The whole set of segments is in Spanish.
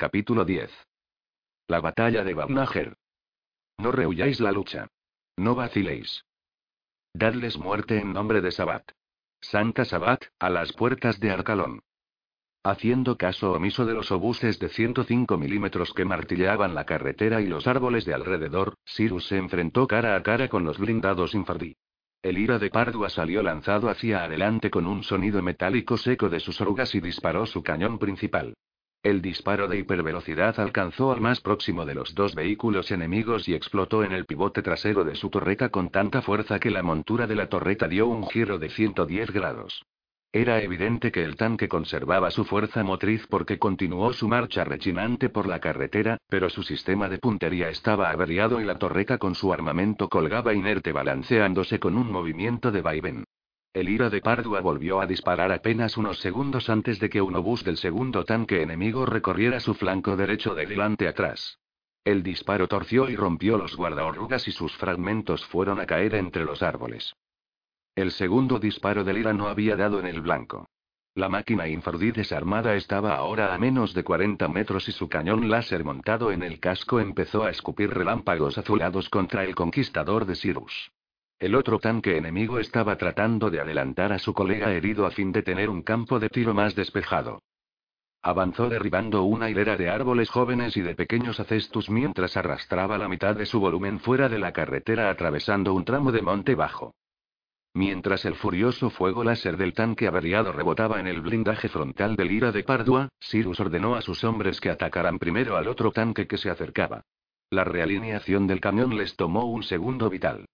Capítulo 10. La batalla de Babnager. No rehuyáis la lucha. No vaciléis. Dadles muerte en nombre de Sabat. Santa Sabat, a las puertas de Arcalón. Haciendo caso omiso de los obuses de 105 milímetros que martilleaban la carretera y los árboles de alrededor, Cyrus se enfrentó cara a cara con los blindados infardí. El ira de Pardua salió lanzado hacia adelante con un sonido metálico seco de sus orugas y disparó su cañón principal. El disparo de hipervelocidad alcanzó al más próximo de los dos vehículos enemigos y explotó en el pivote trasero de su torreta con tanta fuerza que la montura de la torreta dio un giro de 110 grados. Era evidente que el tanque conservaba su fuerza motriz porque continuó su marcha rechinante por la carretera, pero su sistema de puntería estaba averiado y la torreta con su armamento colgaba inerte balanceándose con un movimiento de vaivén. El ira de Pardua volvió a disparar apenas unos segundos antes de que un obús del segundo tanque enemigo recorriera su flanco derecho de delante atrás. El disparo torció y rompió los guardaorrugas y sus fragmentos fueron a caer entre los árboles. El segundo disparo del IRA no había dado en el blanco. La máquina infardí desarmada estaba ahora a menos de 40 metros y su cañón láser montado en el casco empezó a escupir relámpagos azulados contra el conquistador de Sirus. El otro tanque enemigo estaba tratando de adelantar a su colega herido a fin de tener un campo de tiro más despejado. Avanzó derribando una hilera de árboles jóvenes y de pequeños acestus mientras arrastraba la mitad de su volumen fuera de la carretera atravesando un tramo de monte bajo. Mientras el furioso fuego láser del tanque averiado rebotaba en el blindaje frontal del ira de Pardua, Cyrus ordenó a sus hombres que atacaran primero al otro tanque que se acercaba. La realineación del camión les tomó un segundo vital.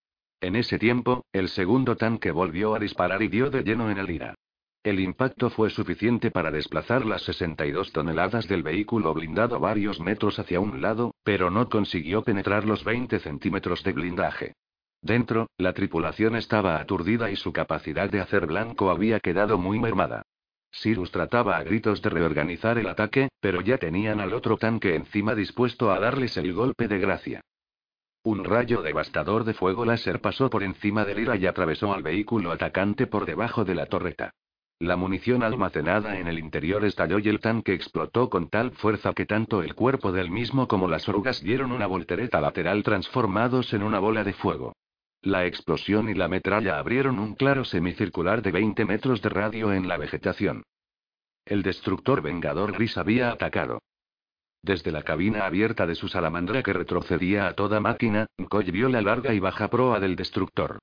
En ese tiempo, el segundo tanque volvió a disparar y dio de lleno en el ira. El impacto fue suficiente para desplazar las 62 toneladas del vehículo blindado varios metros hacia un lado, pero no consiguió penetrar los 20 centímetros de blindaje. Dentro, la tripulación estaba aturdida y su capacidad de hacer blanco había quedado muy mermada. Cyrus trataba a gritos de reorganizar el ataque, pero ya tenían al otro tanque encima dispuesto a darles el golpe de gracia. Un rayo devastador de fuego láser pasó por encima del ira y atravesó al vehículo atacante por debajo de la torreta. La munición almacenada en el interior estalló y el tanque explotó con tal fuerza que tanto el cuerpo del mismo como las orugas dieron una voltereta lateral transformados en una bola de fuego. La explosión y la metralla abrieron un claro semicircular de 20 metros de radio en la vegetación. El destructor Vengador Gris había atacado. Desde la cabina abierta de su salamandra que retrocedía a toda máquina, Coy vio la larga y baja proa del destructor.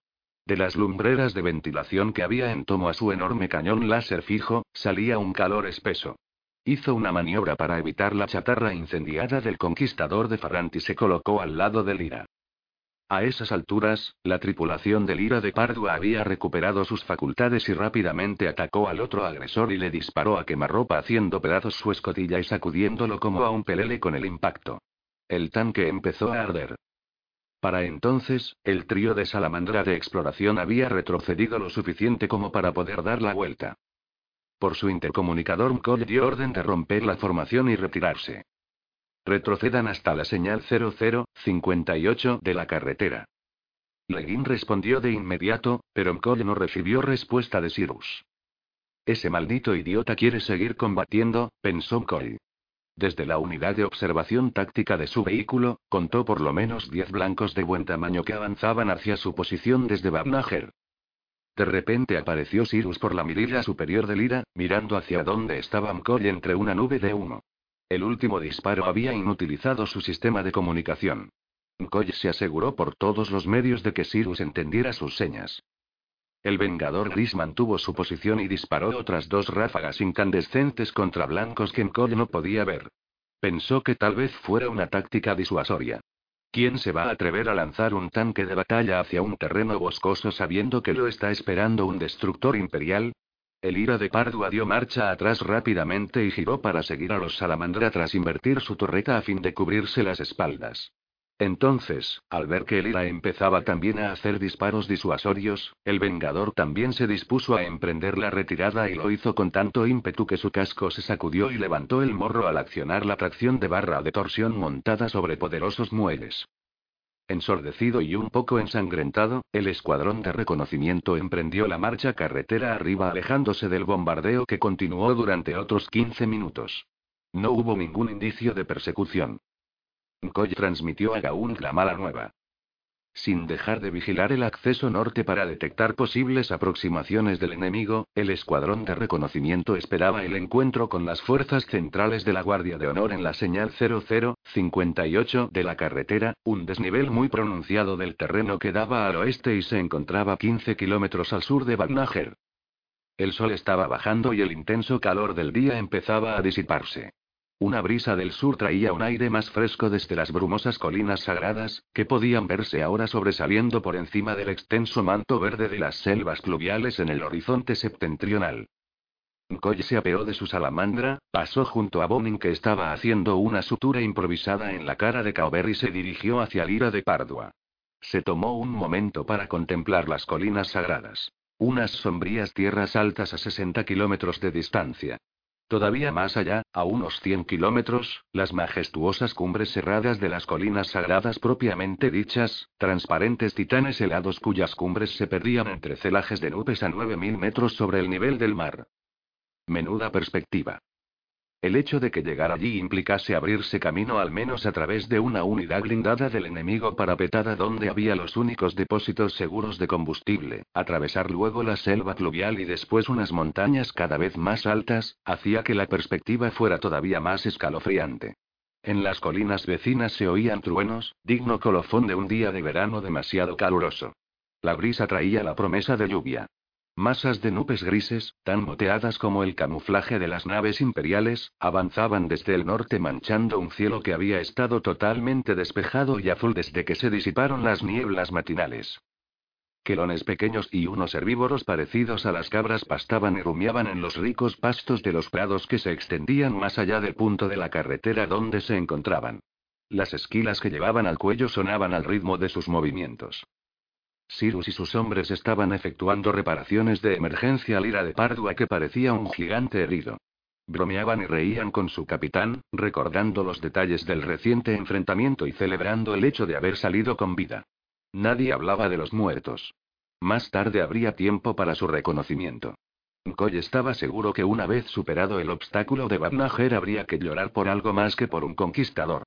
De las lumbreras de ventilación que había en tomo a su enorme cañón láser fijo, salía un calor espeso. Hizo una maniobra para evitar la chatarra incendiada del conquistador de Farrant y se colocó al lado del Ira. A esas alturas, la tripulación del Ira de Pardua había recuperado sus facultades y rápidamente atacó al otro agresor y le disparó a quemarropa haciendo pedazos su escotilla y sacudiéndolo como a un pelele con el impacto. El tanque empezó a arder. Para entonces, el trío de salamandra de exploración había retrocedido lo suficiente como para poder dar la vuelta. Por su intercomunicador McCoy dio orden de romper la formación y retirarse. Retrocedan hasta la señal 0058 de la carretera. Leguín respondió de inmediato, pero McCoy no recibió respuesta de Cyrus. Ese maldito idiota quiere seguir combatiendo, pensó McCoy. Desde la unidad de observación táctica de su vehículo, contó por lo menos diez blancos de buen tamaño que avanzaban hacia su posición desde Babnager. De repente apareció Cyrus por la mirilla superior del Ira, mirando hacia donde estaba McCoy entre una nube de humo. El último disparo había inutilizado su sistema de comunicación. McCoy se aseguró por todos los medios de que Cyrus entendiera sus señas. El Vengador Gris mantuvo su posición y disparó otras dos ráfagas incandescentes contra blancos que McCoy no podía ver. Pensó que tal vez fuera una táctica disuasoria. ¿Quién se va a atrever a lanzar un tanque de batalla hacia un terreno boscoso sabiendo que lo está esperando un destructor imperial? El ira de Pardua dio marcha atrás rápidamente y giró para seguir a los salamandra tras invertir su torreta a fin de cubrirse las espaldas. Entonces, al ver que el ira empezaba también a hacer disparos disuasorios, el Vengador también se dispuso a emprender la retirada y lo hizo con tanto ímpetu que su casco se sacudió y levantó el morro al accionar la tracción de barra de torsión montada sobre poderosos muelles. Ensordecido y un poco ensangrentado, el escuadrón de reconocimiento emprendió la marcha carretera arriba alejándose del bombardeo que continuó durante otros 15 minutos. No hubo ningún indicio de persecución. Koy transmitió a Gaun la mala nueva. Sin dejar de vigilar el acceso norte para detectar posibles aproximaciones del enemigo, el escuadrón de reconocimiento esperaba el encuentro con las fuerzas centrales de la Guardia de Honor en la señal 0058 de la carretera, un desnivel muy pronunciado del terreno que daba al oeste y se encontraba 15 kilómetros al sur de Bagnager. El sol estaba bajando y el intenso calor del día empezaba a disiparse. Una brisa del sur traía un aire más fresco desde las brumosas colinas sagradas, que podían verse ahora sobresaliendo por encima del extenso manto verde de las selvas pluviales en el horizonte septentrional. Coy se apeó de su salamandra, pasó junto a Bonin que estaba haciendo una sutura improvisada en la cara de Cauber y se dirigió hacia Lira de Pardua. Se tomó un momento para contemplar las colinas sagradas. Unas sombrías tierras altas a 60 kilómetros de distancia. Todavía más allá, a unos 100 kilómetros, las majestuosas cumbres cerradas de las colinas sagradas propiamente dichas, transparentes titanes helados cuyas cumbres se perdían entre celajes de nubes a 9.000 metros sobre el nivel del mar. Menuda perspectiva. El hecho de que llegar allí implicase abrirse camino al menos a través de una unidad blindada del enemigo parapetada donde había los únicos depósitos seguros de combustible, atravesar luego la selva pluvial y después unas montañas cada vez más altas, hacía que la perspectiva fuera todavía más escalofriante. En las colinas vecinas se oían truenos, digno colofón de un día de verano demasiado caluroso. La brisa traía la promesa de lluvia. Masas de nubes grises, tan moteadas como el camuflaje de las naves imperiales, avanzaban desde el norte manchando un cielo que había estado totalmente despejado y azul desde que se disiparon las nieblas matinales. Quelones pequeños y unos herbívoros parecidos a las cabras pastaban y rumiaban en los ricos pastos de los prados que se extendían más allá del punto de la carretera donde se encontraban. Las esquilas que llevaban al cuello sonaban al ritmo de sus movimientos. Cyrus y sus hombres estaban efectuando reparaciones de emergencia al ira de Pardua que parecía un gigante herido. Bromeaban y reían con su capitán, recordando los detalles del reciente enfrentamiento y celebrando el hecho de haber salido con vida. Nadie hablaba de los muertos. Más tarde habría tiempo para su reconocimiento. Coy estaba seguro que una vez superado el obstáculo de Babnager habría que llorar por algo más que por un conquistador.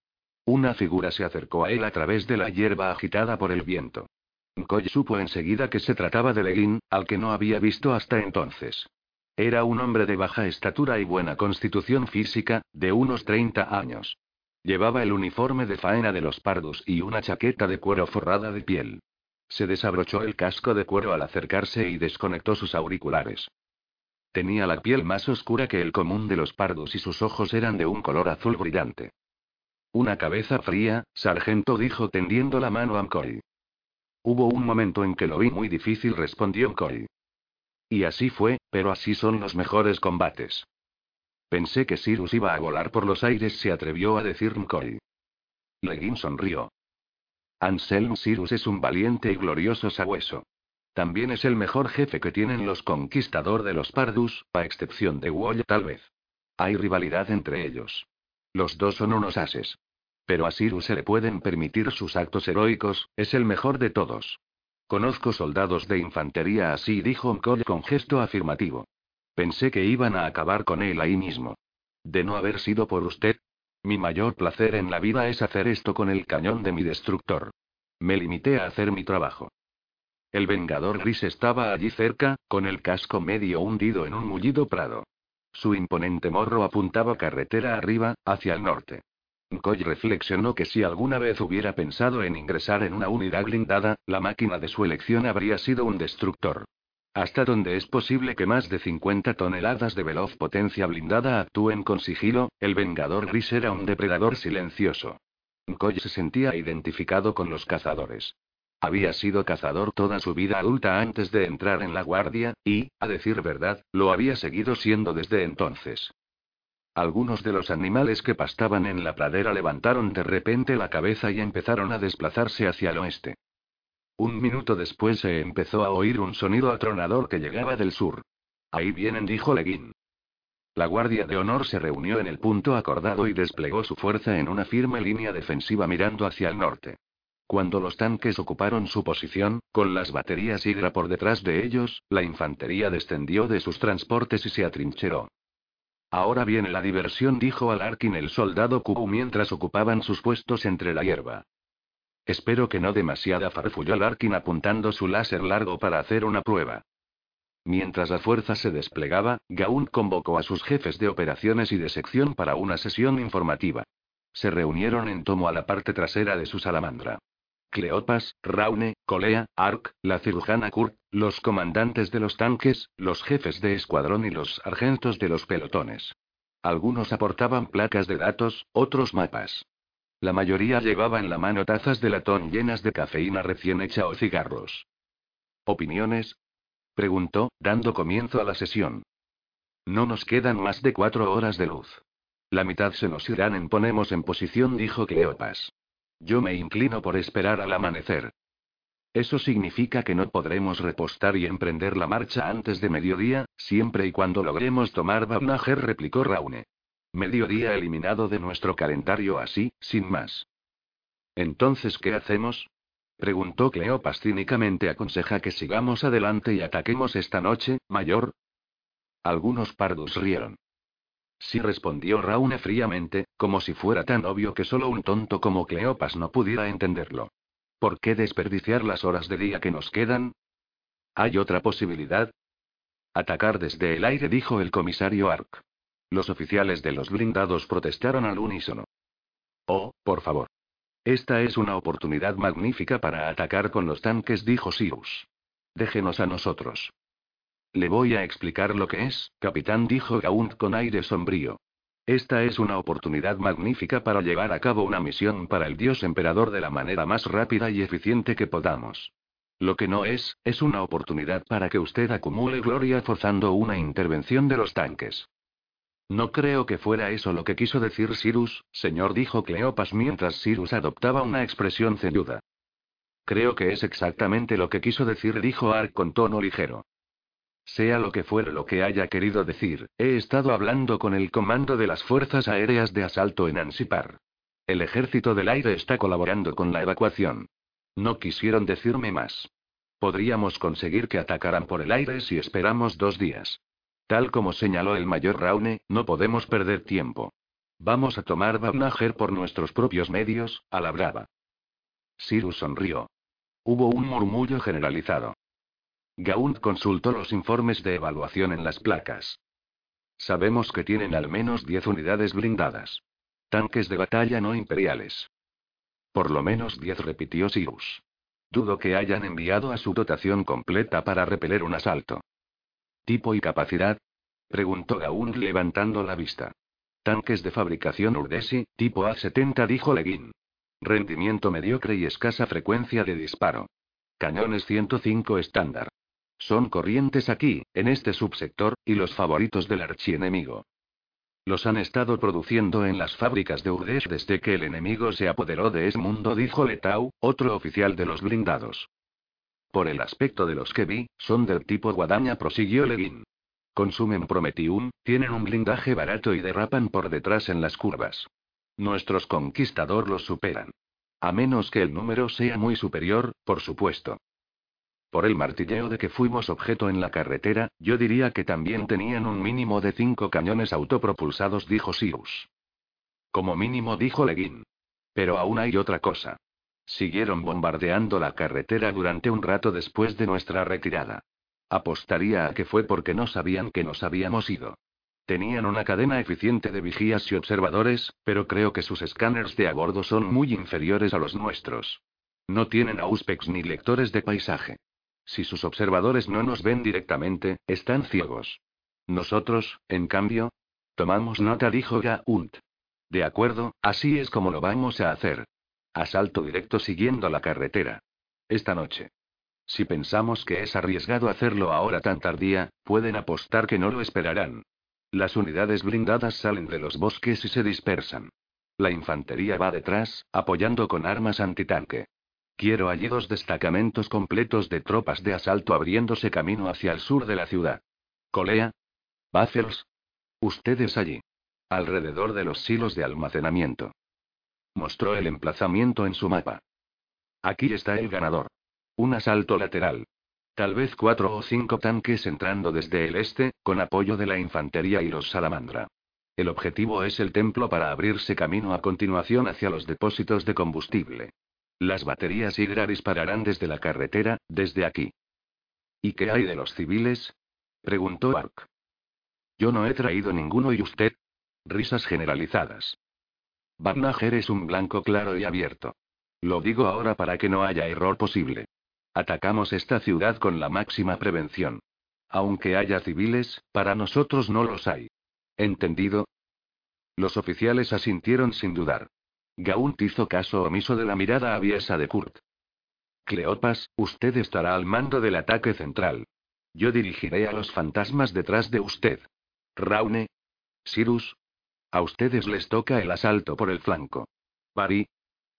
Una figura se acercó a él a través de la hierba agitada por el viento. Koy supo enseguida que se trataba de Legin, al que no había visto hasta entonces. Era un hombre de baja estatura y buena constitución física, de unos 30 años. Llevaba el uniforme de faena de los pardos y una chaqueta de cuero forrada de piel. Se desabrochó el casco de cuero al acercarse y desconectó sus auriculares. Tenía la piel más oscura que el común de los pardos y sus ojos eran de un color azul brillante. Una cabeza fría, sargento dijo tendiendo la mano a Mcoy. Hubo un momento en que lo vi muy difícil, respondió Coy. Y así fue, pero así son los mejores combates. Pensé que Cyrus iba a volar por los aires, se atrevió a decir Mcoy. Legin sonrió. Anselm Cyrus es un valiente y glorioso sabueso. También es el mejor jefe que tienen los conquistador de los Pardus, a excepción de Wall tal vez. Hay rivalidad entre ellos. Los dos son unos ases. Pero a Cyrus se le pueden permitir sus actos heroicos, es el mejor de todos. Conozco soldados de infantería así, dijo Mcoy con gesto afirmativo. Pensé que iban a acabar con él ahí mismo. De no haber sido por usted. Mi mayor placer en la vida es hacer esto con el cañón de mi destructor. Me limité a hacer mi trabajo. El Vengador Gris estaba allí cerca, con el casco medio hundido en un mullido prado. Su imponente morro apuntaba carretera arriba, hacia el norte. Coy reflexionó que si alguna vez hubiera pensado en ingresar en una unidad blindada, la máquina de su elección habría sido un destructor. Hasta donde es posible que más de 50 toneladas de veloz potencia blindada actúen con sigilo, el Vengador Gris era un depredador silencioso. Coy se sentía identificado con los cazadores. Había sido cazador toda su vida adulta antes de entrar en la guardia, y, a decir verdad, lo había seguido siendo desde entonces. Algunos de los animales que pastaban en la pradera levantaron de repente la cabeza y empezaron a desplazarse hacia el oeste. Un minuto después se empezó a oír un sonido atronador que llegaba del sur. Ahí vienen, dijo Leguín. La Guardia de Honor se reunió en el punto acordado y desplegó su fuerza en una firme línea defensiva mirando hacia el norte. Cuando los tanques ocuparon su posición, con las baterías Hydra por detrás de ellos, la infantería descendió de sus transportes y se atrincheró. Ahora viene la diversión, dijo a Larkin el soldado Kubu mientras ocupaban sus puestos entre la hierba. Espero que no demasiada, farfulló Larkin apuntando su láser largo para hacer una prueba. Mientras la fuerza se desplegaba, Gaunt convocó a sus jefes de operaciones y de sección para una sesión informativa. Se reunieron en tomo a la parte trasera de su salamandra. Cleopas, Raune, Colea, Ark, la cirujana Kurt, los comandantes de los tanques, los jefes de escuadrón y los sargentos de los pelotones. Algunos aportaban placas de datos, otros mapas. La mayoría llevaba en la mano tazas de latón llenas de cafeína recién hecha o cigarros. ¿Opiniones? preguntó, dando comienzo a la sesión. No nos quedan más de cuatro horas de luz. La mitad se nos irán en ponemos en posición, dijo Cleopas. Yo me inclino por esperar al amanecer. Eso significa que no podremos repostar y emprender la marcha antes de mediodía, siempre y cuando logremos tomar Babnager, replicó Raune. Mediodía eliminado de nuestro calendario así, sin más. Entonces, ¿qué hacemos? Preguntó Cleopas cínicamente. ¿Aconseja que sigamos adelante y ataquemos esta noche, mayor? Algunos pardos rieron. Sí respondió Raune fríamente, como si fuera tan obvio que solo un tonto como Cleopas no pudiera entenderlo. ¿Por qué desperdiciar las horas de día que nos quedan? ¿Hay otra posibilidad? Atacar desde el aire, dijo el comisario Ark. Los oficiales de los blindados protestaron al unísono. Oh, por favor. Esta es una oportunidad magnífica para atacar con los tanques, dijo Sirius. Déjenos a nosotros. Le voy a explicar lo que es, capitán, dijo Gaunt con aire sombrío. Esta es una oportunidad magnífica para llevar a cabo una misión para el dios emperador de la manera más rápida y eficiente que podamos. Lo que no es, es una oportunidad para que usted acumule gloria forzando una intervención de los tanques. No creo que fuera eso lo que quiso decir Cyrus, señor, dijo Cleopas mientras Cyrus adoptaba una expresión ceñuda. Creo que es exactamente lo que quiso decir, dijo Ark con tono ligero. Sea lo que fuere lo que haya querido decir, he estado hablando con el comando de las Fuerzas Aéreas de Asalto en Ansipar. El ejército del aire está colaborando con la evacuación. No quisieron decirme más. Podríamos conseguir que atacaran por el aire si esperamos dos días. Tal como señaló el mayor Raune, no podemos perder tiempo. Vamos a tomar Babnager por nuestros propios medios, a la brava. Cyrus sonrió. Hubo un murmullo generalizado. Gaunt consultó los informes de evaluación en las placas. Sabemos que tienen al menos 10 unidades blindadas. Tanques de batalla no imperiales. Por lo menos 10, repitió Cyrus. Dudo que hayan enviado a su dotación completa para repeler un asalto. ¿Tipo y capacidad? preguntó Gaunt levantando la vista. Tanques de fabricación Urdesi, tipo A70, dijo Leguín. Rendimiento mediocre y escasa frecuencia de disparo. Cañones 105 estándar. Son corrientes aquí, en este subsector, y los favoritos del archienemigo. Los han estado produciendo en las fábricas de Urdesh desde que el enemigo se apoderó de ese mundo, dijo Letau, otro oficial de los blindados. Por el aspecto de los que vi, son del tipo guadaña, prosiguió Leguín. Consumen prometium, tienen un blindaje barato y derrapan por detrás en las curvas. Nuestros conquistador los superan. A menos que el número sea muy superior, por supuesto. Por el martilleo de que fuimos objeto en la carretera, yo diría que también tenían un mínimo de cinco cañones autopropulsados, dijo Sirius. Como mínimo, dijo Leguín. Pero aún hay otra cosa. Siguieron bombardeando la carretera durante un rato después de nuestra retirada. Apostaría a que fue porque no sabían que nos habíamos ido. Tenían una cadena eficiente de vigías y observadores, pero creo que sus escáneres de a bordo son muy inferiores a los nuestros. No tienen auspex ni lectores de paisaje. Si sus observadores no nos ven directamente, están ciegos. Nosotros, en cambio, tomamos nota, dijo Gaunt. De acuerdo, así es como lo vamos a hacer. Asalto directo siguiendo la carretera. Esta noche. Si pensamos que es arriesgado hacerlo ahora tan tardía, pueden apostar que no lo esperarán. Las unidades blindadas salen de los bosques y se dispersan. La infantería va detrás, apoyando con armas antitanque. Quiero allí dos destacamentos completos de tropas de asalto abriéndose camino hacia el sur de la ciudad. Colea. Baffles. Ustedes allí. Alrededor de los silos de almacenamiento. Mostró el emplazamiento en su mapa. Aquí está el ganador. Un asalto lateral. Tal vez cuatro o cinco tanques entrando desde el este, con apoyo de la infantería y los salamandra. El objetivo es el templo para abrirse camino a continuación hacia los depósitos de combustible. Las baterías Hydra dispararán desde la carretera, desde aquí. ¿Y qué hay de los civiles? preguntó Ark. Yo no he traído ninguno y usted. Risas generalizadas. Barnager es un blanco claro y abierto. Lo digo ahora para que no haya error posible. Atacamos esta ciudad con la máxima prevención. Aunque haya civiles, para nosotros no los hay. ¿Entendido? Los oficiales asintieron sin dudar. Gaunt hizo caso omiso de la mirada aviesa de Kurt. Cleopas, usted estará al mando del ataque central. Yo dirigiré a los fantasmas detrás de usted. Raune. Cyrus. A ustedes les toca el asalto por el flanco. Barry.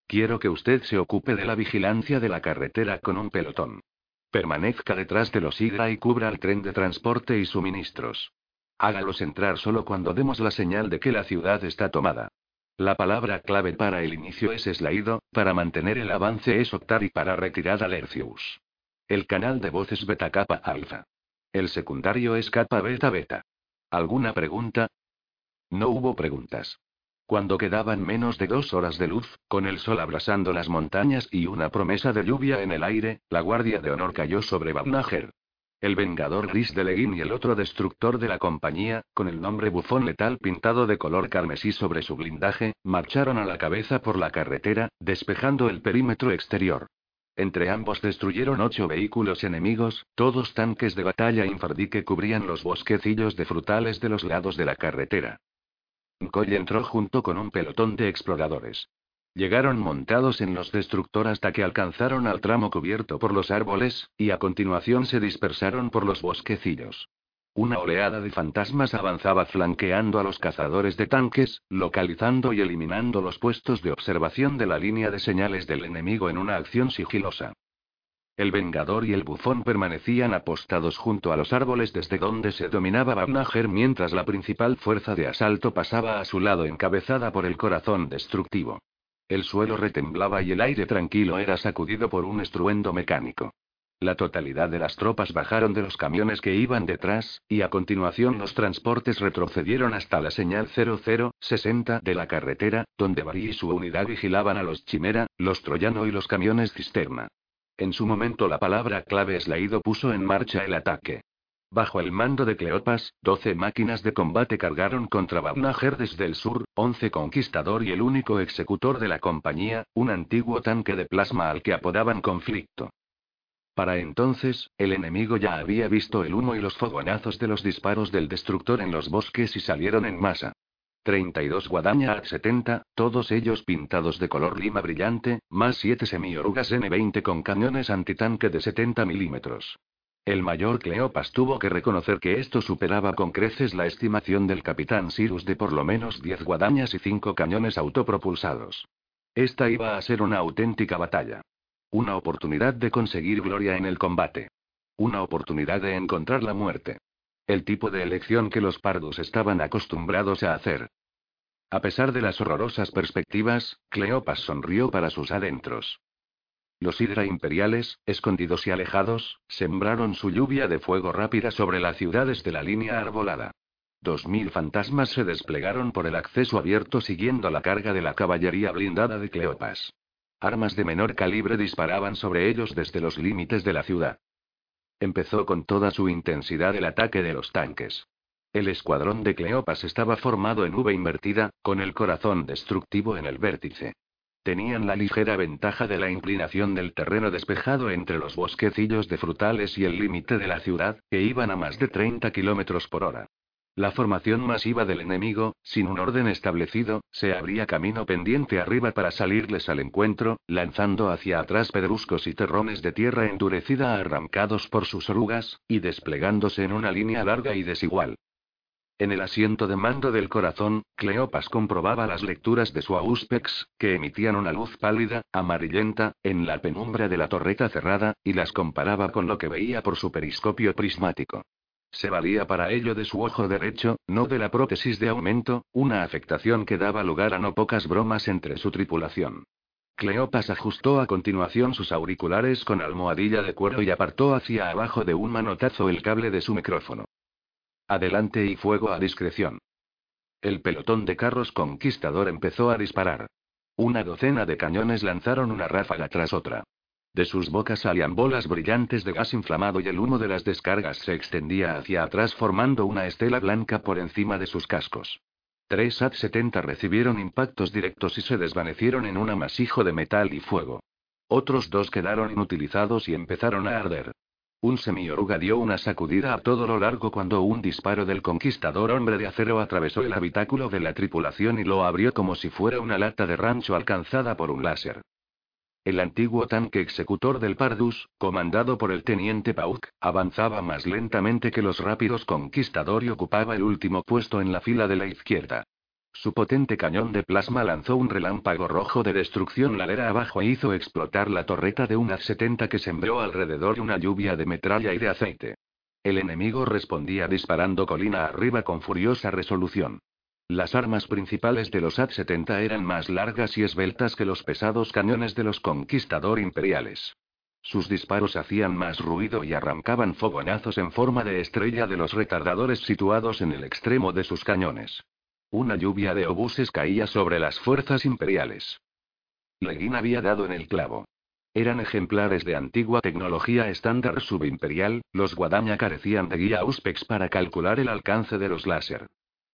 Quiero que usted se ocupe de la vigilancia de la carretera con un pelotón. Permanezca detrás de los Hydra y cubra el tren de transporte y suministros. Hágalos entrar solo cuando demos la señal de que la ciudad está tomada. La palabra clave para el inicio es eslaído, para mantener el avance es optar y para retirar alercius. El canal de voz es beta capa alfa. El secundario es capa beta beta. ¿Alguna pregunta? No hubo preguntas. Cuando quedaban menos de dos horas de luz, con el sol abrasando las montañas y una promesa de lluvia en el aire, la guardia de honor cayó sobre Babnager. El Vengador Gris de Leguín y el otro destructor de la compañía, con el nombre Bufón Letal pintado de color carmesí sobre su blindaje, marcharon a la cabeza por la carretera, despejando el perímetro exterior. Entre ambos destruyeron ocho vehículos enemigos, todos tanques de batalla infardí que cubrían los bosquecillos de frutales de los lados de la carretera. Coy entró junto con un pelotón de exploradores. Llegaron montados en los destructor hasta que alcanzaron al tramo cubierto por los árboles, y a continuación se dispersaron por los bosquecillos. Una oleada de fantasmas avanzaba flanqueando a los cazadores de tanques, localizando y eliminando los puestos de observación de la línea de señales del enemigo en una acción sigilosa. El Vengador y el Bufón permanecían apostados junto a los árboles desde donde se dominaba Babnager mientras la principal fuerza de asalto pasaba a su lado encabezada por el corazón destructivo. El suelo retemblaba y el aire tranquilo era sacudido por un estruendo mecánico. La totalidad de las tropas bajaron de los camiones que iban detrás, y a continuación los transportes retrocedieron hasta la señal 0060 de la carretera, donde Bari y su unidad vigilaban a los Chimera, los Troyano y los camiones cisterna. En su momento la palabra clave Slaido puso en marcha el ataque. Bajo el mando de Cleopas, 12 máquinas de combate cargaron contra Babnager desde el sur, 11 conquistador y el único ejecutor de la compañía, un antiguo tanque de plasma al que apodaban conflicto. Para entonces, el enemigo ya había visto el humo y los fogonazos de los disparos del destructor en los bosques y salieron en masa. 32 guadaña a 70, todos ellos pintados de color lima brillante, más 7 semiorugas N20 con cañones antitanque de 70 milímetros. El mayor Cleopas tuvo que reconocer que esto superaba con creces la estimación del capitán Cyrus de por lo menos 10 guadañas y 5 cañones autopropulsados. Esta iba a ser una auténtica batalla. Una oportunidad de conseguir gloria en el combate. Una oportunidad de encontrar la muerte. El tipo de elección que los pardos estaban acostumbrados a hacer. A pesar de las horrorosas perspectivas, Cleopas sonrió para sus adentros. Los Hydra imperiales, escondidos y alejados, sembraron su lluvia de fuego rápida sobre las ciudades de la línea arbolada. Dos mil fantasmas se desplegaron por el acceso abierto siguiendo la carga de la caballería blindada de Cleopas. Armas de menor calibre disparaban sobre ellos desde los límites de la ciudad. Empezó con toda su intensidad el ataque de los tanques. El escuadrón de Cleopas estaba formado en V invertida, con el corazón destructivo en el vértice. Tenían la ligera ventaja de la inclinación del terreno despejado entre los bosquecillos de frutales y el límite de la ciudad, que iban a más de 30 kilómetros por hora. La formación masiva del enemigo, sin un orden establecido, se abría camino pendiente arriba para salirles al encuentro, lanzando hacia atrás pedruscos y terrones de tierra endurecida arrancados por sus orugas, y desplegándose en una línea larga y desigual. En el asiento de mando del corazón, Cleopas comprobaba las lecturas de su Auspex, que emitían una luz pálida, amarillenta, en la penumbra de la torreta cerrada, y las comparaba con lo que veía por su periscopio prismático. Se valía para ello de su ojo derecho, no de la prótesis de aumento, una afectación que daba lugar a no pocas bromas entre su tripulación. Cleopas ajustó a continuación sus auriculares con almohadilla de cuero y apartó hacia abajo de un manotazo el cable de su micrófono. Adelante y fuego a discreción. El pelotón de carros conquistador empezó a disparar. Una docena de cañones lanzaron una ráfaga tras otra. De sus bocas salían bolas brillantes de gas inflamado y el humo de las descargas se extendía hacia atrás formando una estela blanca por encima de sus cascos. Tres AT-70 recibieron impactos directos y se desvanecieron en un amasijo de metal y fuego. Otros dos quedaron inutilizados y empezaron a arder. Un semioruga dio una sacudida a todo lo largo cuando un disparo del conquistador hombre de acero atravesó el habitáculo de la tripulación y lo abrió como si fuera una lata de rancho alcanzada por un láser. El antiguo tanque executor del Pardus, comandado por el teniente Pauk, avanzaba más lentamente que los rápidos conquistador y ocupaba el último puesto en la fila de la izquierda. Su potente cañón de plasma lanzó un relámpago rojo de destrucción ladera abajo e hizo explotar la torreta de una 70 que sembró alrededor una lluvia de metralla y de aceite. El enemigo respondía disparando colina arriba con furiosa resolución. Las armas principales de los AT-70 eran más largas y esbeltas que los pesados cañones de los conquistador imperiales. Sus disparos hacían más ruido y arrancaban fogonazos en forma de estrella de los retardadores situados en el extremo de sus cañones. Una lluvia de obuses caía sobre las fuerzas imperiales. Leguín había dado en el clavo. Eran ejemplares de antigua tecnología estándar subimperial, los guadaña carecían de guía Auspex para calcular el alcance de los láser.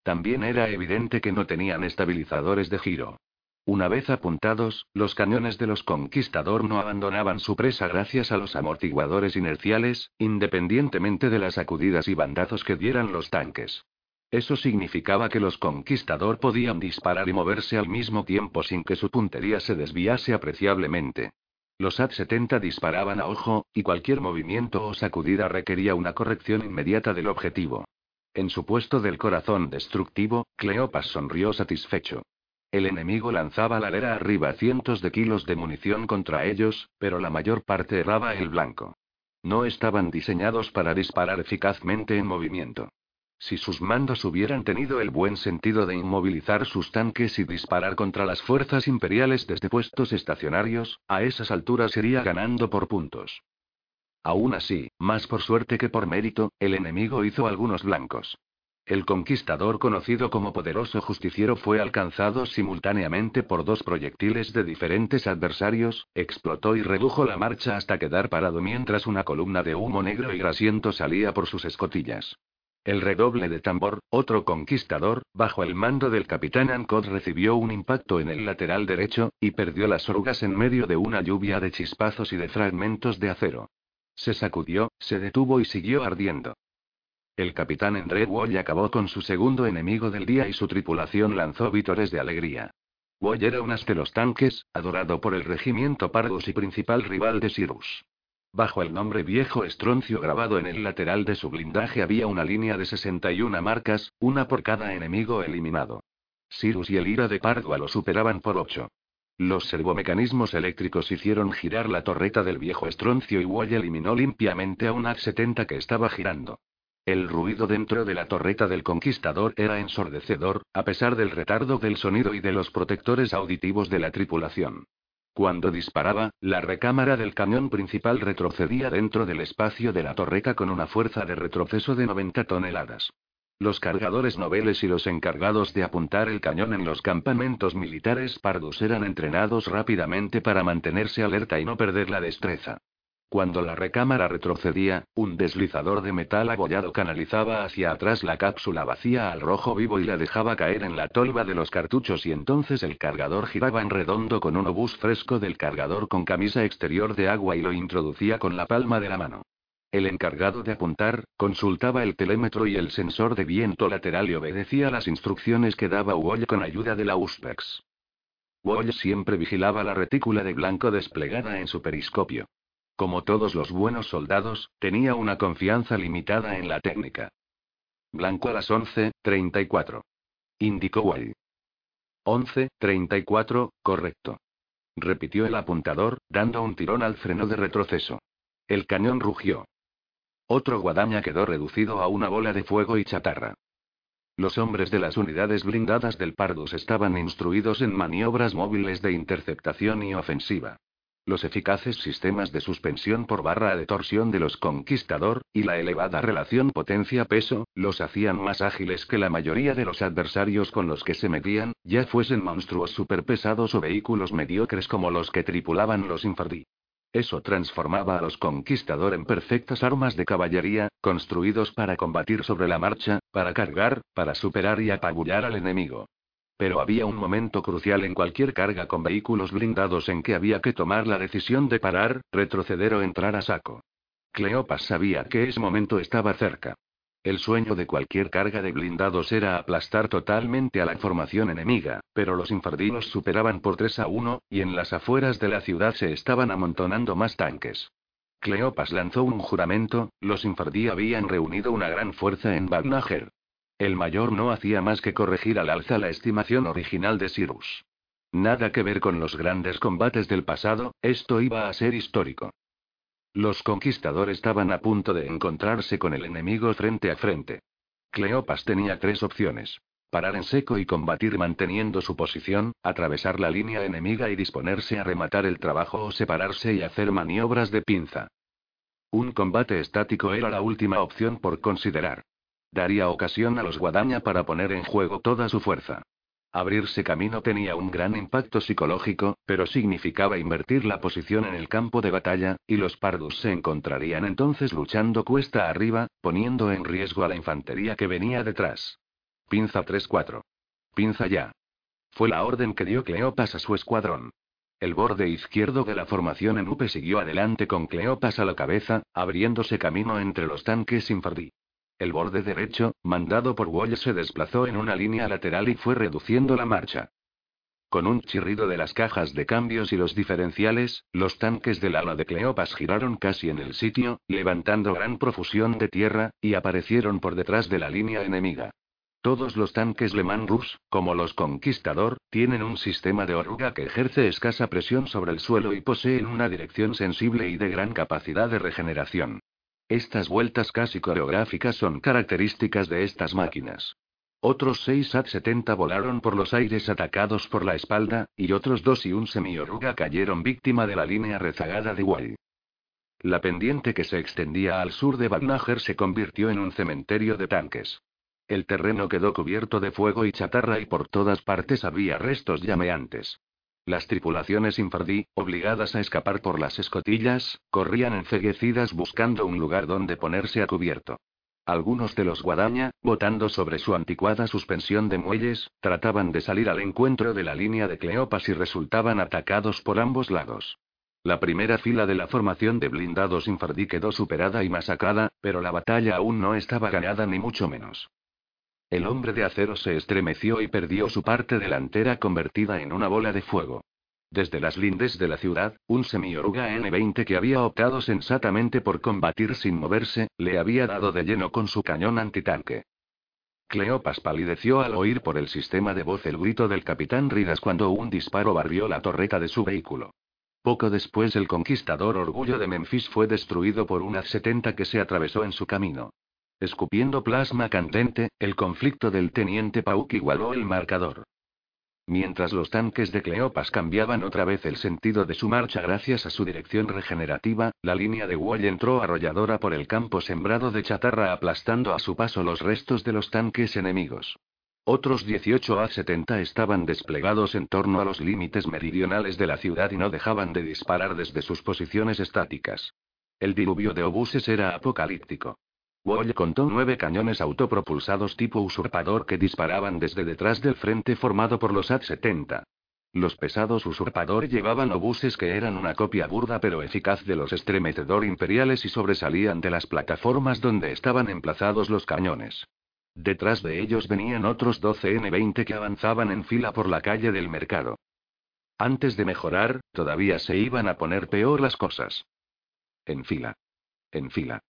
También era evidente que no tenían estabilizadores de giro. Una vez apuntados, los cañones de los conquistador no abandonaban su presa gracias a los amortiguadores inerciales, independientemente de las sacudidas y bandazos que dieran los tanques. Eso significaba que los conquistador podían disparar y moverse al mismo tiempo sin que su puntería se desviase apreciablemente. Los AT-70 disparaban a ojo, y cualquier movimiento o sacudida requería una corrección inmediata del objetivo. En su puesto del corazón destructivo, Cleopas sonrió satisfecho. El enemigo lanzaba ladera arriba cientos de kilos de munición contra ellos, pero la mayor parte erraba el blanco. No estaban diseñados para disparar eficazmente en movimiento. Si sus mandos hubieran tenido el buen sentido de inmovilizar sus tanques y disparar contra las fuerzas imperiales desde puestos estacionarios, a esas alturas iría ganando por puntos. Aún así, más por suerte que por mérito, el enemigo hizo algunos blancos. El conquistador conocido como poderoso justiciero fue alcanzado simultáneamente por dos proyectiles de diferentes adversarios, explotó y redujo la marcha hasta quedar parado mientras una columna de humo negro y grasiento salía por sus escotillas. El redoble de tambor, otro conquistador, bajo el mando del capitán Ancod recibió un impacto en el lateral derecho, y perdió las orugas en medio de una lluvia de chispazos y de fragmentos de acero. Se sacudió, se detuvo y siguió ardiendo. El capitán André Wall acabó con su segundo enemigo del día y su tripulación lanzó vítores de alegría. Wall era un as de los tanques, adorado por el regimiento Pardus y principal rival de Cyrus. Bajo el nombre viejo estroncio grabado en el lateral de su blindaje había una línea de 61 marcas, una por cada enemigo eliminado. Sirus y el ira de Pardua lo superaban por ocho. Los servomecanismos eléctricos hicieron girar la torreta del viejo estroncio y Wall eliminó limpiamente a un AC-70 que estaba girando. El ruido dentro de la torreta del conquistador era ensordecedor, a pesar del retardo del sonido y de los protectores auditivos de la tripulación. Cuando disparaba, la recámara del cañón principal retrocedía dentro del espacio de la torreta con una fuerza de retroceso de 90 toneladas. Los cargadores noveles y los encargados de apuntar el cañón en los campamentos militares pardos eran entrenados rápidamente para mantenerse alerta y no perder la destreza. Cuando la recámara retrocedía, un deslizador de metal abollado canalizaba hacia atrás la cápsula vacía al rojo vivo y la dejaba caer en la tolva de los cartuchos y entonces el cargador giraba en redondo con un obús fresco del cargador con camisa exterior de agua y lo introducía con la palma de la mano. El encargado de apuntar, consultaba el telémetro y el sensor de viento lateral y obedecía las instrucciones que daba Wall con ayuda de la USPEX. Wall siempre vigilaba la retícula de blanco desplegada en su periscopio. Como todos los buenos soldados, tenía una confianza limitada en la técnica. Blanco a las 11.34. Indicó Wally. 11.34, correcto. Repitió el apuntador, dando un tirón al freno de retroceso. El cañón rugió. Otro guadaña quedó reducido a una bola de fuego y chatarra. Los hombres de las unidades blindadas del Pardus estaban instruidos en maniobras móviles de interceptación y ofensiva. Los eficaces sistemas de suspensión por barra de torsión de los Conquistador, y la elevada relación potencia-peso, los hacían más ágiles que la mayoría de los adversarios con los que se metían, ya fuesen monstruos superpesados o vehículos mediocres como los que tripulaban los Infardí. Eso transformaba a los Conquistador en perfectas armas de caballería, construidos para combatir sobre la marcha, para cargar, para superar y apabullar al enemigo. Pero había un momento crucial en cualquier carga con vehículos blindados en que había que tomar la decisión de parar, retroceder o entrar a saco. Cleopas sabía que ese momento estaba cerca. El sueño de cualquier carga de blindados era aplastar totalmente a la formación enemiga, pero los infardinos superaban por 3 a 1, y en las afueras de la ciudad se estaban amontonando más tanques. Cleopas lanzó un juramento, los infardí habían reunido una gran fuerza en Bagnager. El mayor no hacía más que corregir al alza la estimación original de Cyrus. Nada que ver con los grandes combates del pasado, esto iba a ser histórico. Los conquistadores estaban a punto de encontrarse con el enemigo frente a frente. Cleopas tenía tres opciones. Parar en seco y combatir manteniendo su posición, atravesar la línea enemiga y disponerse a rematar el trabajo o separarse y hacer maniobras de pinza. Un combate estático era la última opción por considerar. Daría ocasión a los guadaña para poner en juego toda su fuerza. Abrirse camino tenía un gran impacto psicológico, pero significaba invertir la posición en el campo de batalla, y los pardos se encontrarían entonces luchando cuesta arriba, poniendo en riesgo a la infantería que venía detrás. Pinza 3-4. Pinza ya. Fue la orden que dio Cleopas a su escuadrón. El borde izquierdo de la formación en Upe siguió adelante con Cleopas a la cabeza, abriéndose camino entre los tanques infardí. El borde derecho, mandado por Wall, se desplazó en una línea lateral y fue reduciendo la marcha. Con un chirrido de las cajas de cambios y los diferenciales, los tanques del ala de Cleopas giraron casi en el sitio, levantando gran profusión de tierra, y aparecieron por detrás de la línea enemiga. Todos los tanques Le Mans Rus, como los Conquistador, tienen un sistema de oruga que ejerce escasa presión sobre el suelo y poseen una dirección sensible y de gran capacidad de regeneración. Estas vueltas casi coreográficas son características de estas máquinas. Otros seis AT-70 volaron por los aires atacados por la espalda, y otros dos y un semioruga cayeron víctima de la línea rezagada de Wall. La pendiente que se extendía al sur de Bagnager se convirtió en un cementerio de tanques. El terreno quedó cubierto de fuego y chatarra y por todas partes había restos llameantes. Las tripulaciones infardí, obligadas a escapar por las escotillas, corrían enceguecidas buscando un lugar donde ponerse a cubierto. Algunos de los guadaña, botando sobre su anticuada suspensión de muelles, trataban de salir al encuentro de la línea de Cleopas y resultaban atacados por ambos lados. La primera fila de la formación de blindados infardí quedó superada y masacrada, pero la batalla aún no estaba ganada ni mucho menos. El hombre de acero se estremeció y perdió su parte delantera convertida en una bola de fuego. Desde las lindes de la ciudad, un semioruga N-20 que había optado sensatamente por combatir sin moverse, le había dado de lleno con su cañón antitanque. Cleopas palideció al oír por el sistema de voz el grito del capitán Ridas cuando un disparo barrió la torreta de su vehículo. Poco después el conquistador Orgullo de Memphis fue destruido por un A-70 que se atravesó en su camino. Escupiendo plasma candente, el conflicto del teniente Pauk igualó el marcador. Mientras los tanques de Cleopas cambiaban otra vez el sentido de su marcha gracias a su dirección regenerativa, la línea de Wall entró arrolladora por el campo sembrado de chatarra aplastando a su paso los restos de los tanques enemigos. Otros 18 A-70 estaban desplegados en torno a los límites meridionales de la ciudad y no dejaban de disparar desde sus posiciones estáticas. El diluvio de obuses era apocalíptico. Wall contó nueve cañones autopropulsados tipo usurpador que disparaban desde detrás del frente formado por los AT-70. Los pesados usurpador llevaban obuses que eran una copia burda pero eficaz de los estremecedor imperiales y sobresalían de las plataformas donde estaban emplazados los cañones. Detrás de ellos venían otros 12 N-20 que avanzaban en fila por la calle del mercado. Antes de mejorar, todavía se iban a poner peor las cosas. En fila. En fila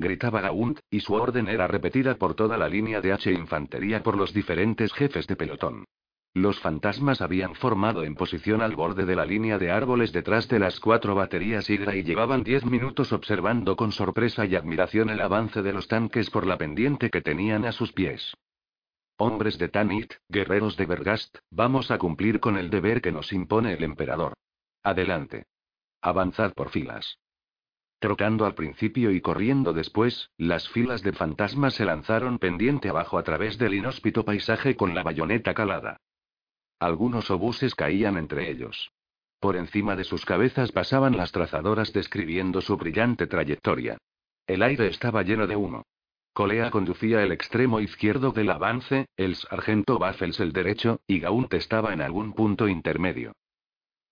gritaba Gaunt, y su orden era repetida por toda la línea de H infantería por los diferentes jefes de pelotón. Los fantasmas habían formado en posición al borde de la línea de árboles detrás de las cuatro baterías Hydra y llevaban diez minutos observando con sorpresa y admiración el avance de los tanques por la pendiente que tenían a sus pies. Hombres de Tanit, guerreros de Bergast, vamos a cumplir con el deber que nos impone el emperador. Adelante. Avanzad por filas. Trotando al principio y corriendo después, las filas de fantasmas se lanzaron pendiente abajo a través del inhóspito paisaje con la bayoneta calada. Algunos obuses caían entre ellos. Por encima de sus cabezas pasaban las trazadoras describiendo su brillante trayectoria. El aire estaba lleno de humo. Colea conducía el extremo izquierdo del avance, el sargento Baffles el derecho, y Gaunt estaba en algún punto intermedio.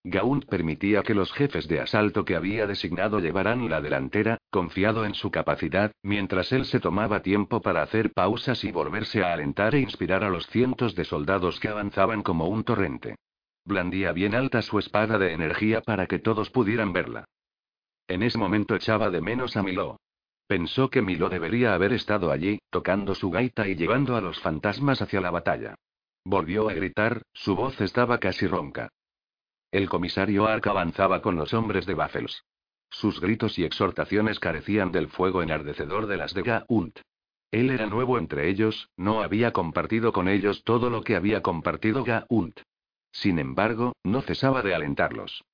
Gaunt permitía que los jefes de asalto que había designado llevaran la delantera, confiado en su capacidad, mientras él se tomaba tiempo para hacer pausas y volverse a alentar e inspirar a los cientos de soldados que avanzaban como un torrente. Blandía bien alta su espada de energía para que todos pudieran verla. En ese momento echaba de menos a Milo. Pensó que Milo debería haber estado allí, tocando su gaita y llevando a los fantasmas hacia la batalla. Volvió a gritar, su voz estaba casi ronca. El comisario Ark avanzaba con los hombres de Baffles. Sus gritos y exhortaciones carecían del fuego enardecedor de las de Gaunt. Él era nuevo entre ellos, no había compartido con ellos todo lo que había compartido Gaunt. Sin embargo, no cesaba de alentarlos.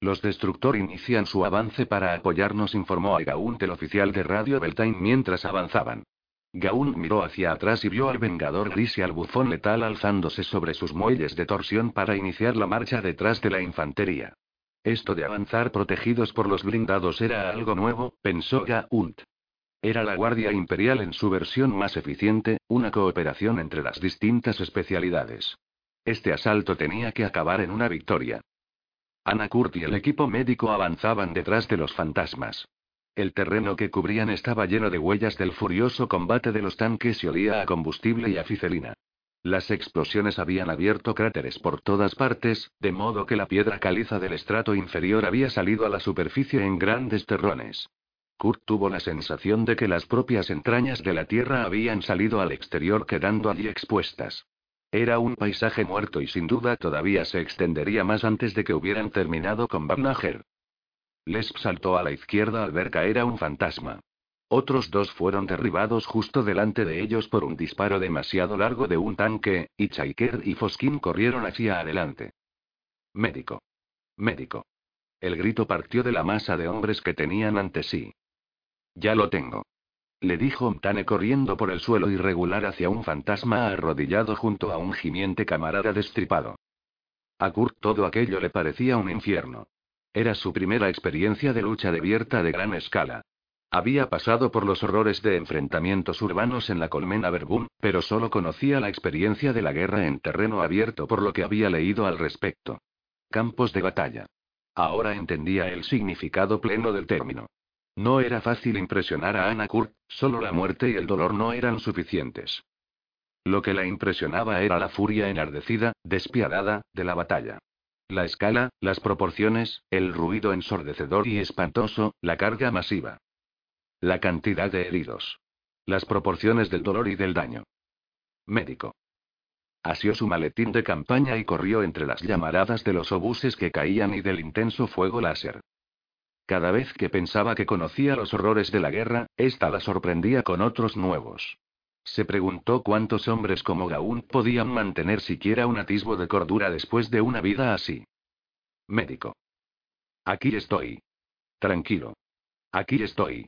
Los Destructor inician su avance para apoyarnos, informó a Gaunt el oficial de Radio Beltane mientras avanzaban. Gaunt miró hacia atrás y vio al Vengador Gris y al bufón letal alzándose sobre sus muelles de torsión para iniciar la marcha detrás de la infantería. Esto de avanzar protegidos por los blindados era algo nuevo, pensó Gaunt. Era la Guardia Imperial en su versión más eficiente, una cooperación entre las distintas especialidades. Este asalto tenía que acabar en una victoria. Ana Kurt y el equipo médico avanzaban detrás de los fantasmas. El terreno que cubrían estaba lleno de huellas del furioso combate de los tanques y olía a combustible y a ficelina. Las explosiones habían abierto cráteres por todas partes, de modo que la piedra caliza del estrato inferior había salido a la superficie en grandes terrones. Kurt tuvo la sensación de que las propias entrañas de la tierra habían salido al exterior quedando allí expuestas. Era un paisaje muerto y sin duda todavía se extendería más antes de que hubieran terminado con Bagnager. Lesp saltó a la izquierda al ver caer a un fantasma. Otros dos fueron derribados justo delante de ellos por un disparo demasiado largo de un tanque, y Chaiker y Foskin corrieron hacia adelante. Médico. Médico. El grito partió de la masa de hombres que tenían ante sí. Ya lo tengo. Le dijo Mtane corriendo por el suelo irregular hacia un fantasma arrodillado junto a un gimiente camarada destripado. A Kurt todo aquello le parecía un infierno. Era su primera experiencia de lucha abierta de gran escala. Había pasado por los horrores de enfrentamientos urbanos en la colmena Verbum, pero solo conocía la experiencia de la guerra en terreno abierto por lo que había leído al respecto. Campos de batalla. Ahora entendía el significado pleno del término. No era fácil impresionar a Anna Kurt, solo la muerte y el dolor no eran suficientes. Lo que la impresionaba era la furia enardecida, despiadada, de la batalla. La escala, las proporciones, el ruido ensordecedor y espantoso, la carga masiva. La cantidad de heridos. Las proporciones del dolor y del daño. Médico. Asió su maletín de campaña y corrió entre las llamaradas de los obuses que caían y del intenso fuego láser. Cada vez que pensaba que conocía los horrores de la guerra, ésta la sorprendía con otros nuevos. Se preguntó cuántos hombres como Gaunt podían mantener siquiera un atisbo de cordura después de una vida así. Médico. Aquí estoy. Tranquilo. Aquí estoy.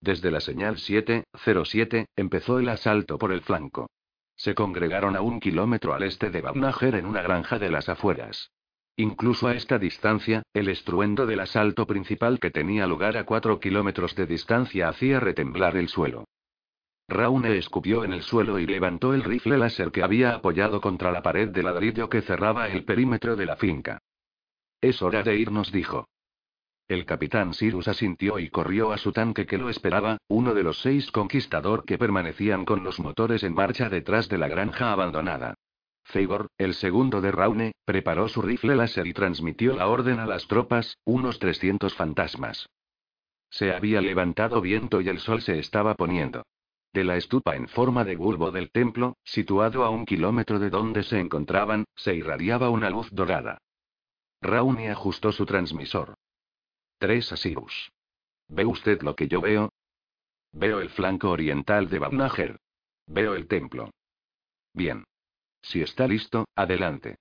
Desde la señal 707, empezó el asalto por el flanco. Se congregaron a un kilómetro al este de Babnager en una granja de las afueras. Incluso a esta distancia, el estruendo del asalto principal que tenía lugar a cuatro kilómetros de distancia hacía retemblar el suelo. Raune escupió en el suelo y levantó el rifle láser que había apoyado contra la pared de ladrillo que cerraba el perímetro de la finca. Es hora de irnos, dijo. El capitán Cyrus asintió y corrió a su tanque que lo esperaba, uno de los seis conquistador que permanecían con los motores en marcha detrás de la granja abandonada. Feigor, el segundo de Raune, preparó su rifle láser y transmitió la orden a las tropas, unos 300 fantasmas. Se había levantado viento y el sol se estaba poniendo. De la estupa en forma de bulbo del templo, situado a un kilómetro de donde se encontraban, se irradiaba una luz dorada. Rauni ajustó su transmisor. Tres Asirus. ¿Ve usted lo que yo veo? Veo el flanco oriental de Babnager. Veo el templo. Bien. Si está listo, adelante.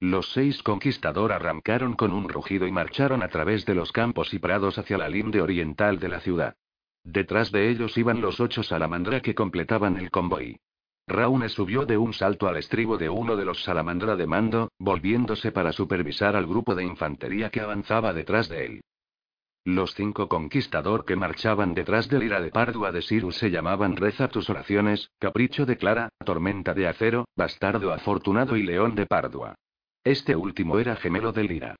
Los seis conquistador arrancaron con un rugido y marcharon a través de los campos y prados hacia la linde oriental de la ciudad. Detrás de ellos iban los ocho salamandra que completaban el convoy. Raune subió de un salto al estribo de uno de los salamandra de mando, volviéndose para supervisar al grupo de infantería que avanzaba detrás de él. Los cinco conquistador que marchaban detrás del ira de Pardua de Sirus se llamaban Reza tus oraciones, Capricho de Clara, Tormenta de Acero, Bastardo Afortunado y León de Pardua. Este último era gemelo del ira.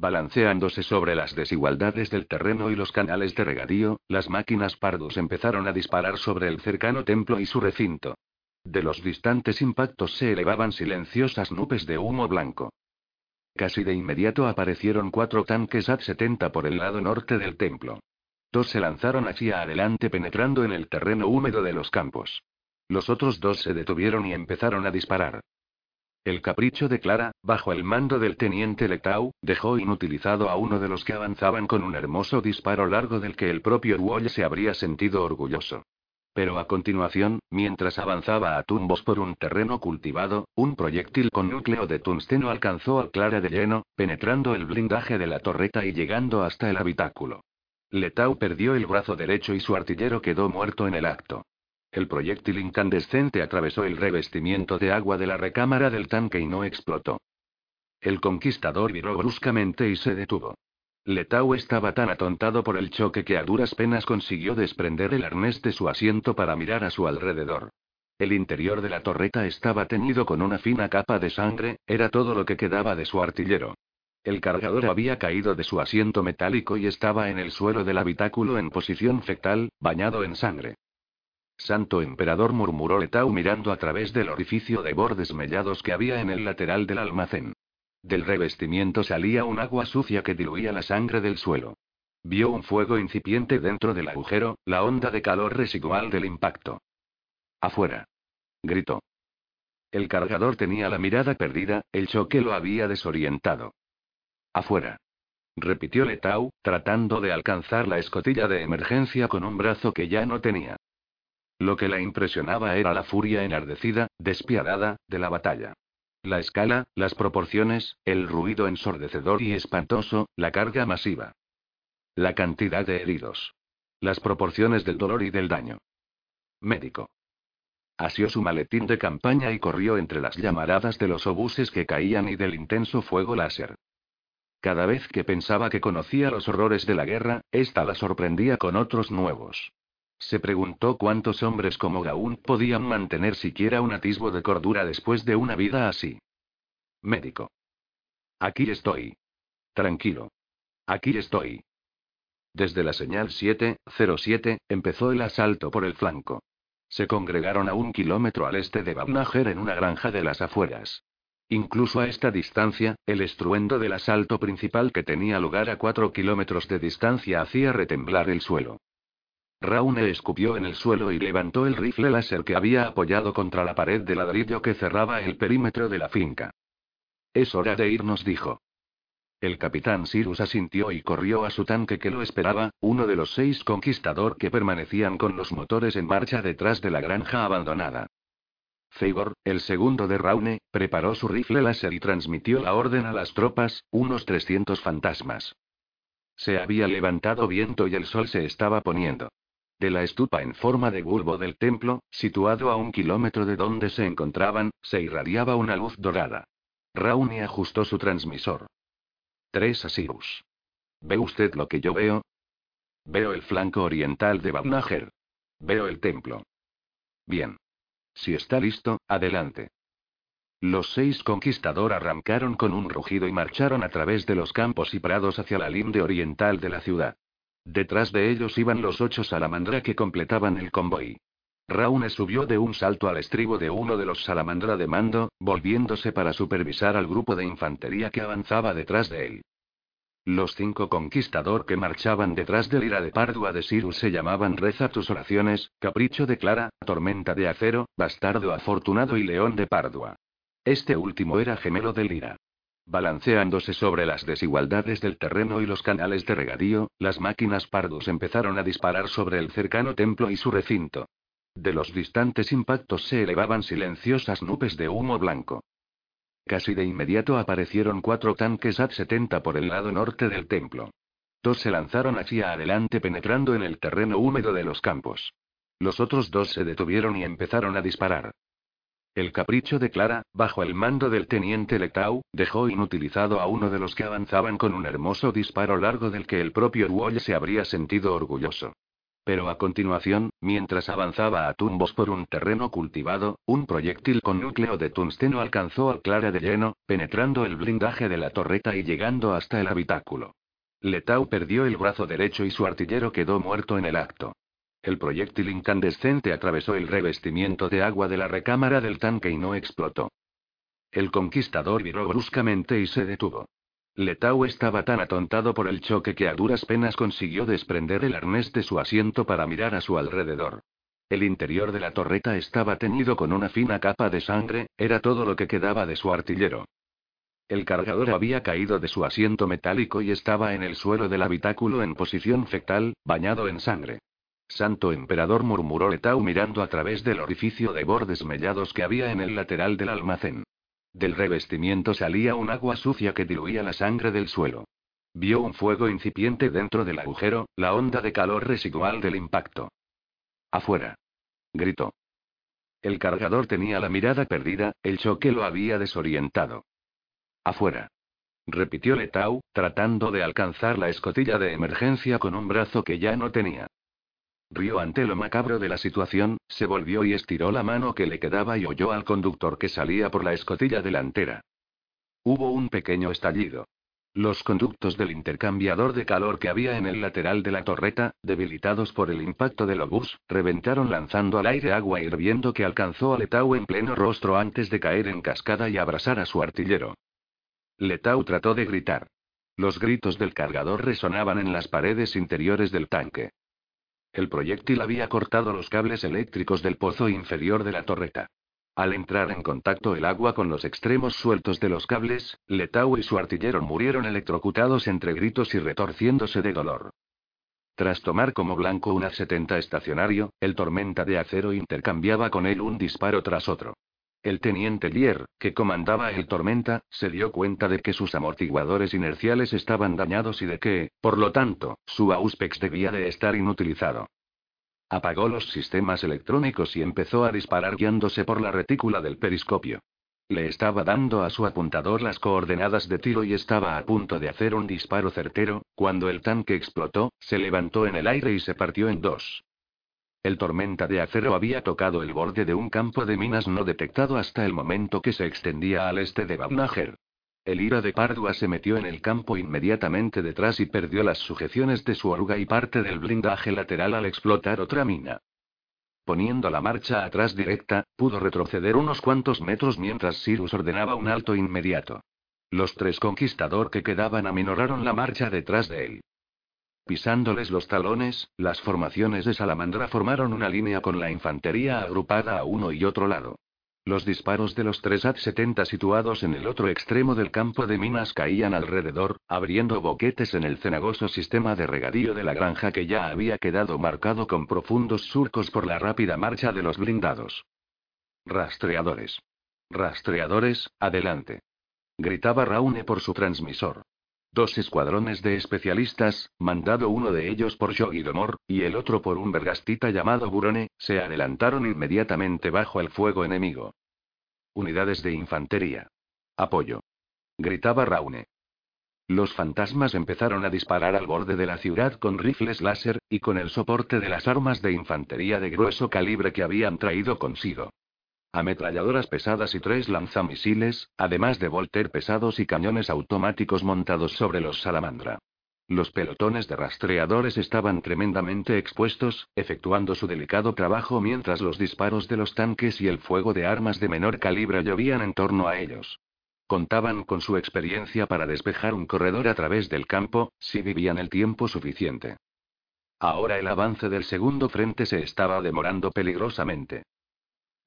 Balanceándose sobre las desigualdades del terreno y los canales de regadío, las máquinas Pardus empezaron a disparar sobre el cercano templo y su recinto. De los distantes impactos se elevaban silenciosas nubes de humo blanco. Casi de inmediato aparecieron cuatro tanques AT-70 por el lado norte del templo. Dos se lanzaron hacia adelante penetrando en el terreno húmedo de los campos. Los otros dos se detuvieron y empezaron a disparar. El capricho de Clara, bajo el mando del teniente Letau, dejó inutilizado a uno de los que avanzaban con un hermoso disparo largo del que el propio Wall se habría sentido orgulloso. Pero a continuación, mientras avanzaba a tumbos por un terreno cultivado, un proyectil con núcleo de tungsteno alcanzó a Clara de lleno, penetrando el blindaje de la torreta y llegando hasta el habitáculo. Letau perdió el brazo derecho y su artillero quedó muerto en el acto. El proyectil incandescente atravesó el revestimiento de agua de la recámara del tanque y no explotó. El conquistador viró bruscamente y se detuvo. Letau estaba tan atontado por el choque que a duras penas consiguió desprender el arnés de su asiento para mirar a su alrededor. El interior de la torreta estaba teñido con una fina capa de sangre, era todo lo que quedaba de su artillero. El cargador había caído de su asiento metálico y estaba en el suelo del habitáculo en posición fetal, bañado en sangre. Santo emperador murmuró Letau mirando a través del orificio de bordes mellados que había en el lateral del almacén. Del revestimiento salía un agua sucia que diluía la sangre del suelo. Vio un fuego incipiente dentro del agujero, la onda de calor residual del impacto. Afuera. Gritó. El cargador tenía la mirada perdida, el choque lo había desorientado. Afuera. Repitió Letau, tratando de alcanzar la escotilla de emergencia con un brazo que ya no tenía. Lo que la impresionaba era la furia enardecida, despiadada, de la batalla. La escala, las proporciones, el ruido ensordecedor y espantoso, la carga masiva. La cantidad de heridos. Las proporciones del dolor y del daño. Médico. Asió su maletín de campaña y corrió entre las llamaradas de los obuses que caían y del intenso fuego láser. Cada vez que pensaba que conocía los horrores de la guerra, ésta la sorprendía con otros nuevos. Se preguntó cuántos hombres como Gaún podían mantener siquiera un atisbo de cordura después de una vida así. Médico. Aquí estoy. Tranquilo. Aquí estoy. Desde la señal 707, empezó el asalto por el flanco. Se congregaron a un kilómetro al este de Babnager en una granja de las afueras. Incluso a esta distancia, el estruendo del asalto principal que tenía lugar a cuatro kilómetros de distancia hacía retemblar el suelo. Raune escupió en el suelo y levantó el rifle láser que había apoyado contra la pared de ladrillo que cerraba el perímetro de la finca. Es hora de irnos, dijo. El capitán Cyrus asintió y corrió a su tanque que lo esperaba, uno de los seis conquistador que permanecían con los motores en marcha detrás de la granja abandonada. Feigor, el segundo de Raune, preparó su rifle láser y transmitió la orden a las tropas, unos 300 fantasmas. Se había levantado viento y el sol se estaba poniendo. De la estupa en forma de bulbo del templo, situado a un kilómetro de donde se encontraban, se irradiaba una luz dorada. Rauni ajustó su transmisor. Tres Asirus. ¿Ve usted lo que yo veo? Veo el flanco oriental de Babnager. Veo el templo. Bien. Si está listo, adelante. Los seis conquistador arrancaron con un rugido y marcharon a través de los campos y prados hacia la linde oriental de la ciudad. Detrás de ellos iban los ocho salamandra que completaban el convoy. Raune subió de un salto al estribo de uno de los salamandra de mando, volviéndose para supervisar al grupo de infantería que avanzaba detrás de él. Los cinco conquistador que marchaban detrás del ira de Pardua de Sirus se llamaban Reza tus oraciones, Capricho de Clara, Tormenta de Acero, Bastardo Afortunado y León de Pardua. Este último era gemelo del ira. Balanceándose sobre las desigualdades del terreno y los canales de regadío, las máquinas Pardus empezaron a disparar sobre el cercano templo y su recinto. De los distantes impactos se elevaban silenciosas nubes de humo blanco. Casi de inmediato aparecieron cuatro tanques AT-70 por el lado norte del templo. Dos se lanzaron hacia adelante penetrando en el terreno húmedo de los campos. Los otros dos se detuvieron y empezaron a disparar. El capricho de Clara, bajo el mando del teniente Letau, dejó inutilizado a uno de los que avanzaban con un hermoso disparo largo del que el propio Wall se habría sentido orgulloso. Pero a continuación, mientras avanzaba a tumbos por un terreno cultivado, un proyectil con núcleo de tungsteno alcanzó a Clara de lleno, penetrando el blindaje de la torreta y llegando hasta el habitáculo. Letau perdió el brazo derecho y su artillero quedó muerto en el acto. El proyectil incandescente atravesó el revestimiento de agua de la recámara del tanque y no explotó. El conquistador viró bruscamente y se detuvo. Letau estaba tan atontado por el choque que a duras penas consiguió desprender el arnés de su asiento para mirar a su alrededor. El interior de la torreta estaba teñido con una fina capa de sangre, era todo lo que quedaba de su artillero. El cargador había caído de su asiento metálico y estaba en el suelo del habitáculo en posición fetal, bañado en sangre. Santo emperador murmuró Letau mirando a través del orificio de bordes mellados que había en el lateral del almacén. Del revestimiento salía un agua sucia que diluía la sangre del suelo. Vio un fuego incipiente dentro del agujero, la onda de calor residual del impacto. Afuera. Gritó. El cargador tenía la mirada perdida, el choque lo había desorientado. Afuera. Repitió Letau, tratando de alcanzar la escotilla de emergencia con un brazo que ya no tenía. Rió ante lo macabro de la situación, se volvió y estiró la mano que le quedaba y oyó al conductor que salía por la escotilla delantera. Hubo un pequeño estallido. Los conductos del intercambiador de calor que había en el lateral de la torreta, debilitados por el impacto del obús, reventaron lanzando al aire agua hirviendo que alcanzó a Letau en pleno rostro antes de caer en cascada y abrasar a su artillero. Letau trató de gritar. Los gritos del cargador resonaban en las paredes interiores del tanque. El proyectil había cortado los cables eléctricos del pozo inferior de la torreta. Al entrar en contacto el agua con los extremos sueltos de los cables, Letau y su artillero murieron electrocutados entre gritos y retorciéndose de dolor. Tras tomar como blanco un A-70 estacionario, el tormenta de acero intercambiaba con él un disparo tras otro. El teniente Lier, que comandaba el Tormenta, se dio cuenta de que sus amortiguadores inerciales estaban dañados y de que, por lo tanto, su Auspex debía de estar inutilizado. Apagó los sistemas electrónicos y empezó a disparar guiándose por la retícula del periscopio. Le estaba dando a su apuntador las coordenadas de tiro y estaba a punto de hacer un disparo certero, cuando el tanque explotó, se levantó en el aire y se partió en dos. El tormenta de acero había tocado el borde de un campo de minas no detectado hasta el momento que se extendía al este de Babnager. El ira de Pardua se metió en el campo inmediatamente detrás y perdió las sujeciones de su oruga y parte del blindaje lateral al explotar otra mina. Poniendo la marcha atrás directa, pudo retroceder unos cuantos metros mientras Cyrus ordenaba un alto inmediato. Los tres conquistador que quedaban aminoraron la marcha detrás de él. Pisándoles los talones, las formaciones de Salamandra formaron una línea con la infantería agrupada a uno y otro lado. Los disparos de los tres AT-70 situados en el otro extremo del campo de minas caían alrededor, abriendo boquetes en el cenagoso sistema de regadío de la granja que ya había quedado marcado con profundos surcos por la rápida marcha de los blindados. Rastreadores. Rastreadores, adelante. Gritaba Raune por su transmisor. Dos escuadrones de especialistas, mandado uno de ellos por Shogidomor, y el otro por un vergastita llamado Burone, se adelantaron inmediatamente bajo el fuego enemigo. Unidades de infantería. Apoyo. Gritaba Raune. Los fantasmas empezaron a disparar al borde de la ciudad con rifles láser, y con el soporte de las armas de infantería de grueso calibre que habían traído consigo ametralladoras pesadas y tres lanzamisiles, además de volter pesados y cañones automáticos montados sobre los salamandra. Los pelotones de rastreadores estaban tremendamente expuestos, efectuando su delicado trabajo mientras los disparos de los tanques y el fuego de armas de menor calibre llovían en torno a ellos. Contaban con su experiencia para despejar un corredor a través del campo, si vivían el tiempo suficiente. Ahora el avance del segundo frente se estaba demorando peligrosamente.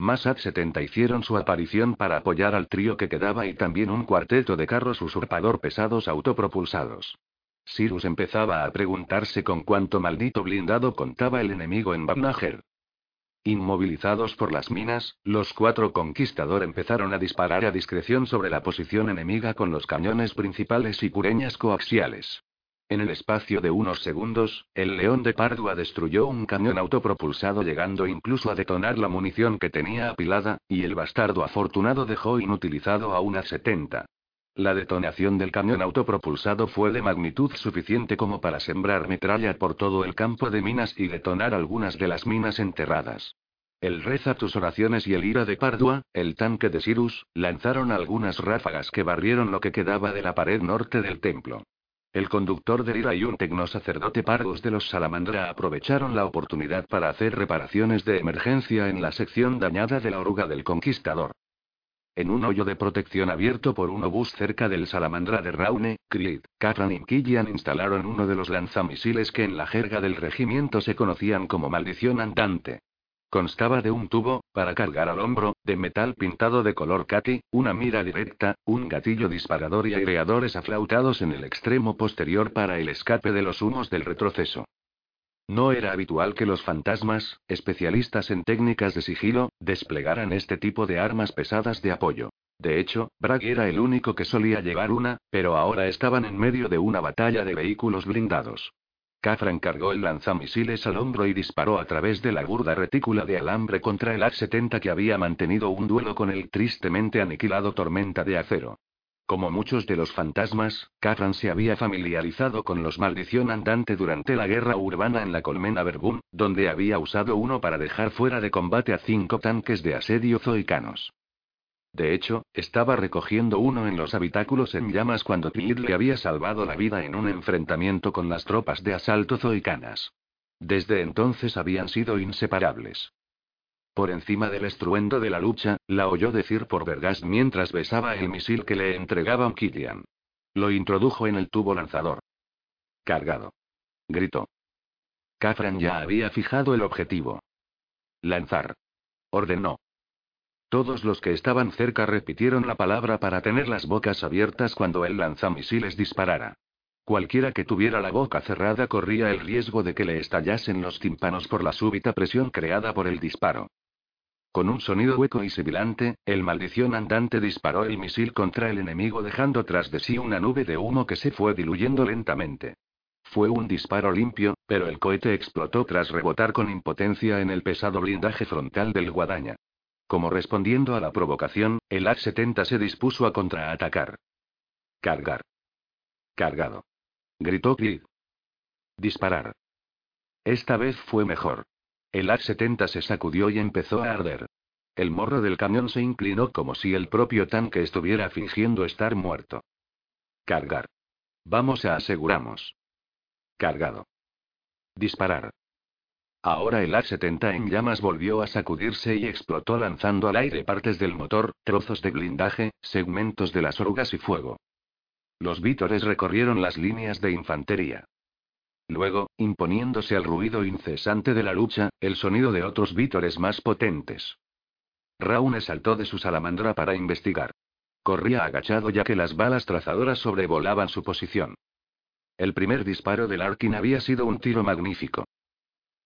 Más AT-70 hicieron su aparición para apoyar al trío que quedaba y también un cuarteto de carros usurpador pesados autopropulsados. Cyrus empezaba a preguntarse con cuánto maldito blindado contaba el enemigo en Babnager. Inmovilizados por las minas, los cuatro conquistador empezaron a disparar a discreción sobre la posición enemiga con los cañones principales y cureñas coaxiales. En el espacio de unos segundos, el león de Pardua destruyó un cañón autopropulsado llegando incluso a detonar la munición que tenía apilada, y el bastardo afortunado dejó inutilizado a una 70. La detonación del cañón autopropulsado fue de magnitud suficiente como para sembrar metralla por todo el campo de minas y detonar algunas de las minas enterradas. El reza tus oraciones y el ira de Pardua, el tanque de Sirus, lanzaron algunas ráfagas que barrieron lo que quedaba de la pared norte del templo. El conductor del ira y un tecnosacerdote Pargus de los Salamandra aprovecharon la oportunidad para hacer reparaciones de emergencia en la sección dañada de la oruga del conquistador. En un hoyo de protección abierto por un obús cerca del salamandra de Raune, Creed, Catran y Killian instalaron uno de los lanzamisiles que en la jerga del regimiento se conocían como maldición andante. Constaba de un tubo, para cargar al hombro, de metal pintado de color cati, una mira directa, un gatillo disparador y agregadores aflautados en el extremo posterior para el escape de los humos del retroceso. No era habitual que los fantasmas, especialistas en técnicas de sigilo, desplegaran este tipo de armas pesadas de apoyo. De hecho, Bragg era el único que solía llevar una, pero ahora estaban en medio de una batalla de vehículos blindados. Kafran cargó el lanzamisiles al hombro y disparó a través de la burda retícula de alambre contra el A-70 que había mantenido un duelo con el tristemente aniquilado tormenta de acero. Como muchos de los fantasmas, Catran se había familiarizado con los maldición andante durante la guerra urbana en la colmena Verbum, donde había usado uno para dejar fuera de combate a cinco tanques de asedio zoicanos. De hecho, estaba recogiendo uno en los habitáculos en llamas cuando Pid le había salvado la vida en un enfrentamiento con las tropas de asalto zoicanas. Desde entonces habían sido inseparables. Por encima del estruendo de la lucha, la oyó decir por Vergas mientras besaba el misil que le entregaba Killian. Lo introdujo en el tubo lanzador. Cargado. Gritó. Catherine ya había fijado el objetivo. Lanzar. Ordenó. Todos los que estaban cerca repitieron la palabra para tener las bocas abiertas cuando el lanzamisiles disparara. Cualquiera que tuviera la boca cerrada corría el riesgo de que le estallasen los tímpanos por la súbita presión creada por el disparo. Con un sonido hueco y sibilante, el maldición andante disparó el misil contra el enemigo dejando tras de sí una nube de humo que se fue diluyendo lentamente. Fue un disparo limpio, pero el cohete explotó tras rebotar con impotencia en el pesado blindaje frontal del guadaña. Como respondiendo a la provocación, el A-70 se dispuso a contraatacar. Cargar. Cargado. Gritó Creed. Disparar. Esta vez fue mejor. El A-70 se sacudió y empezó a arder. El morro del camión se inclinó como si el propio tanque estuviera fingiendo estar muerto. Cargar. Vamos a aseguramos. Cargado. Disparar. Ahora el A-70 en llamas volvió a sacudirse y explotó lanzando al aire partes del motor, trozos de blindaje, segmentos de las orugas y fuego. Los vítores recorrieron las líneas de infantería. Luego, imponiéndose al ruido incesante de la lucha, el sonido de otros vítores más potentes. Raune saltó de su salamandra para investigar. Corría agachado ya que las balas trazadoras sobrevolaban su posición. El primer disparo de Larkin había sido un tiro magnífico.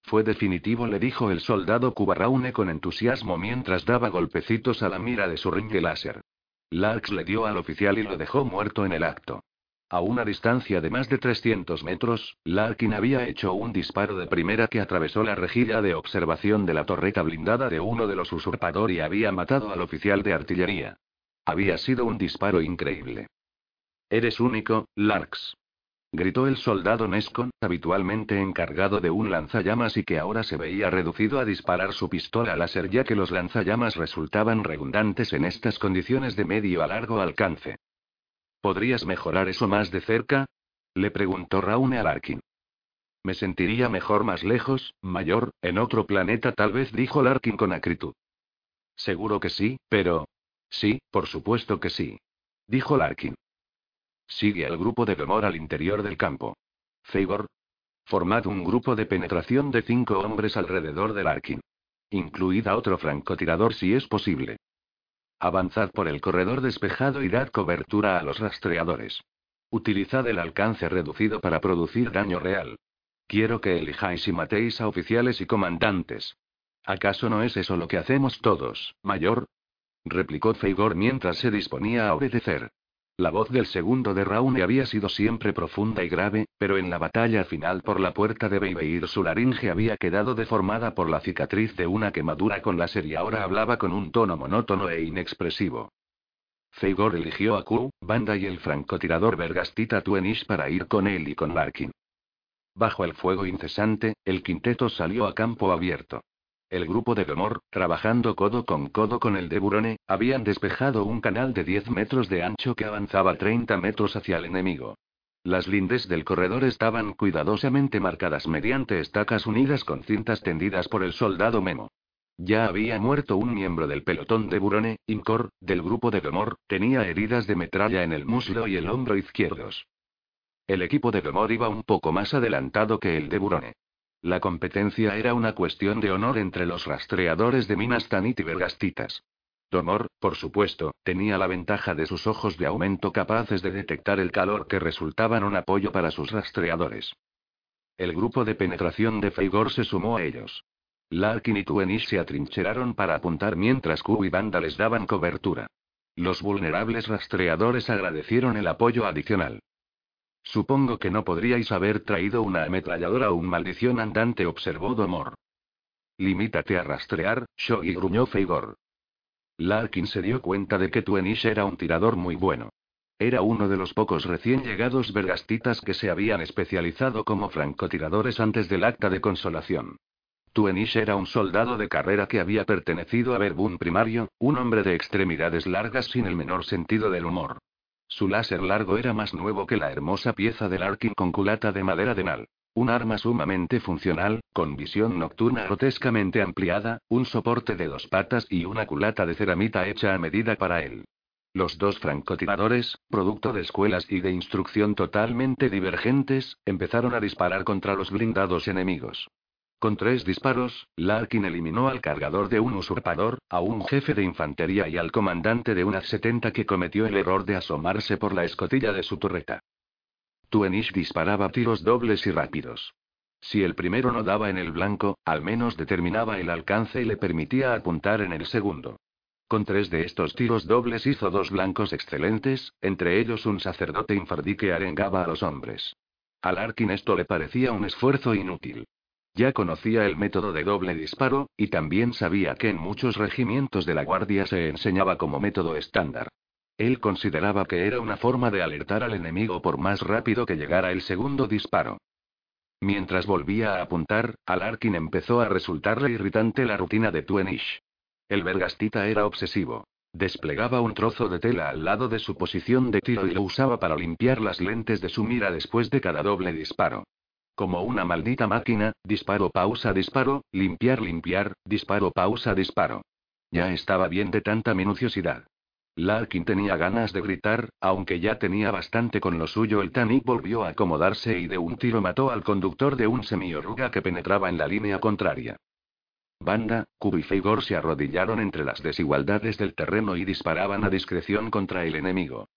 Fue definitivo, le dijo el soldado Raune con entusiasmo mientras daba golpecitos a la mira de su ringue láser. Larks le dio al oficial y lo dejó muerto en el acto. A una distancia de más de 300 metros, Larkin había hecho un disparo de primera que atravesó la rejilla de observación de la torreta blindada de uno de los usurpador y había matado al oficial de artillería. Había sido un disparo increíble. Eres único, Larks. Gritó el soldado Nescon, habitualmente encargado de un lanzallamas y que ahora se veía reducido a disparar su pistola láser ya que los lanzallamas resultaban redundantes en estas condiciones de medio a largo alcance. ¿Podrías mejorar eso más de cerca? Le preguntó Raune a Larkin. Me sentiría mejor más lejos, mayor, en otro planeta tal vez, dijo Larkin con acritud. Seguro que sí, pero... Sí, por supuesto que sí. Dijo Larkin. Sigue al grupo de Demor al interior del campo. Favor. Formad un grupo de penetración de cinco hombres alrededor de Larkin. Incluida otro francotirador si es posible. Avanzad por el corredor despejado y dad cobertura a los rastreadores. Utilizad el alcance reducido para producir daño real. Quiero que elijáis y matéis a oficiales y comandantes. ¿Acaso no es eso lo que hacemos todos, mayor? replicó Feigor mientras se disponía a obedecer. La voz del segundo de Raune había sido siempre profunda y grave, pero en la batalla final por la puerta de Beibeir su laringe había quedado deformada por la cicatriz de una quemadura con láser y ahora hablaba con un tono monótono e inexpresivo. Feigor eligió a Q, Banda y el francotirador Vergastita Tuenish para ir con él y con Larkin. Bajo el fuego incesante, el quinteto salió a campo abierto. El grupo de Gomor, trabajando codo con codo con el de Burone, habían despejado un canal de 10 metros de ancho que avanzaba 30 metros hacia el enemigo. Las lindes del corredor estaban cuidadosamente marcadas mediante estacas unidas con cintas tendidas por el soldado Memo. Ya había muerto un miembro del pelotón de Burone, Incor, del grupo de Gomor, tenía heridas de metralla en el muslo y el hombro izquierdos. El equipo de Gomor iba un poco más adelantado que el de Burone. La competencia era una cuestión de honor entre los rastreadores de minas Tanit y Vergastitas. Domor, por supuesto, tenía la ventaja de sus ojos de aumento capaces de detectar el calor que resultaban un apoyo para sus rastreadores. El grupo de penetración de Feigor se sumó a ellos. Larkin y Tuenish se atrincheraron para apuntar mientras Q y Banda les daban cobertura. Los vulnerables rastreadores agradecieron el apoyo adicional. Supongo que no podríais haber traído una ametralladora o un maldición andante, observó Domor. Limítate a rastrear, Shogi gruñó Feigor. Larkin se dio cuenta de que Tuenish era un tirador muy bueno. Era uno de los pocos recién llegados vergastitas que se habían especializado como francotiradores antes del acta de consolación. Tuenish era un soldado de carrera que había pertenecido a Verbun primario, un hombre de extremidades largas sin el menor sentido del humor. Su láser largo era más nuevo que la hermosa pieza del Arkin con culata de madera de nal. Un arma sumamente funcional, con visión nocturna grotescamente ampliada, un soporte de dos patas y una culata de ceramita hecha a medida para él. Los dos francotiradores, producto de escuelas y de instrucción totalmente divergentes, empezaron a disparar contra los blindados enemigos. Con tres disparos, Larkin eliminó al cargador de un usurpador, a un jefe de infantería y al comandante de una 70 que cometió el error de asomarse por la escotilla de su torreta. Tuenish disparaba tiros dobles y rápidos. Si el primero no daba en el blanco, al menos determinaba el alcance y le permitía apuntar en el segundo. Con tres de estos tiros dobles hizo dos blancos excelentes, entre ellos un sacerdote infardí que arengaba a los hombres. A Larkin esto le parecía un esfuerzo inútil. Ya conocía el método de doble disparo, y también sabía que en muchos regimientos de la Guardia se enseñaba como método estándar. Él consideraba que era una forma de alertar al enemigo por más rápido que llegara el segundo disparo. Mientras volvía a apuntar, a Larkin empezó a resultarle irritante la rutina de Tuenish. El vergastita era obsesivo. Desplegaba un trozo de tela al lado de su posición de tiro y lo usaba para limpiar las lentes de su mira después de cada doble disparo. Como una maldita máquina, disparo, pausa, disparo, limpiar, limpiar, disparo, pausa, disparo. Ya estaba bien de tanta minuciosidad. Larkin tenía ganas de gritar, aunque ya tenía bastante con lo suyo. El Tannic volvió a acomodarse y de un tiro mató al conductor de un semioruga que penetraba en la línea contraria. Banda, Kubo y Feigor se arrodillaron entre las desigualdades del terreno y disparaban a discreción contra el enemigo.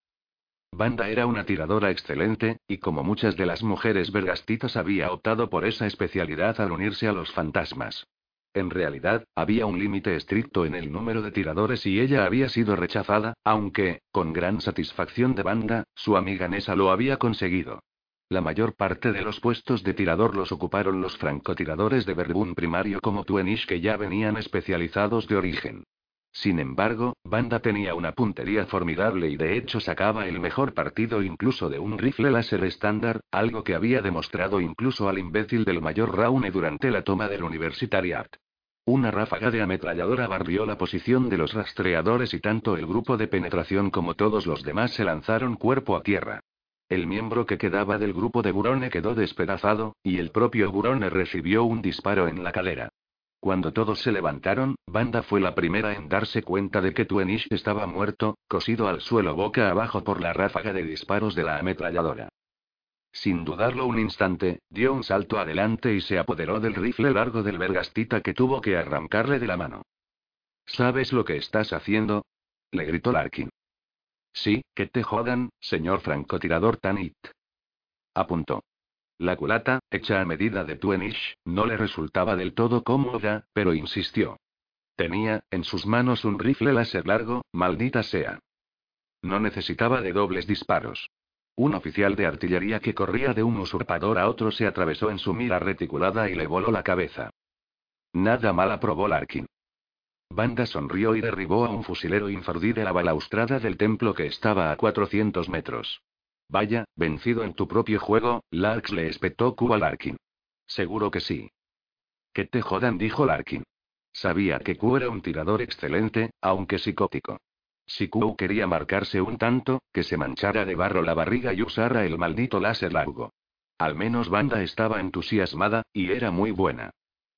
Banda era una tiradora excelente, y como muchas de las mujeres vergastitas había optado por esa especialidad al unirse a los fantasmas. En realidad, había un límite estricto en el número de tiradores y ella había sido rechazada, aunque, con gran satisfacción de Banda, su amiga Nessa lo había conseguido. La mayor parte de los puestos de tirador los ocuparon los francotiradores de Verbún primario como Tuenish que ya venían especializados de origen. Sin embargo, Banda tenía una puntería formidable y de hecho sacaba el mejor partido incluso de un rifle láser estándar, algo que había demostrado incluso al imbécil del mayor Raune durante la toma del Universitariat. Una ráfaga de ametralladora barrió la posición de los rastreadores y tanto el grupo de penetración como todos los demás se lanzaron cuerpo a tierra. El miembro que quedaba del grupo de Burone quedó despedazado, y el propio Burone recibió un disparo en la cadera. Cuando todos se levantaron, Banda fue la primera en darse cuenta de que Tuenish estaba muerto, cosido al suelo boca abajo por la ráfaga de disparos de la ametralladora. Sin dudarlo un instante, dio un salto adelante y se apoderó del rifle largo del vergastita que tuvo que arrancarle de la mano. ¿Sabes lo que estás haciendo? le gritó Larkin. Sí, que te jodan, señor francotirador Tanit. Apuntó. La culata, hecha a medida de Tuenish, no le resultaba del todo cómoda, pero insistió. Tenía, en sus manos un rifle láser largo, maldita sea. No necesitaba de dobles disparos. Un oficial de artillería que corría de un usurpador a otro se atravesó en su mira reticulada y le voló la cabeza. Nada mal aprobó Larkin. Banda sonrió y derribó a un fusilero infardí de la balaustrada del templo que estaba a 400 metros. Vaya, vencido en tu propio juego, Larks le espetó Q a Larkin. Seguro que sí. Que te jodan, dijo Larkin. Sabía que Q era un tirador excelente, aunque psicótico. Si Q quería marcarse un tanto, que se manchara de barro la barriga y usara el maldito láser largo. Al menos Banda estaba entusiasmada, y era muy buena.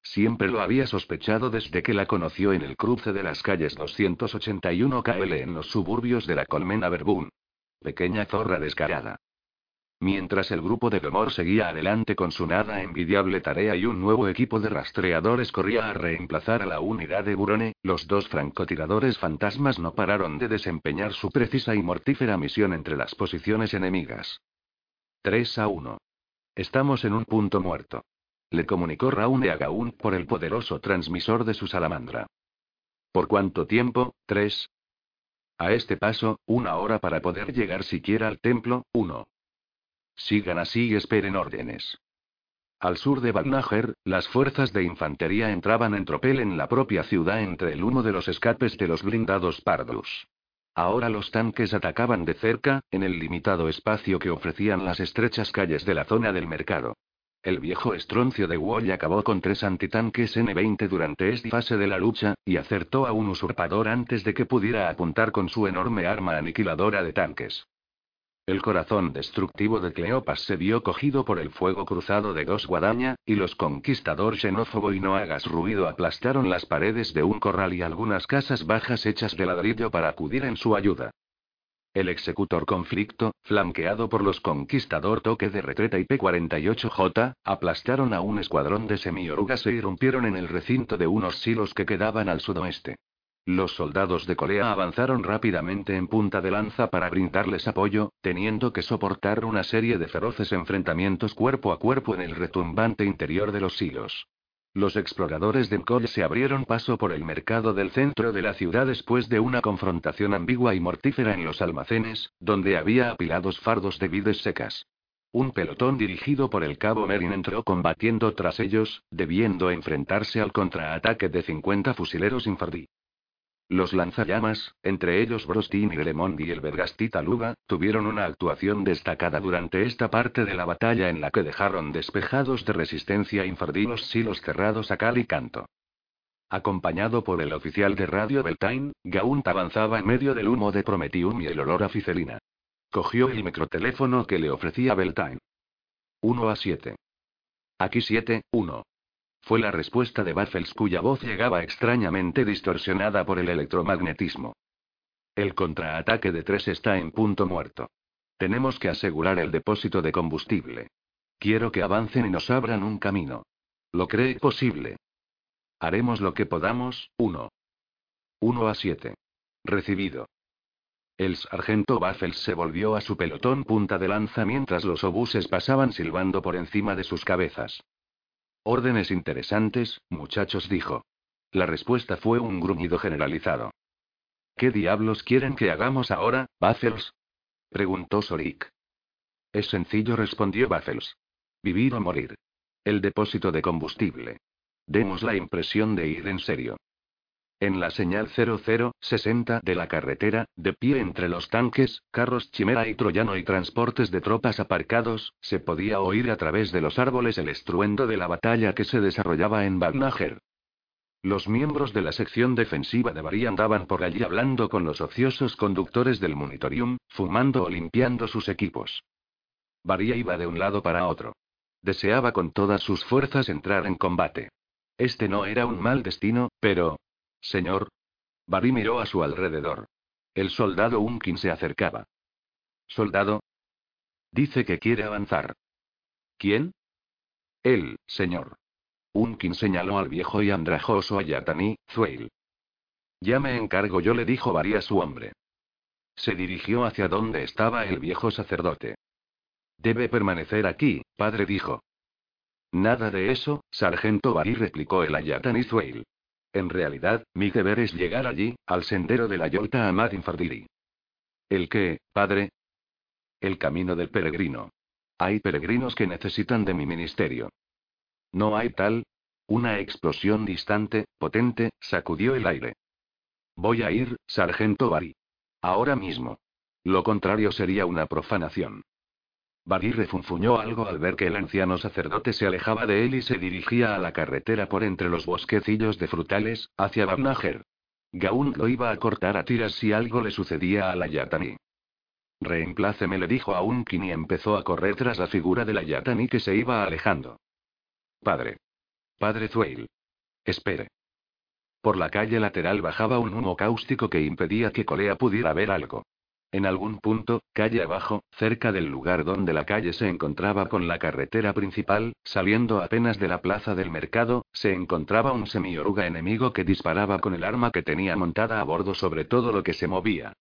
Siempre lo había sospechado desde que la conoció en el cruce de las calles 281 KL en los suburbios de la Colmena Verbún. Pequeña zorra descarada. Mientras el grupo de Gomor seguía adelante con su nada envidiable tarea y un nuevo equipo de rastreadores corría a reemplazar a la unidad de Burone, los dos francotiradores fantasmas no pararon de desempeñar su precisa y mortífera misión entre las posiciones enemigas. 3 a 1. Estamos en un punto muerto. Le comunicó Raune a Gaun por el poderoso transmisor de su salamandra. ¿Por cuánto tiempo? Tres. A este paso, una hora para poder llegar siquiera al templo, uno. Sigan así y esperen órdenes. Al sur de Bagnager, las fuerzas de infantería entraban en tropel en la propia ciudad entre el humo de los escapes de los blindados pardos. Ahora los tanques atacaban de cerca, en el limitado espacio que ofrecían las estrechas calles de la zona del mercado. El viejo estroncio de Wall acabó con tres antitanques N-20 durante esta fase de la lucha, y acertó a un usurpador antes de que pudiera apuntar con su enorme arma aniquiladora de tanques. El corazón destructivo de Cleopas se vio cogido por el fuego cruzado de Gos Guadaña, y los conquistadores xenófobo y no hagas ruido aplastaron las paredes de un corral y algunas casas bajas hechas de ladrillo para acudir en su ayuda. El executor conflicto, flanqueado por los conquistador toque de retreta y P-48J, aplastaron a un escuadrón de semiorugas e irrumpieron en el recinto de unos silos que quedaban al sudoeste. Los soldados de Corea avanzaron rápidamente en punta de lanza para brindarles apoyo, teniendo que soportar una serie de feroces enfrentamientos cuerpo a cuerpo en el retumbante interior de los silos. Los exploradores de Mkol se abrieron paso por el mercado del centro de la ciudad después de una confrontación ambigua y mortífera en los almacenes, donde había apilados fardos de vides secas. Un pelotón dirigido por el cabo Merin entró combatiendo tras ellos, debiendo enfrentarse al contraataque de 50 fusileros infardí. Los lanzallamas, entre ellos Brostin y Lemond y el Bergastita Luga, tuvieron una actuación destacada durante esta parte de la batalla en la que dejaron despejados de resistencia infardí los silos cerrados a cal y canto. Acompañado por el oficial de radio Beltane, Gaunt avanzaba en medio del humo de Prometium y el olor a ficelina. Cogió el microteléfono que le ofrecía Beltane. 1 a 7. Aquí 7, 1. Fue la respuesta de Baffles cuya voz llegaba extrañamente distorsionada por el electromagnetismo. El contraataque de tres está en punto muerto. Tenemos que asegurar el depósito de combustible. Quiero que avancen y nos abran un camino. ¿Lo cree posible? Haremos lo que podamos, uno. Uno a siete. Recibido. El sargento Baffles se volvió a su pelotón punta de lanza mientras los obuses pasaban silbando por encima de sus cabezas. Órdenes interesantes, muchachos, dijo. La respuesta fue un gruñido generalizado. ¿Qué diablos quieren que hagamos ahora, Baffles? preguntó Sorik. Es sencillo, respondió Baffles. Vivir o morir. El depósito de combustible. Demos la impresión de ir en serio. En la señal 0060 de la carretera, de pie entre los tanques, carros chimera y troyano y transportes de tropas aparcados, se podía oír a través de los árboles el estruendo de la batalla que se desarrollaba en Bagnager. Los miembros de la sección defensiva de Bari andaban por allí hablando con los ociosos conductores del monitorium, fumando o limpiando sus equipos. Varía iba de un lado para otro. Deseaba con todas sus fuerzas entrar en combate. Este no era un mal destino, pero, Señor. Barry miró a su alrededor. El soldado Unkin se acercaba. ¿Soldado? Dice que quiere avanzar. ¿Quién? Él, señor. Unkin señaló al viejo y andrajoso Ayatani, Zueil. Ya me encargo yo, le dijo Barry a su hombre. Se dirigió hacia donde estaba el viejo sacerdote. Debe permanecer aquí, padre dijo. Nada de eso, sargento Barry replicó el Ayatani Thwail. En realidad, mi deber es llegar allí, al sendero de la Yolta Amad Infardiri. ¿El qué, padre? El camino del peregrino. Hay peregrinos que necesitan de mi ministerio. ¿No hay tal? Una explosión distante, potente, sacudió el aire. Voy a ir, sargento Barry. Ahora mismo. Lo contrario sería una profanación. Barry refunfuñó algo al ver que el anciano sacerdote se alejaba de él y se dirigía a la carretera por entre los bosquecillos de frutales, hacia Babnager. Gaun lo iba a cortar a tiras si algo le sucedía a la Yatani. Reempláceme, le dijo a Unkin y empezó a correr tras la figura de la Yatani que se iba alejando. Padre. Padre Thwail. Espere. Por la calle lateral bajaba un humo cáustico que impedía que Colea pudiera ver algo. En algún punto, calle abajo, cerca del lugar donde la calle se encontraba con la carretera principal, saliendo apenas de la plaza del mercado, se encontraba un semioruga enemigo que disparaba con el arma que tenía montada a bordo sobre todo lo que se movía.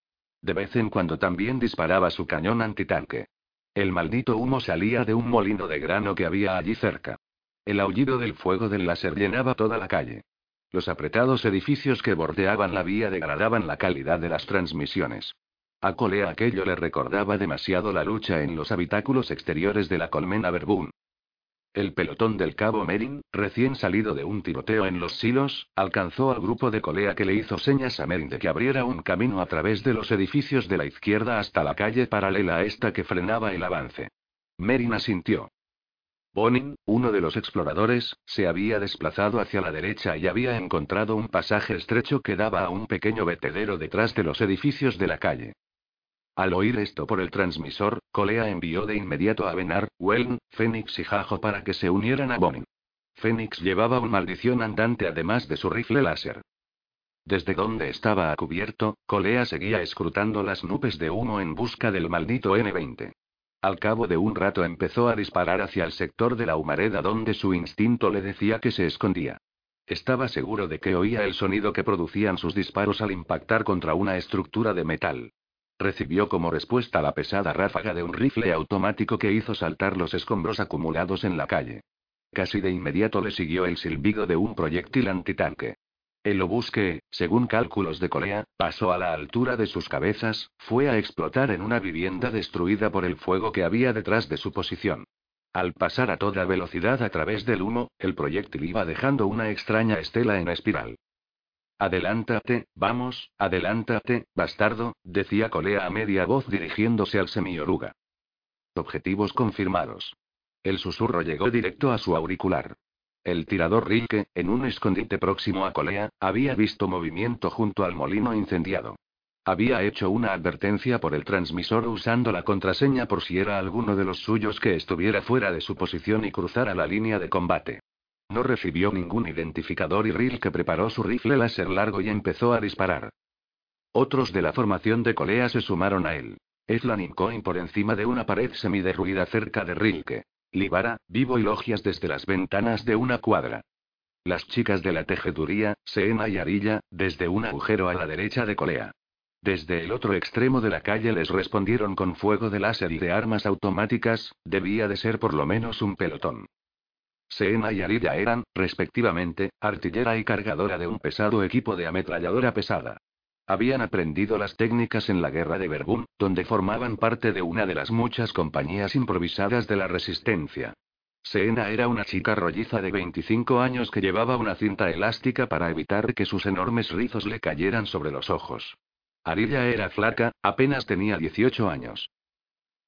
De vez en cuando también disparaba su cañón antitanque. El maldito humo salía de un molino de grano que había allí cerca. El aullido del fuego del láser llenaba toda la calle. Los apretados edificios que bordeaban la vía degradaban la calidad de las transmisiones. A Colea aquello le recordaba demasiado la lucha en los habitáculos exteriores de la colmena Verbún. El pelotón del cabo Merin, recién salido de un tiroteo en los silos, alcanzó al grupo de Colea que le hizo señas a Merin de que abriera un camino a través de los edificios de la izquierda hasta la calle paralela a esta que frenaba el avance. Merin asintió. Bonin, uno de los exploradores, se había desplazado hacia la derecha y había encontrado un pasaje estrecho que daba a un pequeño vertedero detrás de los edificios de la calle. Al oír esto por el transmisor, Colea envió de inmediato a Benar, Weln, Fénix y Jajo para que se unieran a Bonin. Fénix llevaba un maldición andante además de su rifle láser. Desde donde estaba a cubierto, Colea seguía escrutando las nubes de humo en busca del maldito N-20. Al cabo de un rato empezó a disparar hacia el sector de la humareda donde su instinto le decía que se escondía. Estaba seguro de que oía el sonido que producían sus disparos al impactar contra una estructura de metal. Recibió como respuesta la pesada ráfaga de un rifle automático que hizo saltar los escombros acumulados en la calle. Casi de inmediato le siguió el silbido de un proyectil antitanque. El obusque, según cálculos de Corea, pasó a la altura de sus cabezas, fue a explotar en una vivienda destruida por el fuego que había detrás de su posición. Al pasar a toda velocidad a través del humo, el proyectil iba dejando una extraña estela en espiral. Adelántate, vamos, adelántate, bastardo, decía Colea a media voz dirigiéndose al semioruga. Objetivos confirmados. El susurro llegó directo a su auricular. El tirador Rilke, en un escondite próximo a Colea, había visto movimiento junto al molino incendiado. Había hecho una advertencia por el transmisor usando la contraseña por si era alguno de los suyos que estuviera fuera de su posición y cruzara la línea de combate. No recibió ningún identificador y Rilke preparó su rifle láser largo y empezó a disparar. Otros de la formación de Colea se sumaron a él. Eslan y Coin por encima de una pared semiderruida cerca de Rilke. Libara, vivo y logias desde las ventanas de una cuadra. Las chicas de la tejeduría, Seena y Arilla, desde un agujero a la derecha de Colea. Desde el otro extremo de la calle les respondieron con fuego de láser y de armas automáticas, debía de ser por lo menos un pelotón. Seena y Arilla eran, respectivamente, artillera y cargadora de un pesado equipo de ametralladora pesada. Habían aprendido las técnicas en la guerra de Verbún, donde formaban parte de una de las muchas compañías improvisadas de la resistencia. Seena era una chica rolliza de 25 años que llevaba una cinta elástica para evitar que sus enormes rizos le cayeran sobre los ojos. Arilla era flaca, apenas tenía 18 años.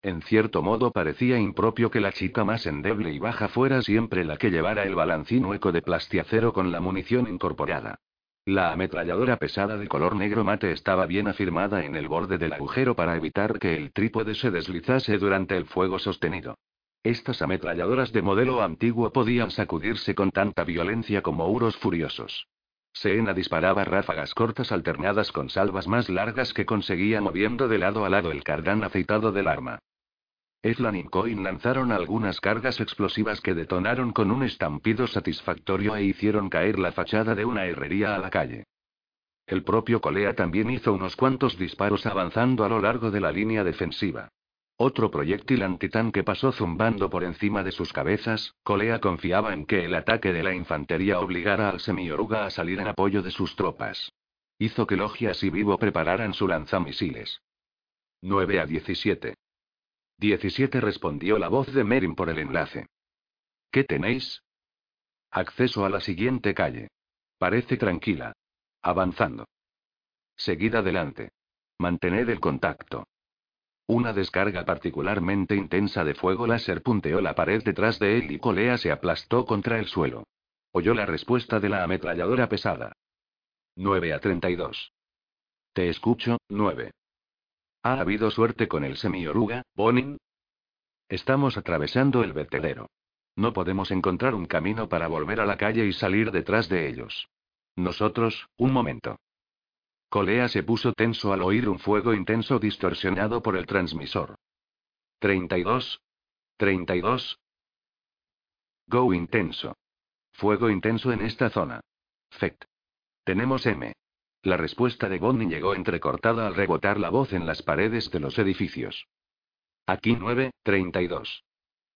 En cierto modo parecía impropio que la chica más endeble y baja fuera siempre la que llevara el balancín hueco de plastiacero con la munición incorporada. La ametralladora pesada de color negro mate estaba bien afirmada en el borde del agujero para evitar que el trípode se deslizase durante el fuego sostenido. Estas ametralladoras de modelo antiguo podían sacudirse con tanta violencia como uros furiosos. Seena disparaba ráfagas cortas alternadas con salvas más largas que conseguía moviendo de lado a lado el cardán aceitado del arma. Eslan y Coin lanzaron algunas cargas explosivas que detonaron con un estampido satisfactorio e hicieron caer la fachada de una herrería a la calle. El propio Colea también hizo unos cuantos disparos avanzando a lo largo de la línea defensiva. Otro proyectil antitanque pasó zumbando por encima de sus cabezas. Colea confiaba en que el ataque de la infantería obligara al semioruga a salir en apoyo de sus tropas. Hizo que Logias y Vivo prepararan su lanzamisiles. 9 a 17. 17 respondió la voz de Merin por el enlace. ¿Qué tenéis? Acceso a la siguiente calle. Parece tranquila. Avanzando. Seguid adelante. Mantened el contacto. Una descarga particularmente intensa de fuego láser punteó la pared detrás de él y Colea se aplastó contra el suelo. Oyó la respuesta de la ametralladora pesada. 9 a 32. Te escucho, 9. ¿Ha habido suerte con el semioruga, Bonin? Estamos atravesando el vertedero. No podemos encontrar un camino para volver a la calle y salir detrás de ellos. Nosotros, un momento. Colea se puso tenso al oír un fuego intenso distorsionado por el transmisor. 32. 32. Go intenso. Fuego intenso en esta zona. Fect. Tenemos M. La respuesta de Bonnie llegó entrecortada al rebotar la voz en las paredes de los edificios. Aquí 9, 32.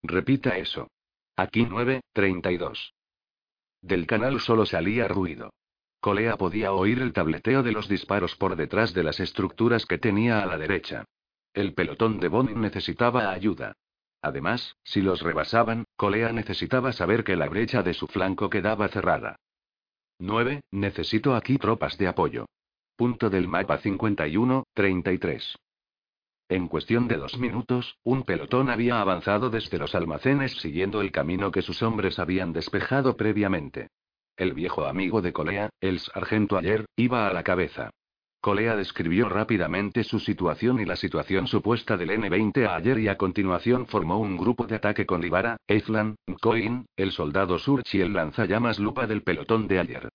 Repita eso. Aquí 9, 32. Del canal solo salía ruido. Colea podía oír el tableteo de los disparos por detrás de las estructuras que tenía a la derecha. El pelotón de Bonin necesitaba ayuda. Además, si los rebasaban, Colea necesitaba saber que la brecha de su flanco quedaba cerrada. 9. Necesito aquí tropas de apoyo. Punto del mapa 51, 33. En cuestión de dos minutos, un pelotón había avanzado desde los almacenes siguiendo el camino que sus hombres habían despejado previamente. El viejo amigo de Colea, el sargento Ayer, iba a la cabeza. Colea describió rápidamente su situación y la situación supuesta del N-20 a Ayer y a continuación formó un grupo de ataque con Libara, Eithlan, Coin, el soldado Surch y el lanzallamas Lupa del pelotón de Ayer.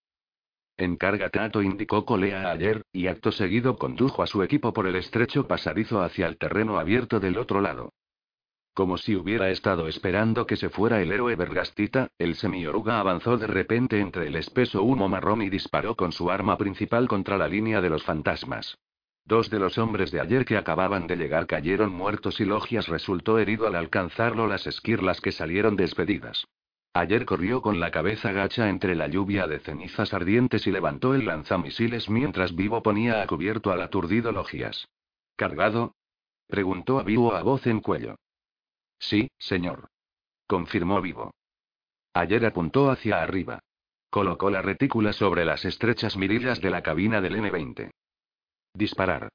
Encarga Tato indicó Colea Ayer, y acto seguido condujo a su equipo por el estrecho pasadizo hacia el terreno abierto del otro lado. Como si hubiera estado esperando que se fuera el héroe Vergastita, el semioruga avanzó de repente entre el espeso humo marrón y disparó con su arma principal contra la línea de los fantasmas. Dos de los hombres de ayer que acababan de llegar cayeron muertos y Logias resultó herido al alcanzarlo las esquirlas que salieron despedidas. Ayer corrió con la cabeza gacha entre la lluvia de cenizas ardientes y levantó el lanzamisiles mientras Vivo ponía a cubierto al aturdido Logias. ¿Cargado? preguntó a Vivo a voz en cuello. Sí, señor. Confirmó Vivo. Ayer apuntó hacia arriba. Colocó la retícula sobre las estrechas mirillas de la cabina del N-20. Disparar.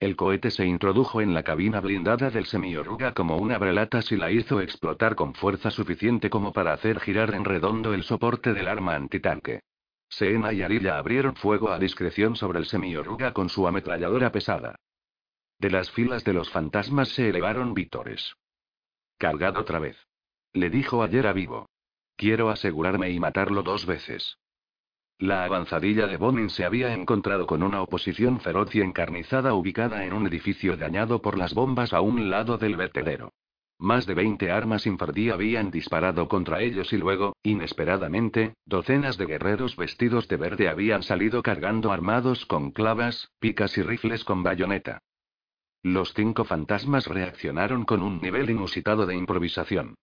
El cohete se introdujo en la cabina blindada del semioruga como una brelatas y la hizo explotar con fuerza suficiente como para hacer girar en redondo el soporte del arma antitanque. Seena y Arilla abrieron fuego a discreción sobre el semioruga con su ametralladora pesada. De las filas de los fantasmas se elevaron vítores. Cargado otra vez. Le dijo ayer a Vivo. Quiero asegurarme y matarlo dos veces. La avanzadilla de Bonin se había encontrado con una oposición feroz y encarnizada ubicada en un edificio dañado por las bombas a un lado del vertedero. Más de 20 armas infardí habían disparado contra ellos y luego, inesperadamente, docenas de guerreros vestidos de verde habían salido cargando armados con clavas, picas y rifles con bayoneta. Los cinco fantasmas reaccionaron con un nivel inusitado de improvisación.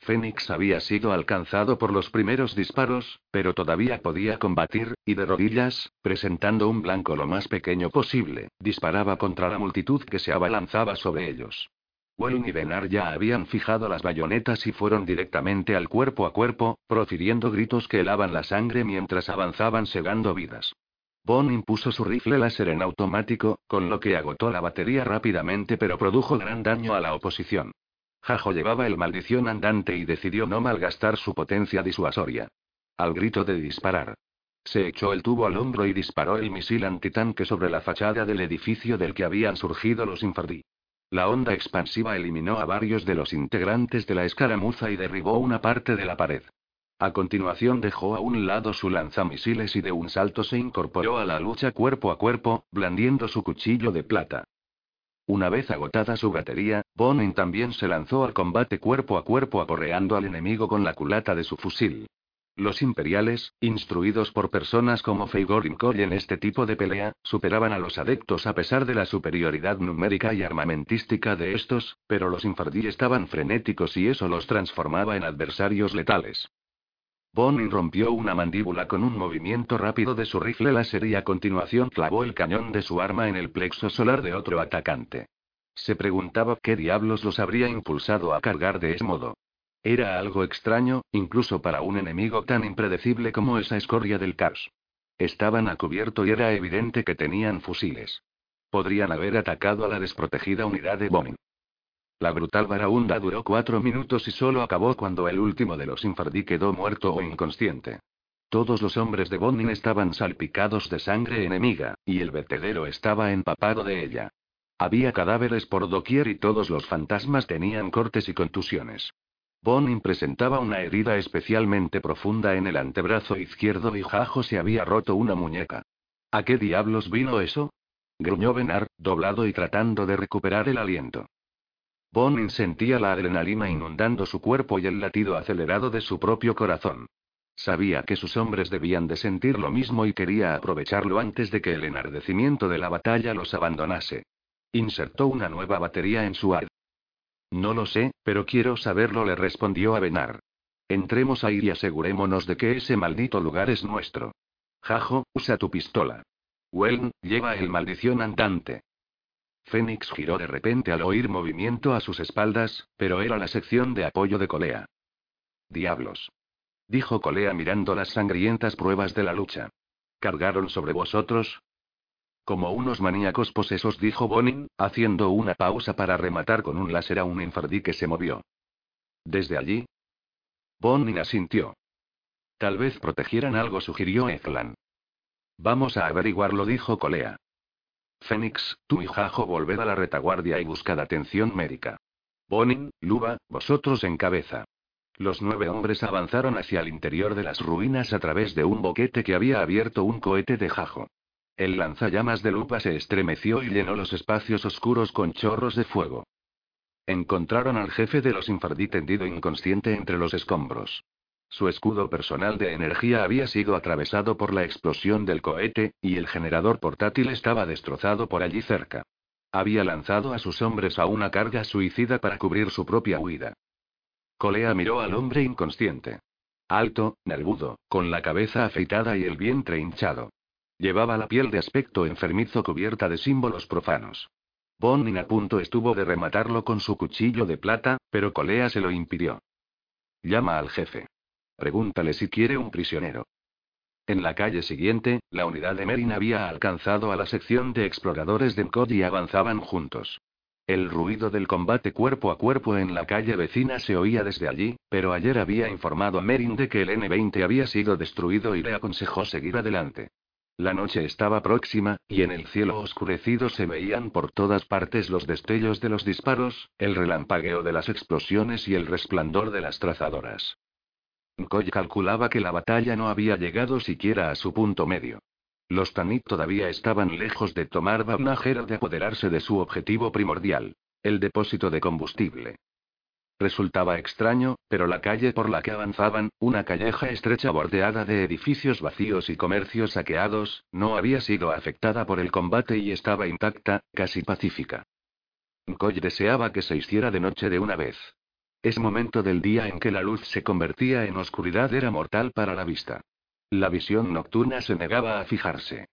Fénix había sido alcanzado por los primeros disparos, pero todavía podía combatir, y de rodillas, presentando un blanco lo más pequeño posible, disparaba contra la multitud que se abalanzaba sobre ellos. Wayne y Benar ya habían fijado las bayonetas y fueron directamente al cuerpo a cuerpo, profiriendo gritos que helaban la sangre mientras avanzaban segando vidas. Bond impuso su rifle láser en automático, con lo que agotó la batería rápidamente pero produjo gran daño a la oposición. Jajo llevaba el maldición andante y decidió no malgastar su potencia disuasoria. Al grito de disparar. Se echó el tubo al hombro y disparó el misil antitanque sobre la fachada del edificio del que habían surgido los infardí. La onda expansiva eliminó a varios de los integrantes de la escaramuza y derribó una parte de la pared. A continuación dejó a un lado su lanzamisiles y de un salto se incorporó a la lucha cuerpo a cuerpo, blandiendo su cuchillo de plata. Una vez agotada su batería, Bonin también se lanzó al combate cuerpo a cuerpo aporreando al enemigo con la culata de su fusil. Los imperiales, instruidos por personas como Feigorin Cole en este tipo de pelea, superaban a los adeptos a pesar de la superioridad numérica y armamentística de estos, pero los infardí estaban frenéticos y eso los transformaba en adversarios letales. Bonin rompió una mandíbula con un movimiento rápido de su rifle láser y a continuación clavó el cañón de su arma en el plexo solar de otro atacante. Se preguntaba qué diablos los habría impulsado a cargar de ese modo. Era algo extraño, incluso para un enemigo tan impredecible como esa escoria del caos. Estaban a cubierto y era evidente que tenían fusiles. Podrían haber atacado a la desprotegida unidad de Bonin. La brutal varaunda duró cuatro minutos y solo acabó cuando el último de los infardí quedó muerto o inconsciente. Todos los hombres de Bonin estaban salpicados de sangre enemiga, y el vertedero estaba empapado de ella. Había cadáveres por doquier y todos los fantasmas tenían cortes y contusiones. Bonin presentaba una herida especialmente profunda en el antebrazo izquierdo y Jajo se había roto una muñeca. ¿A qué diablos vino eso? gruñó Benar, doblado y tratando de recuperar el aliento. Bonin sentía la adrenalina inundando su cuerpo y el latido acelerado de su propio corazón. Sabía que sus hombres debían de sentir lo mismo y quería aprovecharlo antes de que el enardecimiento de la batalla los abandonase. Insertó una nueva batería en su ad. No lo sé, pero quiero saberlo, le respondió Avenar. Entremos ahí y asegurémonos de que ese maldito lugar es nuestro. Jajo, usa tu pistola. Weln, lleva el maldición andante. Fénix giró de repente al oír movimiento a sus espaldas, pero era la sección de apoyo de Colea. Diablos. Dijo Colea mirando las sangrientas pruebas de la lucha. ¿Cargaron sobre vosotros? Como unos maníacos posesos, dijo Bonin, haciendo una pausa para rematar con un láser a un infardí que se movió. Desde allí. Bonin asintió. Tal vez protegieran algo, sugirió Ezlan. Vamos a averiguarlo, dijo Colea. Fénix, tú y Jajo volved a la retaguardia y buscad atención médica. Bonin, Luba, vosotros en cabeza. Los nueve hombres avanzaron hacia el interior de las ruinas a través de un boquete que había abierto un cohete de Jajo. El lanzallamas de lupa se estremeció y llenó los espacios oscuros con chorros de fuego. Encontraron al jefe de los infardí tendido inconsciente entre los escombros. Su escudo personal de energía había sido atravesado por la explosión del cohete, y el generador portátil estaba destrozado por allí cerca. Había lanzado a sus hombres a una carga suicida para cubrir su propia huida. Colea miró al hombre inconsciente. Alto, nervudo, con la cabeza afeitada y el vientre hinchado. Llevaba la piel de aspecto enfermizo cubierta de símbolos profanos. Bonin a punto estuvo de rematarlo con su cuchillo de plata, pero Colea se lo impidió. Llama al jefe. Pregúntale si quiere un prisionero. En la calle siguiente, la unidad de Merin había alcanzado a la sección de exploradores de Mkod y avanzaban juntos. El ruido del combate cuerpo a cuerpo en la calle vecina se oía desde allí, pero ayer había informado a Merin de que el N-20 había sido destruido y le aconsejó seguir adelante. La noche estaba próxima, y en el cielo oscurecido se veían por todas partes los destellos de los disparos, el relampagueo de las explosiones y el resplandor de las trazadoras. Koy calculaba que la batalla no había llegado siquiera a su punto medio. Los Tanit todavía estaban lejos de tomar Babnajer de apoderarse de su objetivo primordial, el depósito de combustible. Resultaba extraño, pero la calle por la que avanzaban, una calleja estrecha bordeada de edificios vacíos y comercios saqueados, no había sido afectada por el combate y estaba intacta, casi pacífica. Koy deseaba que se hiciera de noche de una vez. Ese momento del día en que la luz se convertía en oscuridad era mortal para la vista. La visión nocturna se negaba a fijarse.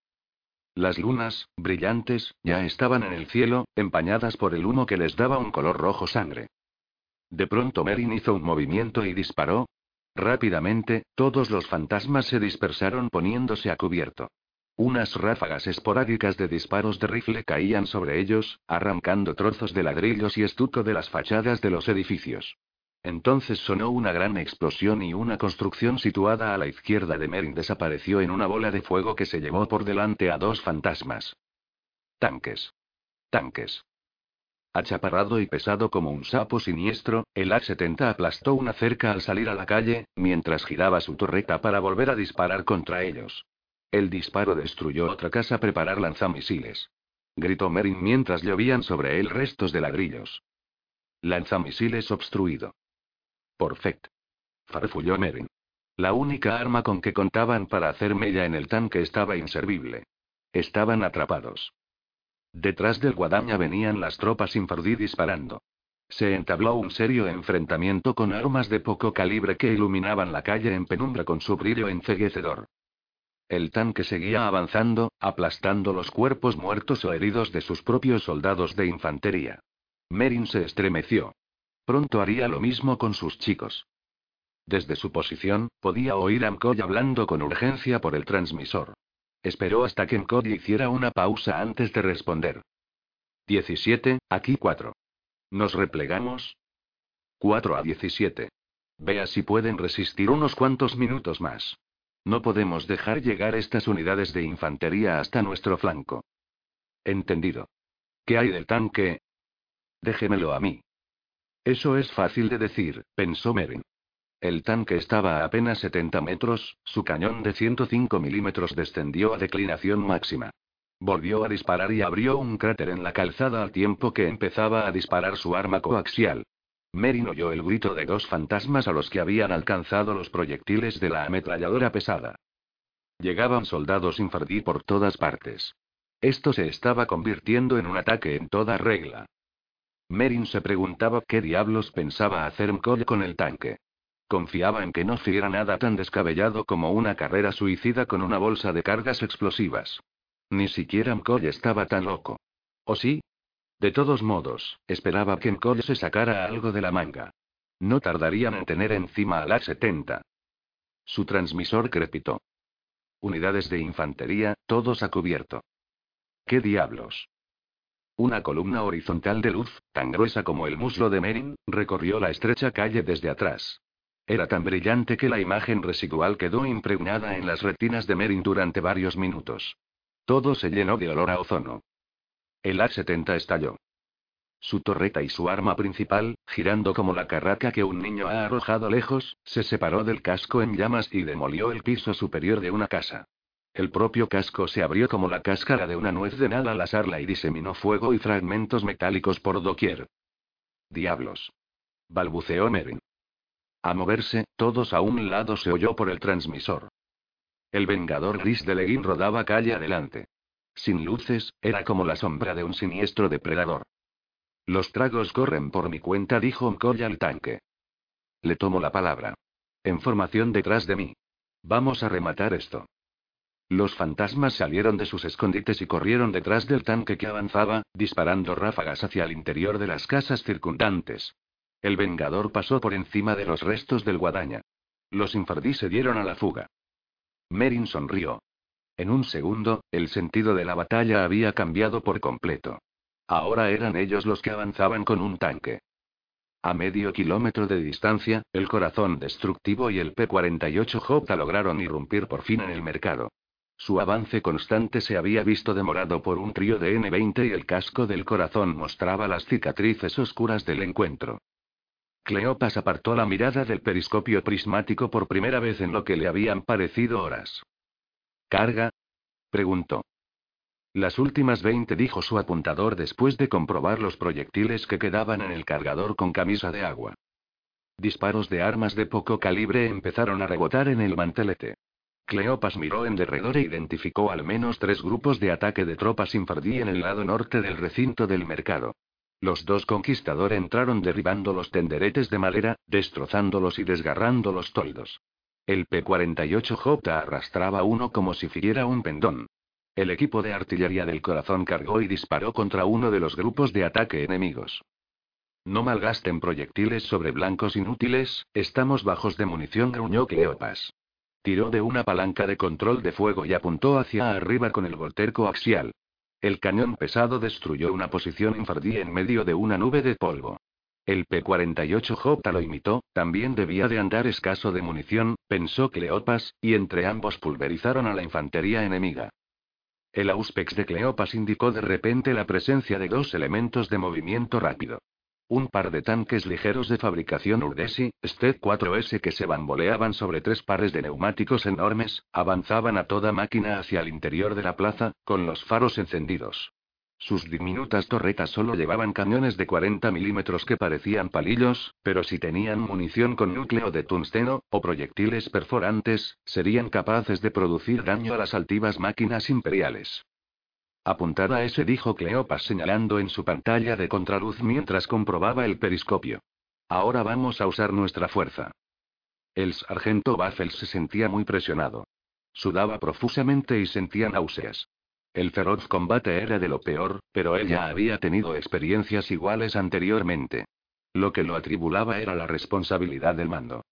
Las lunas, brillantes, ya estaban en el cielo, empañadas por el humo que les daba un color rojo sangre. De pronto Merin hizo un movimiento y disparó. Rápidamente, todos los fantasmas se dispersaron poniéndose a cubierto. Unas ráfagas esporádicas de disparos de rifle caían sobre ellos, arrancando trozos de ladrillos y estuco de las fachadas de los edificios. Entonces sonó una gran explosión y una construcción situada a la izquierda de Merin desapareció en una bola de fuego que se llevó por delante a dos fantasmas. Tanques. Tanques. Achaparrado y pesado como un sapo siniestro, el A-70 aplastó una cerca al salir a la calle, mientras giraba su torreta para volver a disparar contra ellos. El disparo destruyó otra casa preparar lanzamisiles. Gritó Merin mientras llovían sobre él restos de ladrillos. Lanzamisiles obstruido. Perfecto. Farfulló Merin. La única arma con que contaban para hacer mella en el tanque estaba inservible. Estaban atrapados. Detrás del guadaña venían las tropas infardí disparando. Se entabló un serio enfrentamiento con armas de poco calibre que iluminaban la calle en penumbra con su brillo enceguecedor. El tanque seguía avanzando, aplastando los cuerpos muertos o heridos de sus propios soldados de infantería. Merin se estremeció. Pronto haría lo mismo con sus chicos. Desde su posición, podía oír a Mkoy hablando con urgencia por el transmisor. Esperó hasta que Mkoy hiciera una pausa antes de responder. 17, aquí 4. ¿Nos replegamos? 4 a 17. Vea si pueden resistir unos cuantos minutos más. No podemos dejar llegar estas unidades de infantería hasta nuestro flanco. Entendido. ¿Qué hay del tanque? Déjemelo a mí. Eso es fácil de decir, pensó Merin. El tanque estaba a apenas 70 metros, su cañón de 105 milímetros descendió a declinación máxima. Volvió a disparar y abrió un cráter en la calzada al tiempo que empezaba a disparar su arma coaxial. Merin oyó el grito de dos fantasmas a los que habían alcanzado los proyectiles de la ametralladora pesada. Llegaban soldados infardí por todas partes. Esto se estaba convirtiendo en un ataque en toda regla. Merin se preguntaba qué diablos pensaba hacer Mkoll con el tanque. Confiaba en que no hiciera nada tan descabellado como una carrera suicida con una bolsa de cargas explosivas. Ni siquiera McCoy estaba tan loco. ¿O sí? De todos modos, esperaba que McCoy se sacara algo de la manga. No tardarían en tener encima a la 70. Su transmisor crepitó. Unidades de infantería, todos a cubierto. ¿Qué diablos? Una columna horizontal de luz, tan gruesa como el muslo de Merin, recorrió la estrecha calle desde atrás. Era tan brillante que la imagen residual quedó impregnada en las retinas de Merin durante varios minutos. Todo se llenó de olor a ozono. El A-70 estalló. Su torreta y su arma principal, girando como la carraca que un niño ha arrojado lejos, se separó del casco en llamas y demolió el piso superior de una casa. El propio casco se abrió como la cáscara de una nuez de nada al asarla y diseminó fuego y fragmentos metálicos por doquier. Diablos. balbuceó Merin. A moverse, todos a un lado se oyó por el transmisor. El vengador gris de Leguín rodaba calle adelante. Sin luces, era como la sombra de un siniestro depredador. Los tragos corren por mi cuenta, dijo Mkoy al tanque. Le tomo la palabra. En formación detrás de mí. Vamos a rematar esto. Los fantasmas salieron de sus escondites y corrieron detrás del tanque que avanzaba, disparando ráfagas hacia el interior de las casas circundantes. El Vengador pasó por encima de los restos del guadaña. Los infardí se dieron a la fuga. Merin sonrió. En un segundo, el sentido de la batalla había cambiado por completo. Ahora eran ellos los que avanzaban con un tanque. A medio kilómetro de distancia, el corazón destructivo y el P-48 J lograron irrumpir por fin en el mercado. Su avance constante se había visto demorado por un trío de N-20 y el casco del corazón mostraba las cicatrices oscuras del encuentro. Cleopas apartó la mirada del periscopio prismático por primera vez en lo que le habían parecido horas. ¿Carga? preguntó. Las últimas veinte dijo su apuntador después de comprobar los proyectiles que quedaban en el cargador con camisa de agua. Disparos de armas de poco calibre empezaron a rebotar en el mantelete. Cleopas miró en derredor e identificó al menos tres grupos de ataque de tropas infardí en el lado norte del recinto del mercado. Los dos conquistadores entraron derribando los tenderetes de madera, destrozándolos y desgarrando los toldos. El P-48J arrastraba uno como si fuera un pendón. El equipo de artillería del corazón cargó y disparó contra uno de los grupos de ataque enemigos. No malgasten proyectiles sobre blancos inútiles, estamos bajos de munición, gruñó Cleopas. Tiró de una palanca de control de fuego y apuntó hacia arriba con el volter coaxial. El cañón pesado destruyó una posición infardí en medio de una nube de polvo. El P-48J lo imitó, también debía de andar escaso de munición, pensó Cleopas, y entre ambos pulverizaron a la infantería enemiga. El Auspex de Cleopas indicó de repente la presencia de dos elementos de movimiento rápido. Un par de tanques ligeros de fabricación Urdesi, STED 4S que se bamboleaban sobre tres pares de neumáticos enormes, avanzaban a toda máquina hacia el interior de la plaza, con los faros encendidos. Sus diminutas torretas solo llevaban cañones de 40 milímetros que parecían palillos, pero si tenían munición con núcleo de tungsteno, o proyectiles perforantes, serían capaces de producir daño a las altivas máquinas imperiales. Apuntada a ese, dijo Cleopas señalando en su pantalla de contraluz mientras comprobaba el periscopio. Ahora vamos a usar nuestra fuerza. El sargento Baffles se sentía muy presionado. Sudaba profusamente y sentía náuseas. El feroz combate era de lo peor, pero él ya había tenido experiencias iguales anteriormente. Lo que lo atribulaba era la responsabilidad del mando.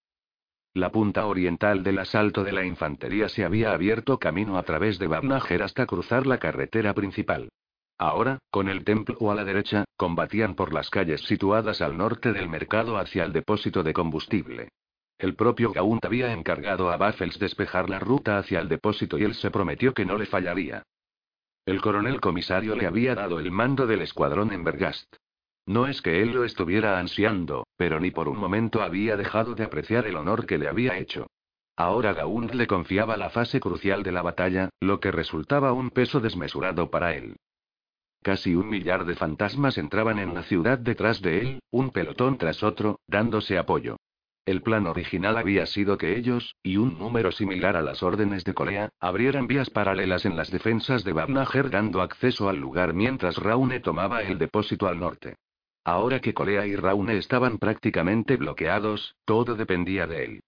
La punta oriental del asalto de la infantería se había abierto camino a través de Babnager hasta cruzar la carretera principal. Ahora, con el templo a la derecha, combatían por las calles situadas al norte del mercado hacia el depósito de combustible. El propio Gaunt había encargado a Baffles despejar la ruta hacia el depósito y él se prometió que no le fallaría. El coronel comisario le había dado el mando del escuadrón en Bergast. No es que él lo estuviera ansiando, pero ni por un momento había dejado de apreciar el honor que le había hecho. Ahora Gaunt le confiaba la fase crucial de la batalla, lo que resultaba un peso desmesurado para él. Casi un millar de fantasmas entraban en la ciudad detrás de él, un pelotón tras otro, dándose apoyo. El plan original había sido que ellos, y un número similar a las órdenes de Colea, abrieran vías paralelas en las defensas de Babnager dando acceso al lugar mientras Raune tomaba el depósito al norte. Ahora que Colea y Raune estaban prácticamente bloqueados, todo dependía de él.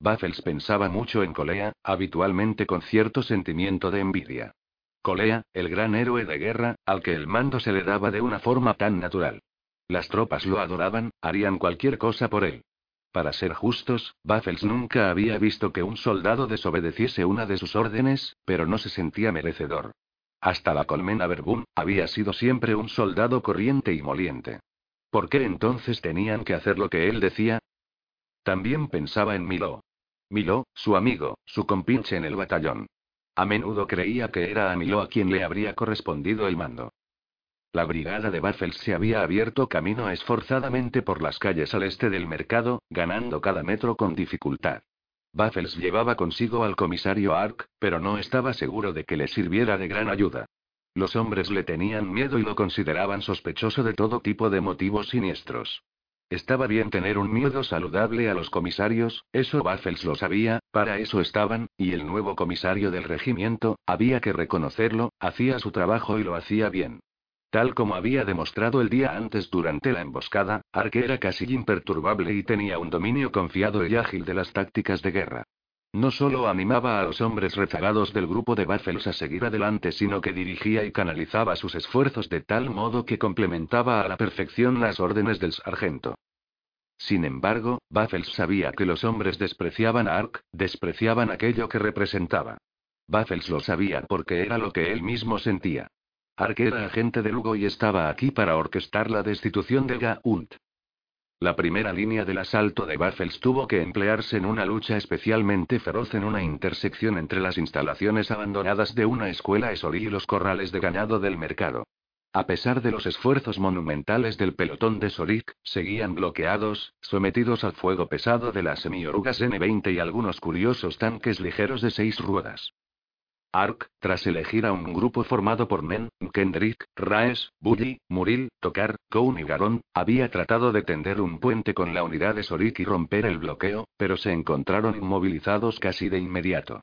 Baffles pensaba mucho en Colea, habitualmente con cierto sentimiento de envidia. Colea, el gran héroe de guerra, al que el mando se le daba de una forma tan natural. Las tropas lo adoraban, harían cualquier cosa por él. Para ser justos, Baffles nunca había visto que un soldado desobedeciese una de sus órdenes, pero no se sentía merecedor. Hasta la colmena Verbum, había sido siempre un soldado corriente y moliente. ¿Por qué entonces tenían que hacer lo que él decía? También pensaba en Milo. Milo, su amigo, su compinche en el batallón. A menudo creía que era a Milo a quien le habría correspondido el mando. La brigada de Baffles se había abierto camino esforzadamente por las calles al este del mercado, ganando cada metro con dificultad. Baffles llevaba consigo al comisario Ark, pero no estaba seguro de que le sirviera de gran ayuda. Los hombres le tenían miedo y lo consideraban sospechoso de todo tipo de motivos siniestros. Estaba bien tener un miedo saludable a los comisarios, eso Baffles lo sabía, para eso estaban, y el nuevo comisario del regimiento, había que reconocerlo, hacía su trabajo y lo hacía bien. Tal como había demostrado el día antes durante la emboscada, Arke era casi imperturbable y tenía un dominio confiado y ágil de las tácticas de guerra. No solo animaba a los hombres rezagados del grupo de Baffles a seguir adelante, sino que dirigía y canalizaba sus esfuerzos de tal modo que complementaba a la perfección las órdenes del sargento. Sin embargo, Baffles sabía que los hombres despreciaban a Ark, despreciaban aquello que representaba. Baffles lo sabía porque era lo que él mismo sentía. Ark era agente de Lugo y estaba aquí para orquestar la destitución de Gaunt. La primera línea del asalto de Baffles tuvo que emplearse en una lucha especialmente feroz en una intersección entre las instalaciones abandonadas de una escuela Esoli y los corrales de ganado del mercado. A pesar de los esfuerzos monumentales del pelotón de Sorik, seguían bloqueados, sometidos al fuego pesado de las semiorugas N-20 y algunos curiosos tanques ligeros de seis ruedas. Ark, tras elegir a un grupo formado por Men, Kendrick, Raes, Bully, Muril, Tokar, Koun y Garon, había tratado de tender un puente con la unidad de Sorik y romper el bloqueo, pero se encontraron inmovilizados casi de inmediato.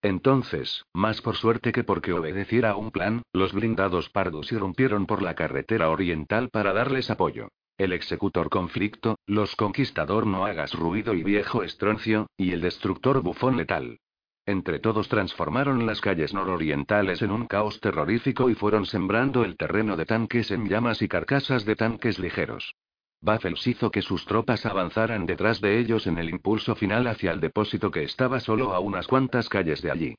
Entonces, más por suerte que porque obedeciera a un plan, los blindados pardos irrumpieron por la carretera oriental para darles apoyo. El executor conflicto, los conquistador no hagas ruido y viejo estroncio, y el destructor bufón letal. Entre todos transformaron las calles nororientales en un caos terrorífico y fueron sembrando el terreno de tanques en llamas y carcasas de tanques ligeros. Baffles hizo que sus tropas avanzaran detrás de ellos en el impulso final hacia el depósito que estaba solo a unas cuantas calles de allí.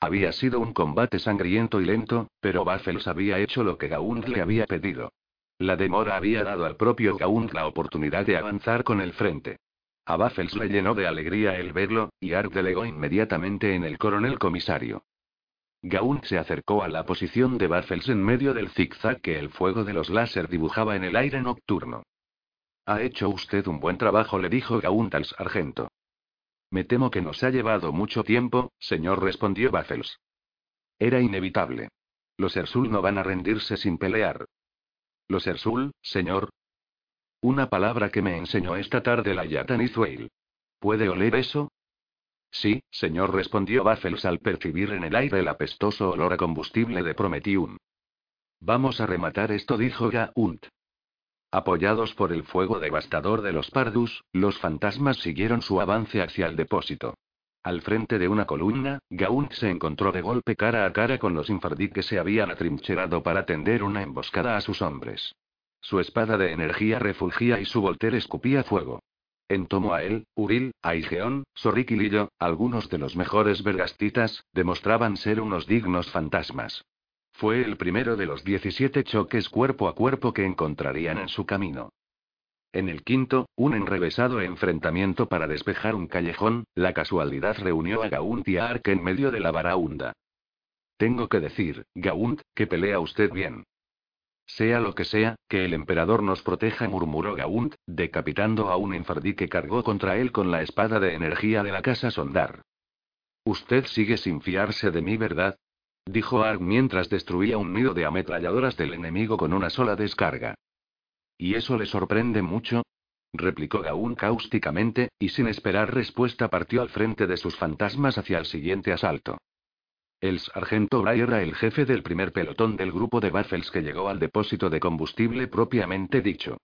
Había sido un combate sangriento y lento, pero Baffles había hecho lo que Gaunt le había pedido. La demora había dado al propio Gaunt la oportunidad de avanzar con el frente. A Baffles le llenó de alegría el verlo, y Ark delegó inmediatamente en el coronel comisario. Gaunt se acercó a la posición de Baffles en medio del zigzag que el fuego de los láser dibujaba en el aire nocturno. Ha hecho usted un buen trabajo, le dijo Gaunt al sargento. Me temo que nos ha llevado mucho tiempo, señor, respondió Baffles. Era inevitable. Los Ersul no van a rendirse sin pelear. Los Ersul, señor. Una palabra que me enseñó esta tarde la Yatanizuel. ¿Puede oler eso? Sí, señor, respondió Baffles al percibir en el aire el apestoso olor a combustible de Prometium. Vamos a rematar esto, dijo Gaunt. Apoyados por el fuego devastador de los Pardus, los fantasmas siguieron su avance hacia el depósito. Al frente de una columna, Gaunt se encontró de golpe cara a cara con los Infardí que se habían atrincherado para tender una emboscada a sus hombres. Su espada de energía refugía y su volter escupía fuego. En Tomoael, Uril, Aigeon, Sorrik y Lillo, algunos de los mejores vergastitas, demostraban ser unos dignos fantasmas. Fue el primero de los 17 choques cuerpo a cuerpo que encontrarían en su camino. En el quinto, un enrevesado enfrentamiento para despejar un callejón, la casualidad reunió a Gaunt y a Ark en medio de la baraunda. Tengo que decir, Gaunt, que pelea usted bien. Sea lo que sea, que el emperador nos proteja, murmuró Gaunt, decapitando a un infardí que cargó contra él con la espada de energía de la casa Sondar. Usted sigue sin fiarse de mí, ¿verdad? dijo Ark mientras destruía un nido de ametralladoras del enemigo con una sola descarga. ¿Y eso le sorprende mucho? replicó Gaun cáusticamente, y sin esperar respuesta partió al frente de sus fantasmas hacia el siguiente asalto. El sargento Bray era el jefe del primer pelotón del grupo de Baffles que llegó al depósito de combustible propiamente dicho.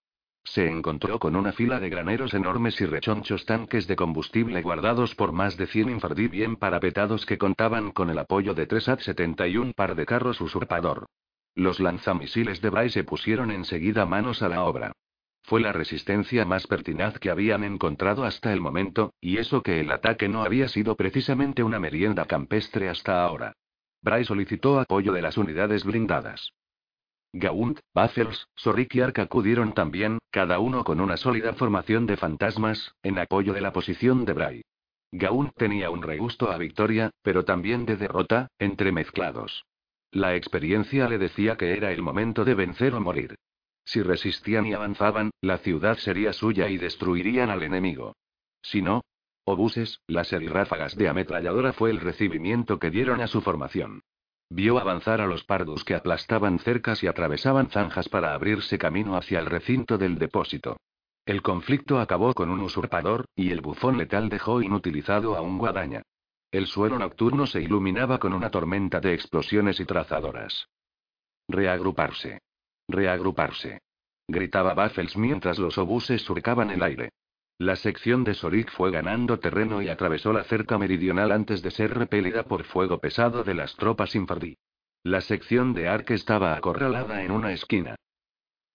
Se encontró con una fila de graneros enormes y rechonchos tanques de combustible guardados por más de 100 infardí bien parapetados que contaban con el apoyo de tres AT-70 y un par de carros usurpador. Los lanzamisiles de Bray se pusieron enseguida manos a la obra. Fue la resistencia más pertinaz que habían encontrado hasta el momento, y eso que el ataque no había sido precisamente una merienda campestre hasta ahora. Bray solicitó apoyo de las unidades blindadas. Gaunt, Baffles, Sorik y Ark acudieron también, cada uno con una sólida formación de fantasmas, en apoyo de la posición de Bray. Gaunt tenía un regusto a victoria, pero también de derrota, entremezclados. La experiencia le decía que era el momento de vencer o morir. Si resistían y avanzaban, la ciudad sería suya y destruirían al enemigo. Si no, obuses, láser y de ametralladora fue el recibimiento que dieron a su formación. Vio avanzar a los pardos que aplastaban cercas y atravesaban zanjas para abrirse camino hacia el recinto del depósito. El conflicto acabó con un usurpador, y el bufón letal dejó inutilizado a un guadaña. El suelo nocturno se iluminaba con una tormenta de explosiones y trazadoras. Reagruparse. Reagruparse. Gritaba Baffles mientras los obuses surcaban el aire. La sección de Sorik fue ganando terreno y atravesó la cerca meridional antes de ser repelida por fuego pesado de las tropas infardí. La sección de Ark estaba acorralada en una esquina.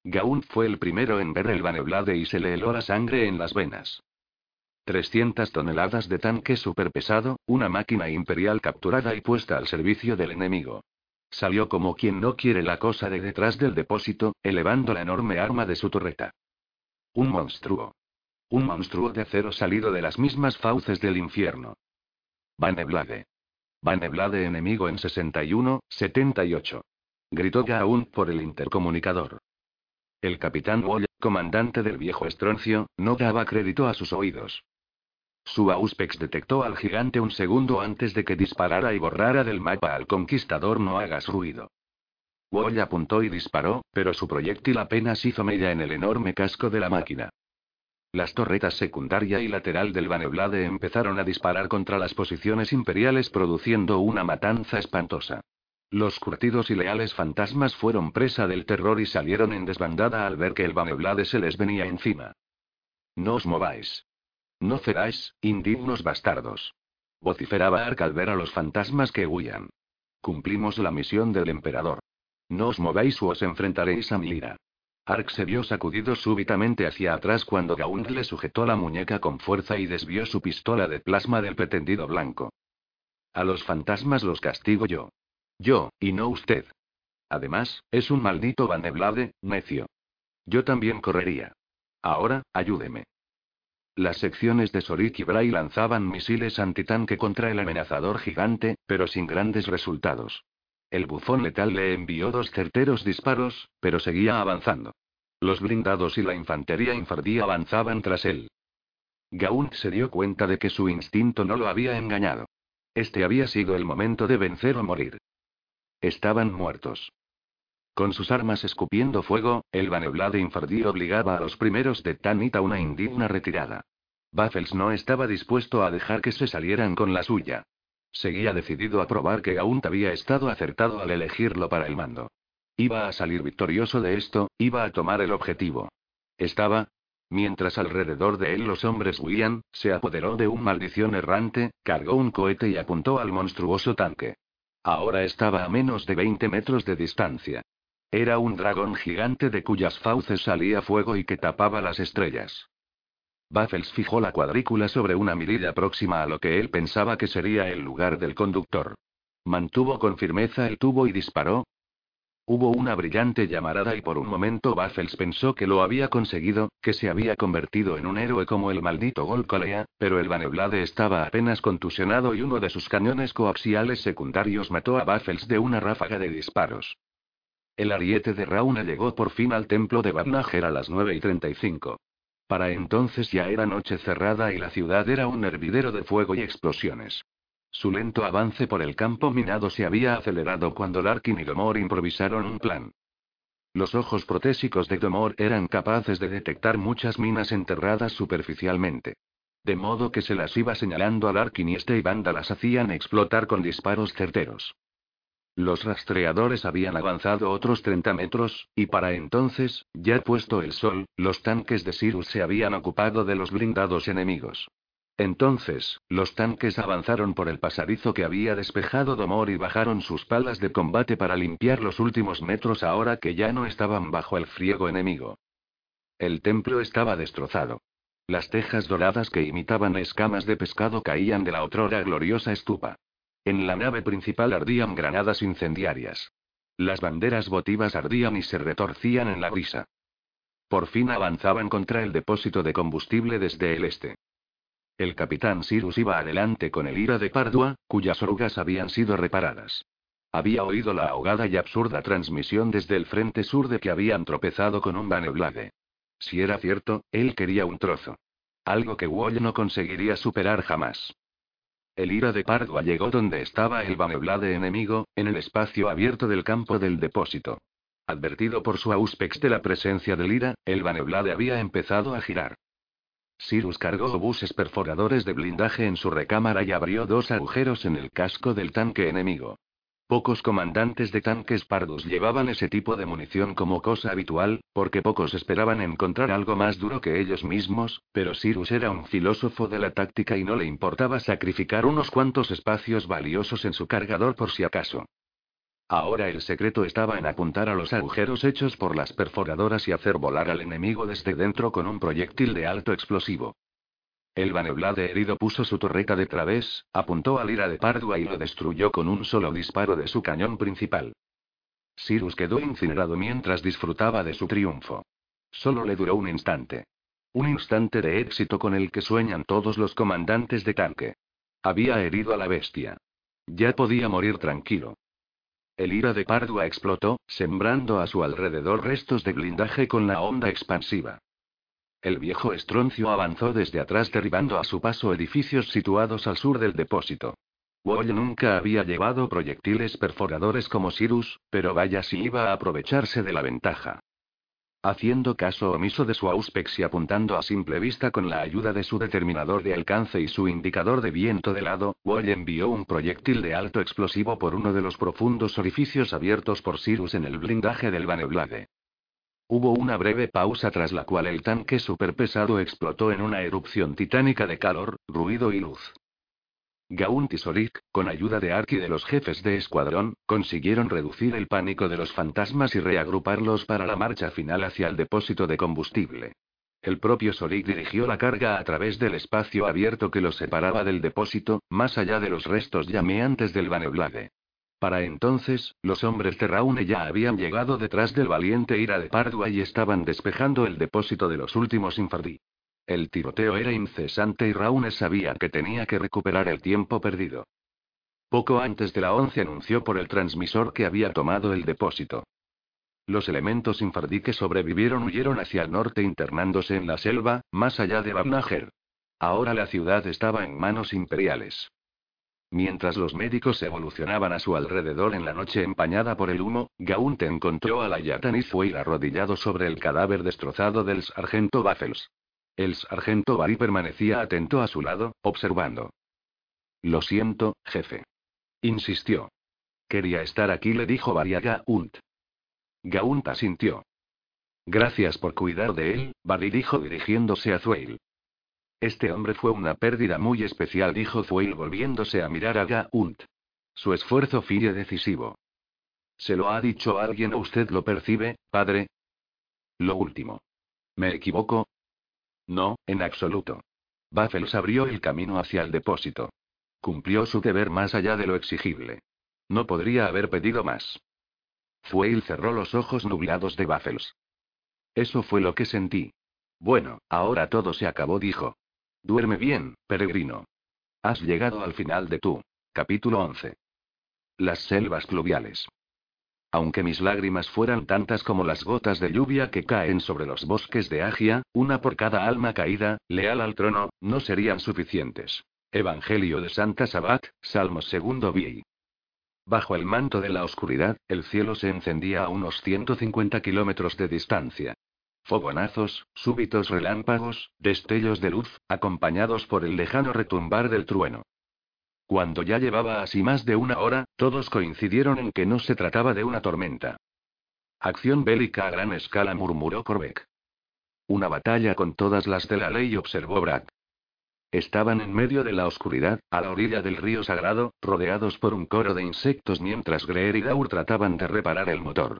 Gaunt fue el primero en ver el Baneblade y se le heló la sangre en las venas. 300 toneladas de tanque superpesado, una máquina imperial capturada y puesta al servicio del enemigo. Salió como quien no quiere la cosa de detrás del depósito, elevando la enorme arma de su torreta. Un monstruo. Un monstruo de acero salido de las mismas fauces del infierno. Vaneblade. Vaneblade enemigo en 61, 78. Gritó Gaun por el intercomunicador. El capitán Wall, comandante del viejo estroncio, no daba crédito a sus oídos. Su Auspex detectó al gigante un segundo antes de que disparara y borrara del mapa al conquistador no hagas ruido. Wall apuntó y disparó, pero su proyectil apenas hizo mella en el enorme casco de la máquina. Las torretas secundaria y lateral del Vaneblade empezaron a disparar contra las posiciones imperiales produciendo una matanza espantosa. Los curtidos y leales fantasmas fueron presa del terror y salieron en desbandada al ver que el Vaneblade se les venía encima. No os mováis. No ceráis, indignos bastardos. Vociferaba Ark al ver a los fantasmas que huían. Cumplimos la misión del emperador. No os mováis o os enfrentaréis a mi. Ark se vio sacudido súbitamente hacia atrás cuando Gaunt le sujetó la muñeca con fuerza y desvió su pistola de plasma del pretendido blanco. A los fantasmas los castigo yo. Yo, y no usted. Además, es un maldito Vaneblade, necio. Yo también correría. Ahora, ayúdeme. Las secciones de Sorik y Bray lanzaban misiles antitanque contra el amenazador gigante, pero sin grandes resultados. El bufón letal le envió dos certeros disparos, pero seguía avanzando. Los blindados y la infantería infardí avanzaban tras él. Gaunt se dio cuenta de que su instinto no lo había engañado. Este había sido el momento de vencer o morir. Estaban muertos. Con sus armas escupiendo fuego, el Vaneblade Infardí obligaba a los primeros de Tanit a una indigna retirada. Baffles no estaba dispuesto a dejar que se salieran con la suya. Seguía decidido a probar que Gaunt había estado acertado al elegirlo para el mando. Iba a salir victorioso de esto, iba a tomar el objetivo. Estaba, Mientras alrededor de él los hombres huían, se apoderó de un maldición errante, cargó un cohete y apuntó al monstruoso tanque. Ahora estaba a menos de 20 metros de distancia. Era un dragón gigante de cuyas fauces salía fuego y que tapaba las estrellas. Baffles fijó la cuadrícula sobre una mirilla próxima a lo que él pensaba que sería el lugar del conductor. Mantuvo con firmeza el tubo y disparó, Hubo una brillante llamarada y por un momento Baffles pensó que lo había conseguido, que se había convertido en un héroe como el maldito Golcolea, pero el Vaneblade estaba apenas contusionado y uno de sus cañones coaxiales secundarios mató a Baffles de una ráfaga de disparos. El ariete de Rauna llegó por fin al templo de Barnager a las 9 y 35. Para entonces ya era noche cerrada y la ciudad era un hervidero de fuego y explosiones. Su lento avance por el campo minado se había acelerado cuando Larkin y Domor improvisaron un plan. Los ojos protésicos de Domor eran capaces de detectar muchas minas enterradas superficialmente. De modo que se las iba señalando a Larkin y este y Banda las hacían explotar con disparos certeros. Los rastreadores habían avanzado otros 30 metros, y para entonces, ya puesto el sol, los tanques de Sirus se habían ocupado de los blindados enemigos. Entonces, los tanques avanzaron por el pasadizo que había despejado Domor y bajaron sus palas de combate para limpiar los últimos metros ahora que ya no estaban bajo el friego enemigo. El templo estaba destrozado. Las tejas doradas que imitaban escamas de pescado caían de la otrora gloriosa estupa. En la nave principal ardían granadas incendiarias. Las banderas votivas ardían y se retorcían en la brisa. Por fin avanzaban contra el depósito de combustible desde el este. El capitán Cyrus iba adelante con el ira de Pardua, cuyas orugas habían sido reparadas. Había oído la ahogada y absurda transmisión desde el frente sur de que habían tropezado con un Baneblade. Si era cierto, él quería un trozo. Algo que Wall no conseguiría superar jamás. El ira de Pardua llegó donde estaba el Baneblade enemigo, en el espacio abierto del campo del depósito. Advertido por su auspex de la presencia del ira, el Baneblade había empezado a girar. Cyrus cargó obuses perforadores de blindaje en su recámara y abrió dos agujeros en el casco del tanque enemigo. Pocos comandantes de tanques pardos llevaban ese tipo de munición como cosa habitual, porque pocos esperaban encontrar algo más duro que ellos mismos, pero Cyrus era un filósofo de la táctica y no le importaba sacrificar unos cuantos espacios valiosos en su cargador por si acaso. Ahora el secreto estaba en apuntar a los agujeros hechos por las perforadoras y hacer volar al enemigo desde dentro con un proyectil de alto explosivo. El Vaneblade herido puso su torreta de través, apuntó al ira de Pardua y lo destruyó con un solo disparo de su cañón principal. Cyrus quedó incinerado mientras disfrutaba de su triunfo. Solo le duró un instante. Un instante de éxito con el que sueñan todos los comandantes de tanque. Había herido a la bestia. Ya podía morir tranquilo. El ira de Pardua explotó, sembrando a su alrededor restos de blindaje con la onda expansiva. El viejo estroncio avanzó desde atrás derribando a su paso edificios situados al sur del depósito. Wall nunca había llevado proyectiles perforadores como Cyrus, pero vaya si iba a aprovecharse de la ventaja. Haciendo caso omiso de su auspex y apuntando a simple vista con la ayuda de su determinador de alcance y su indicador de viento de lado, Wall envió un proyectil de alto explosivo por uno de los profundos orificios abiertos por Cyrus en el blindaje del Vaneblade. Hubo una breve pausa tras la cual el tanque superpesado explotó en una erupción titánica de calor, ruido y luz. Gaunt y Sorik, con ayuda de Ark y de los jefes de escuadrón, consiguieron reducir el pánico de los fantasmas y reagruparlos para la marcha final hacia el depósito de combustible. El propio Sorik dirigió la carga a través del espacio abierto que los separaba del depósito, más allá de los restos llameantes del Vaneblade. Para entonces, los hombres de Raune ya habían llegado detrás del valiente Ira de Pardua y estaban despejando el depósito de los últimos Infardí. El tiroteo era incesante y Raune sabía que tenía que recuperar el tiempo perdido. Poco antes de la once anunció por el transmisor que había tomado el depósito. Los elementos infardí que sobrevivieron huyeron hacia el norte internándose en la selva, más allá de Babnager. Ahora la ciudad estaba en manos imperiales. Mientras los médicos evolucionaban a su alrededor en la noche empañada por el humo, Gaunt encontró a la Yatanis fue arrodillado sobre el cadáver destrozado del sargento Baffles. El sargento Barry permanecía atento a su lado, observando. Lo siento, jefe. Insistió. Quería estar aquí, le dijo Barry a Gaunt. Gaunt asintió. Gracias por cuidar de él, Barry dijo dirigiéndose a Zueil. Este hombre fue una pérdida muy especial, dijo Zueil volviéndose a mirar a Gaunt. Su esfuerzo fue decisivo. ¿Se lo ha dicho alguien o usted lo percibe, padre? Lo último. ¿Me equivoco? No, en absoluto. Baffles abrió el camino hacia el depósito. Cumplió su deber más allá de lo exigible. No podría haber pedido más. Zueil cerró los ojos nublados de Baffles. Eso fue lo que sentí. Bueno, ahora todo se acabó, dijo. Duerme bien, peregrino. Has llegado al final de tu capítulo 11. Las selvas pluviales. Aunque mis lágrimas fueran tantas como las gotas de lluvia que caen sobre los bosques de Agia, una por cada alma caída, leal al trono, no serían suficientes. Evangelio de Santa Sabat, Salmo segundo Vi. Bajo el manto de la oscuridad, el cielo se encendía a unos 150 kilómetros de distancia. Fogonazos, súbitos relámpagos, destellos de luz, acompañados por el lejano retumbar del trueno. Cuando ya llevaba así más de una hora, todos coincidieron en que no se trataba de una tormenta. Acción bélica a gran escala, murmuró Corbeck. Una batalla con todas las de la ley, observó Brad. Estaban en medio de la oscuridad, a la orilla del río sagrado, rodeados por un coro de insectos mientras Greer y Daur trataban de reparar el motor.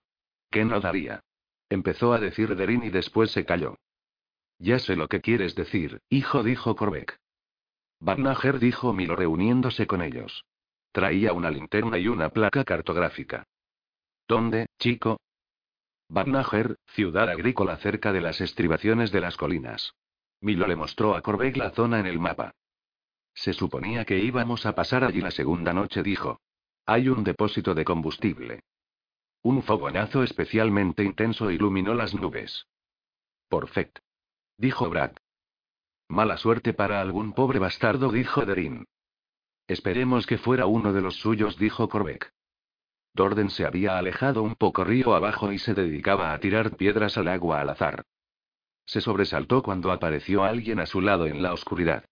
¿Qué no daría? Empezó a decir Derin y después se calló. Ya sé lo que quieres decir, hijo, dijo Corbeck. Barnager dijo Milo reuniéndose con ellos. Traía una linterna y una placa cartográfica. ¿Dónde, chico? Barnager, ciudad agrícola cerca de las estribaciones de las colinas. Milo le mostró a Corbeck la zona en el mapa. Se suponía que íbamos a pasar allí la segunda noche, dijo. Hay un depósito de combustible. Un fogonazo especialmente intenso iluminó las nubes. Perfecto. Dijo Brad. Mala suerte para algún pobre bastardo, dijo Derin. Esperemos que fuera uno de los suyos, dijo Corbeck. Dorden se había alejado un poco río abajo y se dedicaba a tirar piedras al agua al azar. Se sobresaltó cuando apareció alguien a su lado en la oscuridad.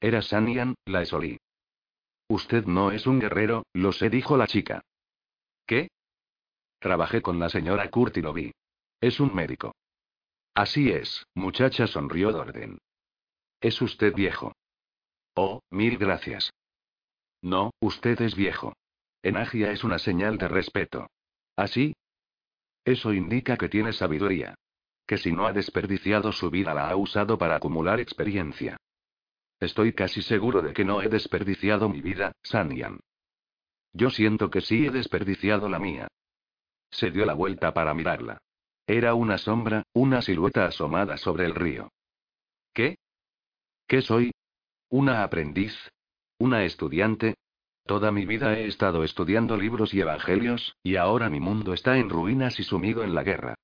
Era Sanian, la Esolí. Usted no es un guerrero, lo sé, dijo la chica. ¿Qué? Trabajé con la señora Kurt y lo vi. Es un médico. Así es, muchacha, sonrió Dorden. Es usted viejo. Oh, mil gracias. No, usted es viejo. En Agia es una señal de respeto. ¿Así? Eso indica que tiene sabiduría que si no ha desperdiciado su vida la ha usado para acumular experiencia. Estoy casi seguro de que no he desperdiciado mi vida, Sanyan. Yo siento que sí he desperdiciado la mía. Se dio la vuelta para mirarla. Era una sombra, una silueta asomada sobre el río. ¿Qué? ¿Qué soy? ¿Una aprendiz? ¿Una estudiante? Toda mi vida he estado estudiando libros y evangelios, y ahora mi mundo está en ruinas y sumido en la guerra.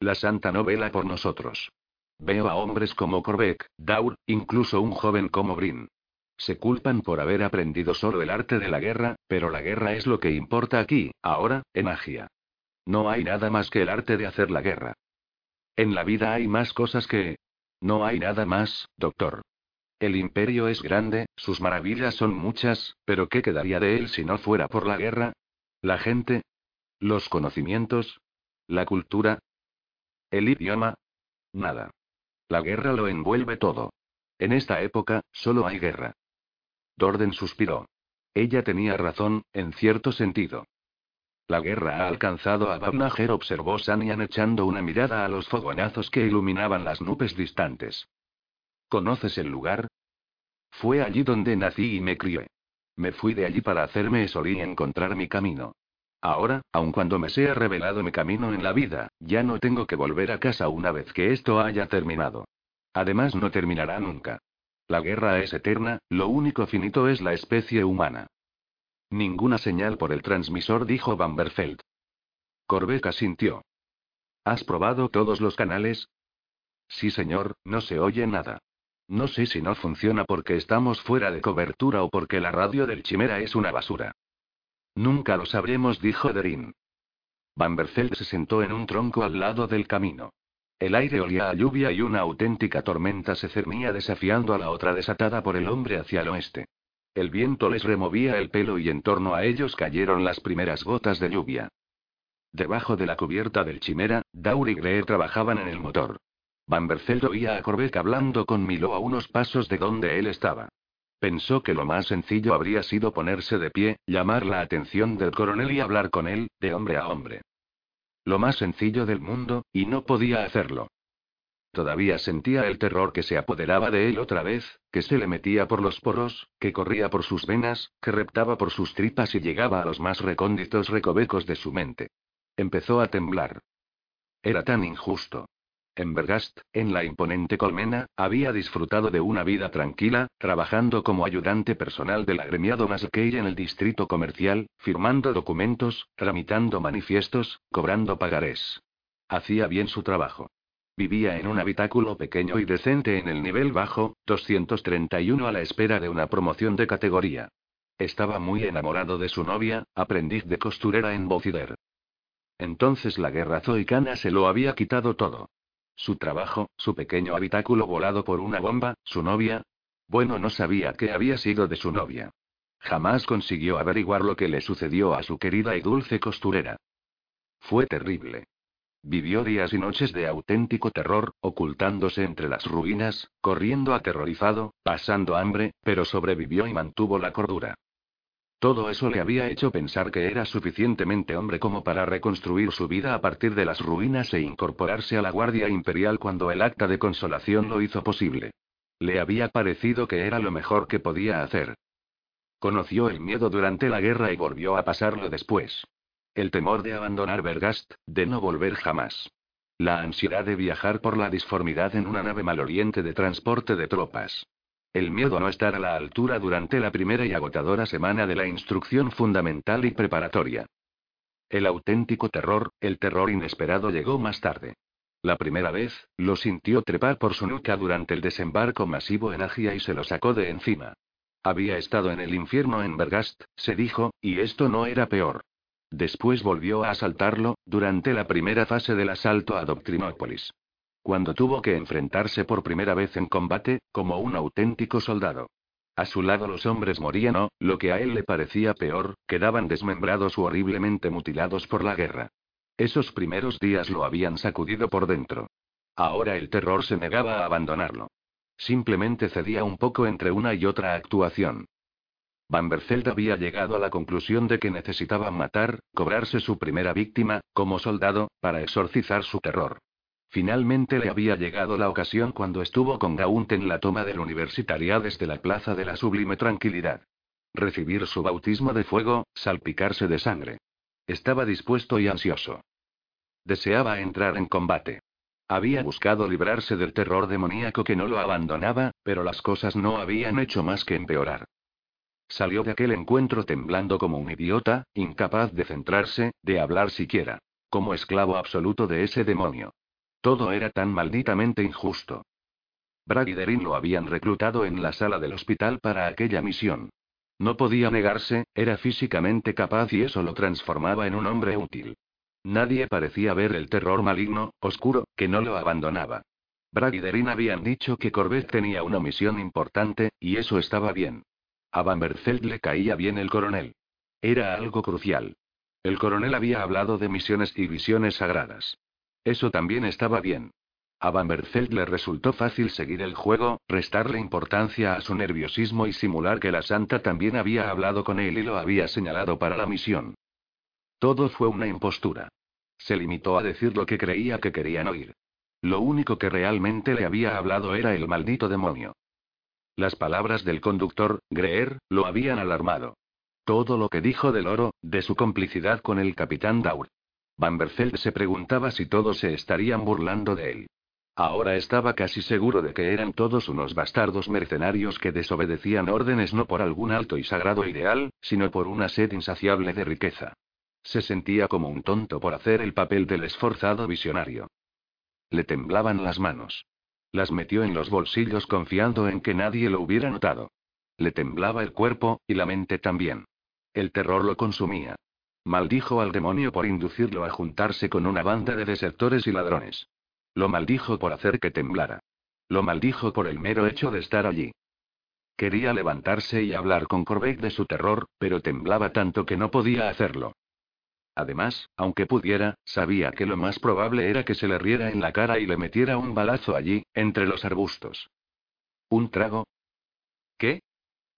La santa novela por nosotros. Veo a hombres como Corbeck, Daur, incluso un joven como Brin. Se culpan por haber aprendido solo el arte de la guerra, pero la guerra es lo que importa aquí, ahora, en magia. No hay nada más que el arte de hacer la guerra. En la vida hay más cosas que... No hay nada más, doctor. El imperio es grande, sus maravillas son muchas, pero ¿qué quedaría de él si no fuera por la guerra? ¿La gente? ¿Los conocimientos? ¿La cultura? ¿El idioma? Nada. La guerra lo envuelve todo. En esta época, solo hay guerra. Dorden suspiró. Ella tenía razón, en cierto sentido. La guerra ha alcanzado a Babnager, observó Sanian echando una mirada a los fogonazos que iluminaban las nubes distantes. ¿Conoces el lugar? Fue allí donde nací y me crié. Me fui de allí para hacerme solí y encontrar mi camino. Ahora, aun cuando me sea revelado mi camino en la vida, ya no tengo que volver a casa una vez que esto haya terminado. Además, no terminará nunca. La guerra es eterna, lo único finito es la especie humana. Ninguna señal por el transmisor, dijo Bamberfeld. Corbeca sintió. ¿Has probado todos los canales? Sí, señor, no se oye nada. No sé si no funciona porque estamos fuera de cobertura o porque la radio del Chimera es una basura. Nunca lo sabremos, dijo Derin. Vanberfeld se sentó en un tronco al lado del camino. El aire olía a lluvia y una auténtica tormenta se cernía desafiando a la otra desatada por el hombre hacia el oeste. El viento les removía el pelo y en torno a ellos cayeron las primeras gotas de lluvia. Debajo de la cubierta del Chimera, Daur y Greer trabajaban en el motor. Van oía a Corbeck hablando con Milo a unos pasos de donde él estaba. Pensó que lo más sencillo habría sido ponerse de pie, llamar la atención del coronel y hablar con él, de hombre a hombre. Lo más sencillo del mundo, y no podía hacerlo. Todavía sentía el terror que se apoderaba de él otra vez, que se le metía por los poros, que corría por sus venas, que reptaba por sus tripas y llegaba a los más recónditos recovecos de su mente. Empezó a temblar. Era tan injusto. En Bergast, en la imponente colmena, había disfrutado de una vida tranquila, trabajando como ayudante personal del agremiado Maskey en el distrito comercial, firmando documentos, tramitando manifiestos, cobrando pagarés. Hacía bien su trabajo. Vivía en un habitáculo pequeño y decente en el nivel bajo, 231 a la espera de una promoción de categoría. Estaba muy enamorado de su novia, aprendiz de costurera en Bocider. Entonces la guerra zoicana se lo había quitado todo. Su trabajo, su pequeño habitáculo volado por una bomba, su novia. Bueno, no sabía qué había sido de su novia. Jamás consiguió averiguar lo que le sucedió a su querida y dulce costurera. Fue terrible. Vivió días y noches de auténtico terror, ocultándose entre las ruinas, corriendo aterrorizado, pasando hambre, pero sobrevivió y mantuvo la cordura. Todo eso le había hecho pensar que era suficientemente hombre como para reconstruir su vida a partir de las ruinas e incorporarse a la Guardia Imperial cuando el acta de consolación lo hizo posible. Le había parecido que era lo mejor que podía hacer. Conoció el miedo durante la guerra y volvió a pasarlo después. El temor de abandonar Bergast, de no volver jamás. La ansiedad de viajar por la disformidad en una nave maloriente de transporte de tropas. El miedo a no estar a la altura durante la primera y agotadora semana de la instrucción fundamental y preparatoria. El auténtico terror, el terror inesperado llegó más tarde. La primera vez, lo sintió trepar por su nuca durante el desembarco masivo en Agia y se lo sacó de encima. Había estado en el infierno en Bergast, se dijo, y esto no era peor. Después volvió a asaltarlo, durante la primera fase del asalto a Doctrinópolis. Cuando tuvo que enfrentarse por primera vez en combate, como un auténtico soldado. A su lado los hombres morían o, lo que a él le parecía peor, quedaban desmembrados u horriblemente mutilados por la guerra. Esos primeros días lo habían sacudido por dentro. Ahora el terror se negaba a abandonarlo. Simplemente cedía un poco entre una y otra actuación. Van Berfeld había llegado a la conclusión de que necesitaba matar, cobrarse su primera víctima, como soldado, para exorcizar su terror. Finalmente le había llegado la ocasión cuando estuvo con Gaunt en la toma del universitaria desde la plaza de la sublime tranquilidad. Recibir su bautismo de fuego, salpicarse de sangre. Estaba dispuesto y ansioso. Deseaba entrar en combate. Había buscado librarse del terror demoníaco que no lo abandonaba, pero las cosas no habían hecho más que empeorar. Salió de aquel encuentro temblando como un idiota, incapaz de centrarse, de hablar siquiera. Como esclavo absoluto de ese demonio. Todo era tan malditamente injusto. Brad y Derin lo habían reclutado en la sala del hospital para aquella misión. No podía negarse, era físicamente capaz y eso lo transformaba en un hombre útil. Nadie parecía ver el terror maligno, oscuro, que no lo abandonaba. Brad y Derin habían dicho que Corbett tenía una misión importante, y eso estaba bien. A Van le caía bien el coronel. Era algo crucial. El coronel había hablado de misiones y visiones sagradas. Eso también estaba bien. A Van le resultó fácil seguir el juego, restarle importancia a su nerviosismo y simular que la santa también había hablado con él y lo había señalado para la misión. Todo fue una impostura. Se limitó a decir lo que creía que querían oír. Lo único que realmente le había hablado era el maldito demonio. Las palabras del conductor, Greer, lo habían alarmado. Todo lo que dijo del oro, de su complicidad con el capitán Daur. Van se preguntaba si todos se estarían burlando de él. Ahora estaba casi seguro de que eran todos unos bastardos mercenarios que desobedecían órdenes no por algún alto y sagrado ideal, sino por una sed insaciable de riqueza. Se sentía como un tonto por hacer el papel del esforzado visionario. Le temblaban las manos. Las metió en los bolsillos confiando en que nadie lo hubiera notado. Le temblaba el cuerpo, y la mente también. El terror lo consumía. Maldijo al demonio por inducirlo a juntarse con una banda de desertores y ladrones. Lo maldijo por hacer que temblara. Lo maldijo por el mero hecho de estar allí. Quería levantarse y hablar con Corbeck de su terror, pero temblaba tanto que no podía hacerlo. Además, aunque pudiera, sabía que lo más probable era que se le riera en la cara y le metiera un balazo allí, entre los arbustos. ¿Un trago? ¿Qué?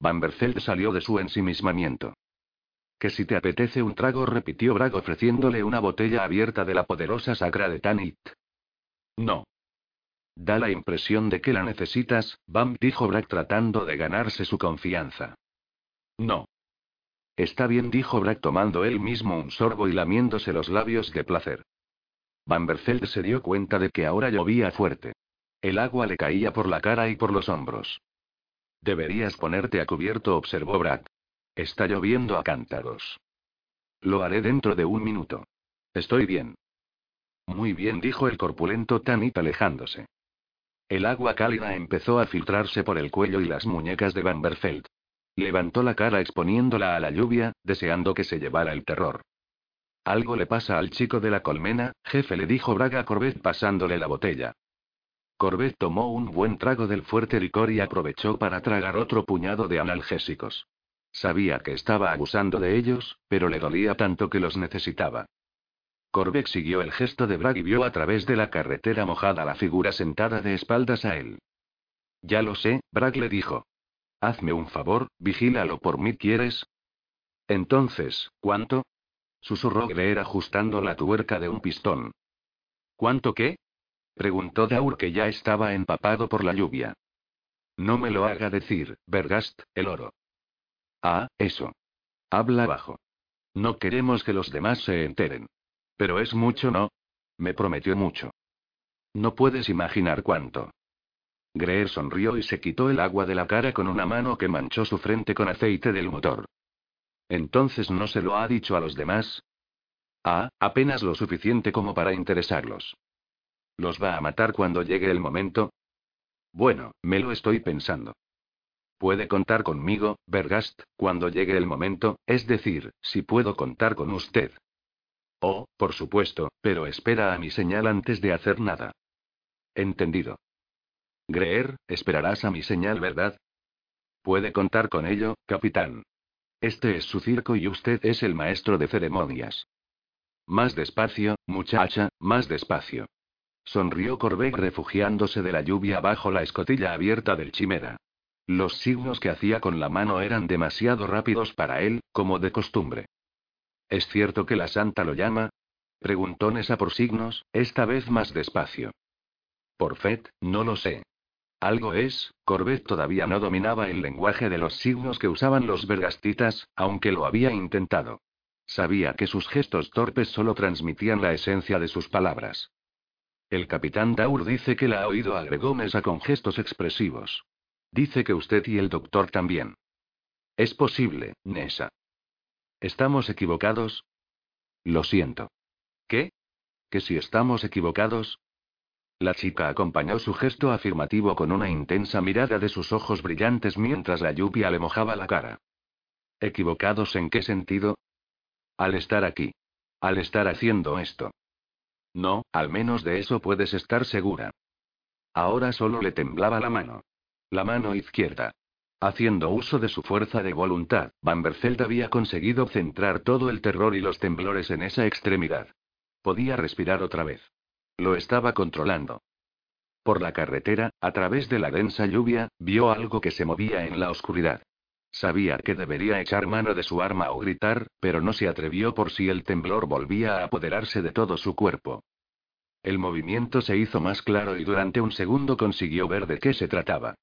Vanderfeld salió de su ensimismamiento. Que si te apetece un trago, repitió Bragg ofreciéndole una botella abierta de la poderosa sacra de Tanit. No. Da la impresión de que la necesitas, Bam dijo Bragg tratando de ganarse su confianza. No. Está bien, dijo Bragg tomando él mismo un sorbo y lamiéndose los labios de placer. Vanderfeld se dio cuenta de que ahora llovía fuerte. El agua le caía por la cara y por los hombros. Deberías ponerte a cubierto, observó Brad. Está lloviendo a cántaros. Lo haré dentro de un minuto. Estoy bien. Muy bien, dijo el corpulento Tanit alejándose. El agua cálida empezó a filtrarse por el cuello y las muñecas de Vanderfeld. Levantó la cara exponiéndola a la lluvia, deseando que se llevara el terror. Algo le pasa al chico de la colmena, jefe, le dijo Braga Corbett pasándole la botella. Corbett tomó un buen trago del fuerte licor y aprovechó para tragar otro puñado de analgésicos. Sabía que estaba abusando de ellos, pero le dolía tanto que los necesitaba. Corbett siguió el gesto de Bragg y vio a través de la carretera mojada la figura sentada de espaldas a él. Ya lo sé, Bragg le dijo. Hazme un favor, vigílalo por mí, ¿quieres? Entonces, ¿cuánto? Susurró Greer ajustando la tuerca de un pistón. ¿Cuánto qué? Preguntó Daur que ya estaba empapado por la lluvia. No me lo haga decir, Bergast, el oro. Ah, eso. Habla bajo. No queremos que los demás se enteren. Pero es mucho, ¿no? Me prometió mucho. No puedes imaginar cuánto. Greer sonrió y se quitó el agua de la cara con una mano que manchó su frente con aceite del motor. Entonces no se lo ha dicho a los demás. Ah, apenas lo suficiente como para interesarlos. ¿Los va a matar cuando llegue el momento? Bueno, me lo estoy pensando. Puede contar conmigo, Bergast, cuando llegue el momento, es decir, si puedo contar con usted. Oh, por supuesto, pero espera a mi señal antes de hacer nada. Entendido. Greer, esperarás a mi señal, ¿verdad? Puede contar con ello, capitán. Este es su circo y usted es el maestro de ceremonias. Más despacio, muchacha, más despacio. Sonrió Corbeck refugiándose de la lluvia bajo la escotilla abierta del chimera. Los signos que hacía con la mano eran demasiado rápidos para él, como de costumbre. ¿Es cierto que la santa lo llama? Preguntó Nessa por signos, esta vez más despacio. Por Fet, no lo sé. Algo es, Corbett todavía no dominaba el lenguaje de los signos que usaban los vergastitas, aunque lo había intentado. Sabía que sus gestos torpes solo transmitían la esencia de sus palabras. El capitán Daur dice que la ha oído, agregó Mesa con gestos expresivos. Dice que usted y el doctor también. Es posible, Nessa. ¿Estamos equivocados? Lo siento. ¿Qué? ¿Que si estamos equivocados? La chica acompañó su gesto afirmativo con una intensa mirada de sus ojos brillantes mientras la lluvia le mojaba la cara. ¿Equivocados en qué sentido? Al estar aquí. Al estar haciendo esto. No, al menos de eso puedes estar segura. Ahora solo le temblaba la mano. La mano izquierda. Haciendo uso de su fuerza de voluntad, Van había conseguido centrar todo el terror y los temblores en esa extremidad. Podía respirar otra vez. Lo estaba controlando. Por la carretera, a través de la densa lluvia, vio algo que se movía en la oscuridad. Sabía que debería echar mano de su arma o gritar, pero no se atrevió por si el temblor volvía a apoderarse de todo su cuerpo. El movimiento se hizo más claro y durante un segundo consiguió ver de qué se trataba.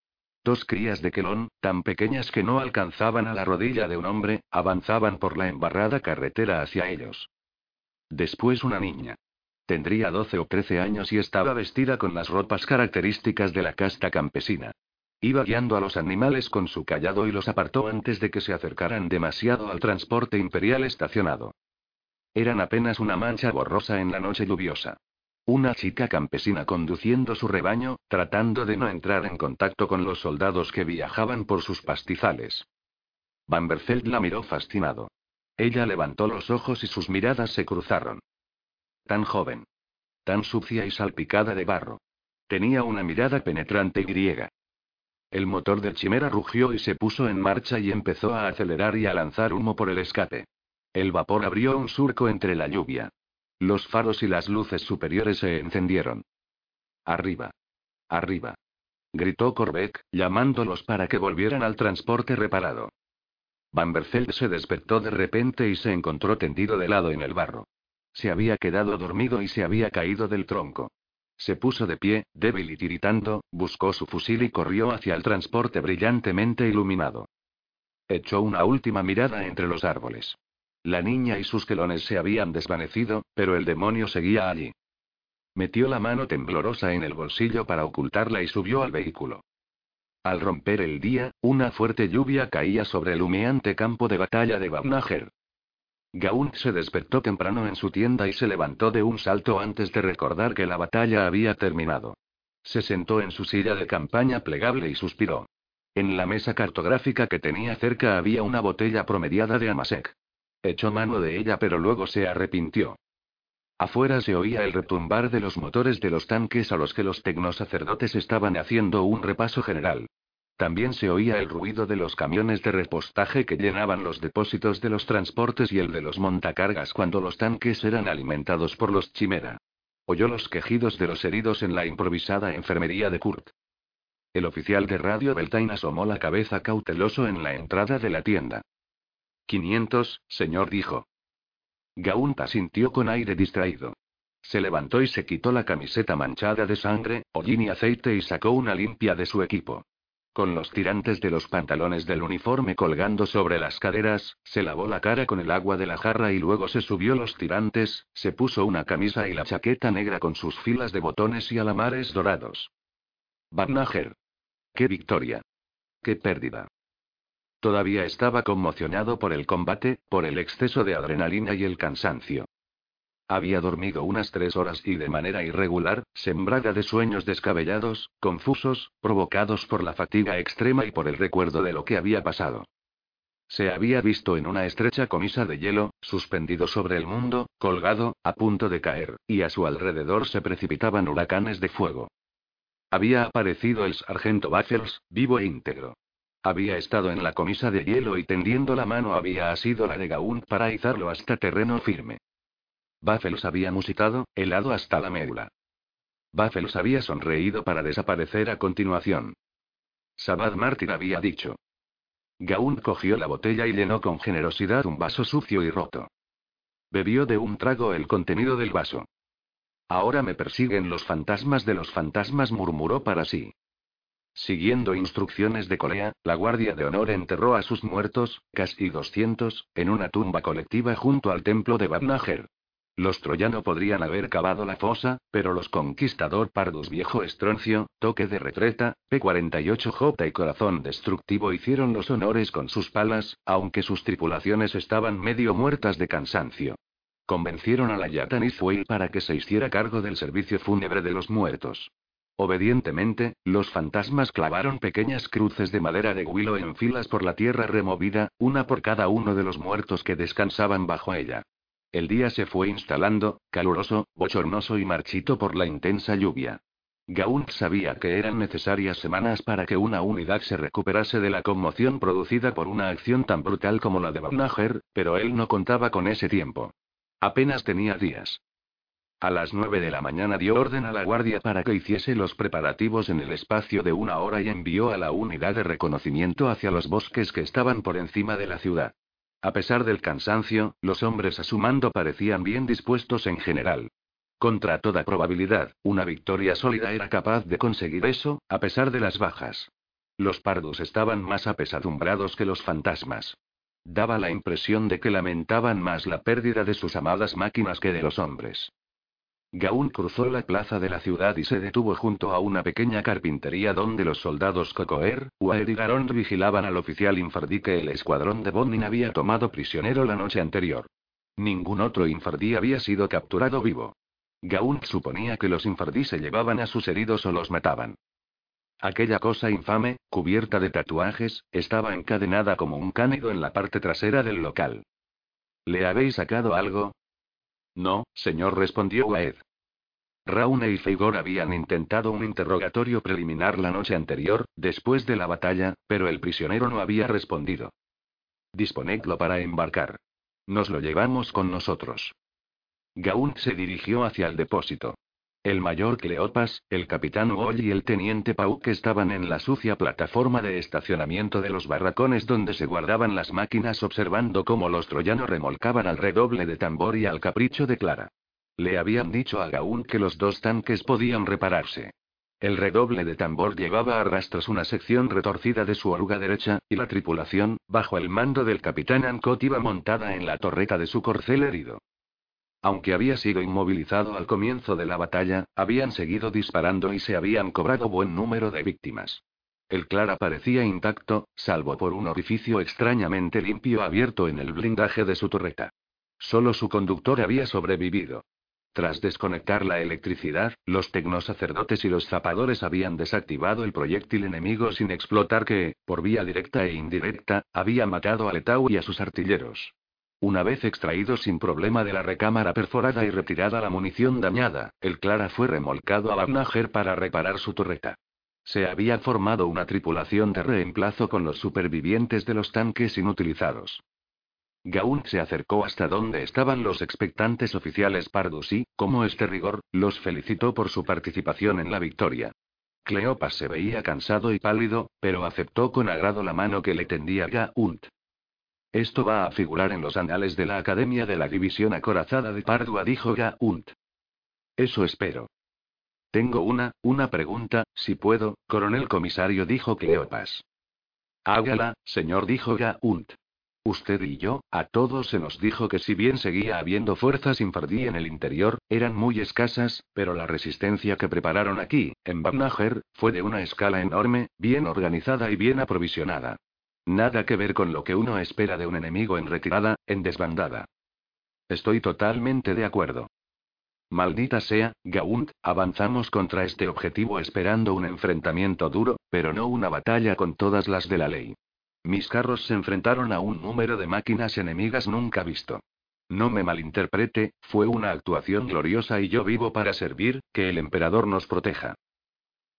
Dos crías de quelón, tan pequeñas que no alcanzaban a la rodilla de un hombre, avanzaban por la embarrada carretera hacia ellos. Después una niña. Tendría 12 o 13 años y estaba vestida con las ropas características de la casta campesina. Iba guiando a los animales con su callado y los apartó antes de que se acercaran demasiado al transporte imperial estacionado. Eran apenas una mancha borrosa en la noche lluviosa. Una chica campesina conduciendo su rebaño, tratando de no entrar en contacto con los soldados que viajaban por sus pastizales. Vanderfeld la miró fascinado. Ella levantó los ojos y sus miradas se cruzaron. Tan joven. Tan sucia y salpicada de barro. Tenía una mirada penetrante y griega. El motor del chimera rugió y se puso en marcha y empezó a acelerar y a lanzar humo por el escape. El vapor abrió un surco entre la lluvia. Los faros y las luces superiores se encendieron. Arriba. Arriba. Gritó Corbeck, llamándolos para que volvieran al transporte reparado. Vanderfeld se despertó de repente y se encontró tendido de lado en el barro. Se había quedado dormido y se había caído del tronco. Se puso de pie, débil y tiritando, buscó su fusil y corrió hacia el transporte brillantemente iluminado. Echó una última mirada entre los árboles. La niña y sus telones se habían desvanecido, pero el demonio seguía allí. Metió la mano temblorosa en el bolsillo para ocultarla y subió al vehículo. Al romper el día, una fuerte lluvia caía sobre el humeante campo de batalla de Babnager. Gaunt se despertó temprano en su tienda y se levantó de un salto antes de recordar que la batalla había terminado. Se sentó en su silla de campaña plegable y suspiró. En la mesa cartográfica que tenía cerca había una botella promediada de Amasek. Echó mano de ella pero luego se arrepintió. Afuera se oía el retumbar de los motores de los tanques a los que los tecnosacerdotes estaban haciendo un repaso general. También se oía el ruido de los camiones de repostaje que llenaban los depósitos de los transportes y el de los montacargas cuando los tanques eran alimentados por los Chimera. Oyó los quejidos de los heridos en la improvisada enfermería de Kurt. El oficial de radio Beltain asomó la cabeza cauteloso en la entrada de la tienda. 500, señor dijo. Gaunta sintió con aire distraído. Se levantó y se quitó la camiseta manchada de sangre, hollín y aceite y sacó una limpia de su equipo. Con los tirantes de los pantalones del uniforme colgando sobre las caderas, se lavó la cara con el agua de la jarra y luego se subió los tirantes, se puso una camisa y la chaqueta negra con sus filas de botones y alamares dorados. Barnager. ¡Qué victoria! ¡Qué pérdida! Todavía estaba conmocionado por el combate, por el exceso de adrenalina y el cansancio. Había dormido unas tres horas y de manera irregular, sembrada de sueños descabellados, confusos, provocados por la fatiga extrema y por el recuerdo de lo que había pasado. Se había visto en una estrecha comisa de hielo, suspendido sobre el mundo, colgado, a punto de caer, y a su alrededor se precipitaban huracanes de fuego. Había aparecido el sargento Baffles, vivo e íntegro. Había estado en la comisa de hielo y tendiendo la mano había asido la de Gaunt para izarlo hasta terreno firme. Baffles había musitado, helado hasta la médula. Baffles había sonreído para desaparecer a continuación. Sabad Martin había dicho. Gaunt cogió la botella y llenó con generosidad un vaso sucio y roto. Bebió de un trago el contenido del vaso. Ahora me persiguen los fantasmas de los fantasmas, murmuró para sí. Siguiendo instrucciones de Corea, la Guardia de Honor enterró a sus muertos, casi 200, en una tumba colectiva junto al templo de Babnager. Los troyanos podrían haber cavado la fosa, pero los conquistador Pardus Viejo Estroncio, Toque de Retreta, P-48J y Corazón Destructivo hicieron los honores con sus palas, aunque sus tripulaciones estaban medio muertas de cansancio. Convencieron a la Yatanizway para que se hiciera cargo del servicio fúnebre de los muertos. Obedientemente, los fantasmas clavaron pequeñas cruces de madera de huilo en filas por la tierra removida, una por cada uno de los muertos que descansaban bajo ella. El día se fue instalando, caluroso, bochornoso y marchito por la intensa lluvia. Gaunt sabía que eran necesarias semanas para que una unidad se recuperase de la conmoción producida por una acción tan brutal como la de Banager, pero él no contaba con ese tiempo. Apenas tenía días. A las nueve de la mañana dio orden a la guardia para que hiciese los preparativos en el espacio de una hora y envió a la unidad de reconocimiento hacia los bosques que estaban por encima de la ciudad. A pesar del cansancio, los hombres a su mando parecían bien dispuestos en general. Contra toda probabilidad, una victoria sólida era capaz de conseguir eso, a pesar de las bajas. Los pardos estaban más apesadumbrados que los fantasmas. Daba la impresión de que lamentaban más la pérdida de sus amadas máquinas que de los hombres. Gaun cruzó la plaza de la ciudad y se detuvo junto a una pequeña carpintería donde los soldados Cocoer, Waer y Garond vigilaban al oficial infardí que el escuadrón de Bonin había tomado prisionero la noche anterior. Ningún otro infardí había sido capturado vivo. Gaunt suponía que los infardí se llevaban a sus heridos o los mataban. Aquella cosa infame, cubierta de tatuajes, estaba encadenada como un cánido en la parte trasera del local. ¿Le habéis sacado algo? No, señor, respondió Waed. Raune y Feigor habían intentado un interrogatorio preliminar la noche anterior, después de la batalla, pero el prisionero no había respondido. Disponedlo para embarcar. Nos lo llevamos con nosotros. Gaunt se dirigió hacia el depósito. El mayor Cleopas, el capitán Wall y el teniente Pauk estaban en la sucia plataforma de estacionamiento de los barracones donde se guardaban las máquinas observando cómo los troyanos remolcaban al redoble de tambor y al capricho de Clara. Le habían dicho a Gaunt que los dos tanques podían repararse. El redoble de tambor llevaba a rastros una sección retorcida de su oruga derecha, y la tripulación, bajo el mando del capitán Ancot, iba montada en la torreta de su corcel herido. Aunque había sido inmovilizado al comienzo de la batalla, habían seguido disparando y se habían cobrado buen número de víctimas. El Clara parecía intacto, salvo por un orificio extrañamente limpio abierto en el blindaje de su torreta. Solo su conductor había sobrevivido. Tras desconectar la electricidad, los tecnosacerdotes y los zapadores habían desactivado el proyectil enemigo sin explotar que, por vía directa e indirecta, había matado a Letau y a sus artilleros. Una vez extraído sin problema de la recámara perforada y retirada la munición dañada, el Clara fue remolcado a Bagnager para reparar su torreta. Se había formado una tripulación de reemplazo con los supervivientes de los tanques inutilizados. Gaunt se acercó hasta donde estaban los expectantes oficiales Pardus y, como este rigor, los felicitó por su participación en la victoria. Cleopas se veía cansado y pálido, pero aceptó con agrado la mano que le tendía Gaunt. Esto va a figurar en los anales de la Academia de la División Acorazada de Pardua, dijo Gaunt. Eso espero. Tengo una, una pregunta, si puedo, coronel comisario, dijo Cleopas. Hágala, señor, dijo Gaunt. Usted y yo, a todos se nos dijo que si bien seguía habiendo fuerzas infardí en el interior, eran muy escasas, pero la resistencia que prepararon aquí, en Bagnager, fue de una escala enorme, bien organizada y bien aprovisionada. Nada que ver con lo que uno espera de un enemigo en retirada, en desbandada. Estoy totalmente de acuerdo. Maldita sea, Gaunt, avanzamos contra este objetivo esperando un enfrentamiento duro, pero no una batalla con todas las de la ley. Mis carros se enfrentaron a un número de máquinas enemigas nunca visto. No me malinterprete, fue una actuación gloriosa y yo vivo para servir, que el emperador nos proteja.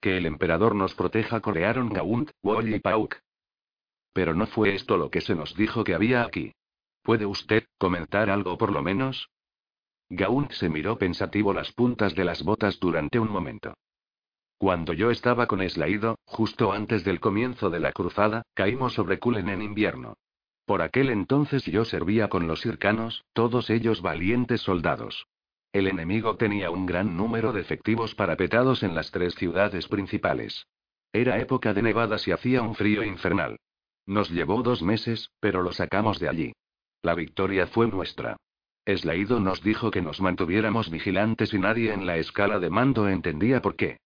Que el emperador nos proteja, corearon Gaunt, Wall y Pauk. Pero no fue esto lo que se nos dijo que había aquí. ¿Puede usted comentar algo por lo menos? Gaunt se miró pensativo las puntas de las botas durante un momento. Cuando yo estaba con Eslaido, justo antes del comienzo de la cruzada, caímos sobre Kulen en invierno. Por aquel entonces yo servía con los hircanos, todos ellos valientes soldados. El enemigo tenía un gran número de efectivos parapetados en las tres ciudades principales. Era época de nevadas y hacía un frío infernal. Nos llevó dos meses, pero lo sacamos de allí. La victoria fue nuestra. Eslaido nos dijo que nos mantuviéramos vigilantes y nadie en la escala de mando entendía por qué.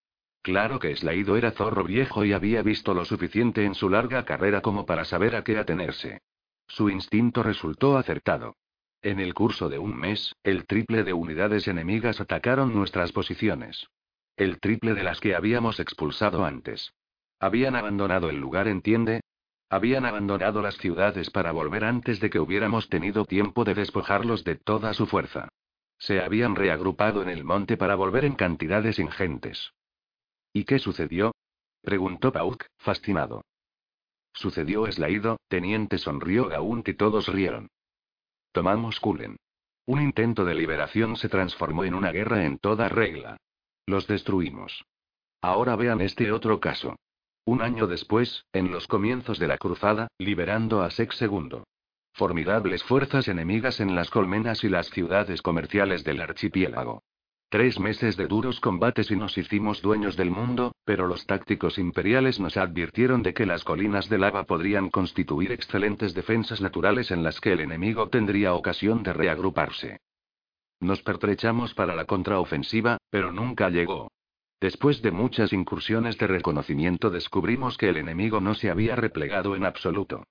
Claro que Eslaido era zorro viejo y había visto lo suficiente en su larga carrera como para saber a qué atenerse. Su instinto resultó acertado. En el curso de un mes, el triple de unidades enemigas atacaron nuestras posiciones. El triple de las que habíamos expulsado antes. Habían abandonado el lugar, entiende, habían abandonado las ciudades para volver antes de que hubiéramos tenido tiempo de despojarlos de toda su fuerza. Se habían reagrupado en el monte para volver en cantidades ingentes. ¿Y qué sucedió? preguntó Pauk, fascinado. Sucedió Eslaido, teniente sonrió Gaunt y todos rieron. Tomamos Kulen. Un intento de liberación se transformó en una guerra en toda regla. Los destruimos. Ahora vean este otro caso. Un año después, en los comienzos de la cruzada, liberando a Sex II. Formidables fuerzas enemigas en las colmenas y las ciudades comerciales del archipiélago. Tres meses de duros combates y nos hicimos dueños del mundo, pero los tácticos imperiales nos advirtieron de que las colinas de lava podrían constituir excelentes defensas naturales en las que el enemigo tendría ocasión de reagruparse. Nos pertrechamos para la contraofensiva, pero nunca llegó. Después de muchas incursiones de reconocimiento descubrimos que el enemigo no se había replegado en absoluto.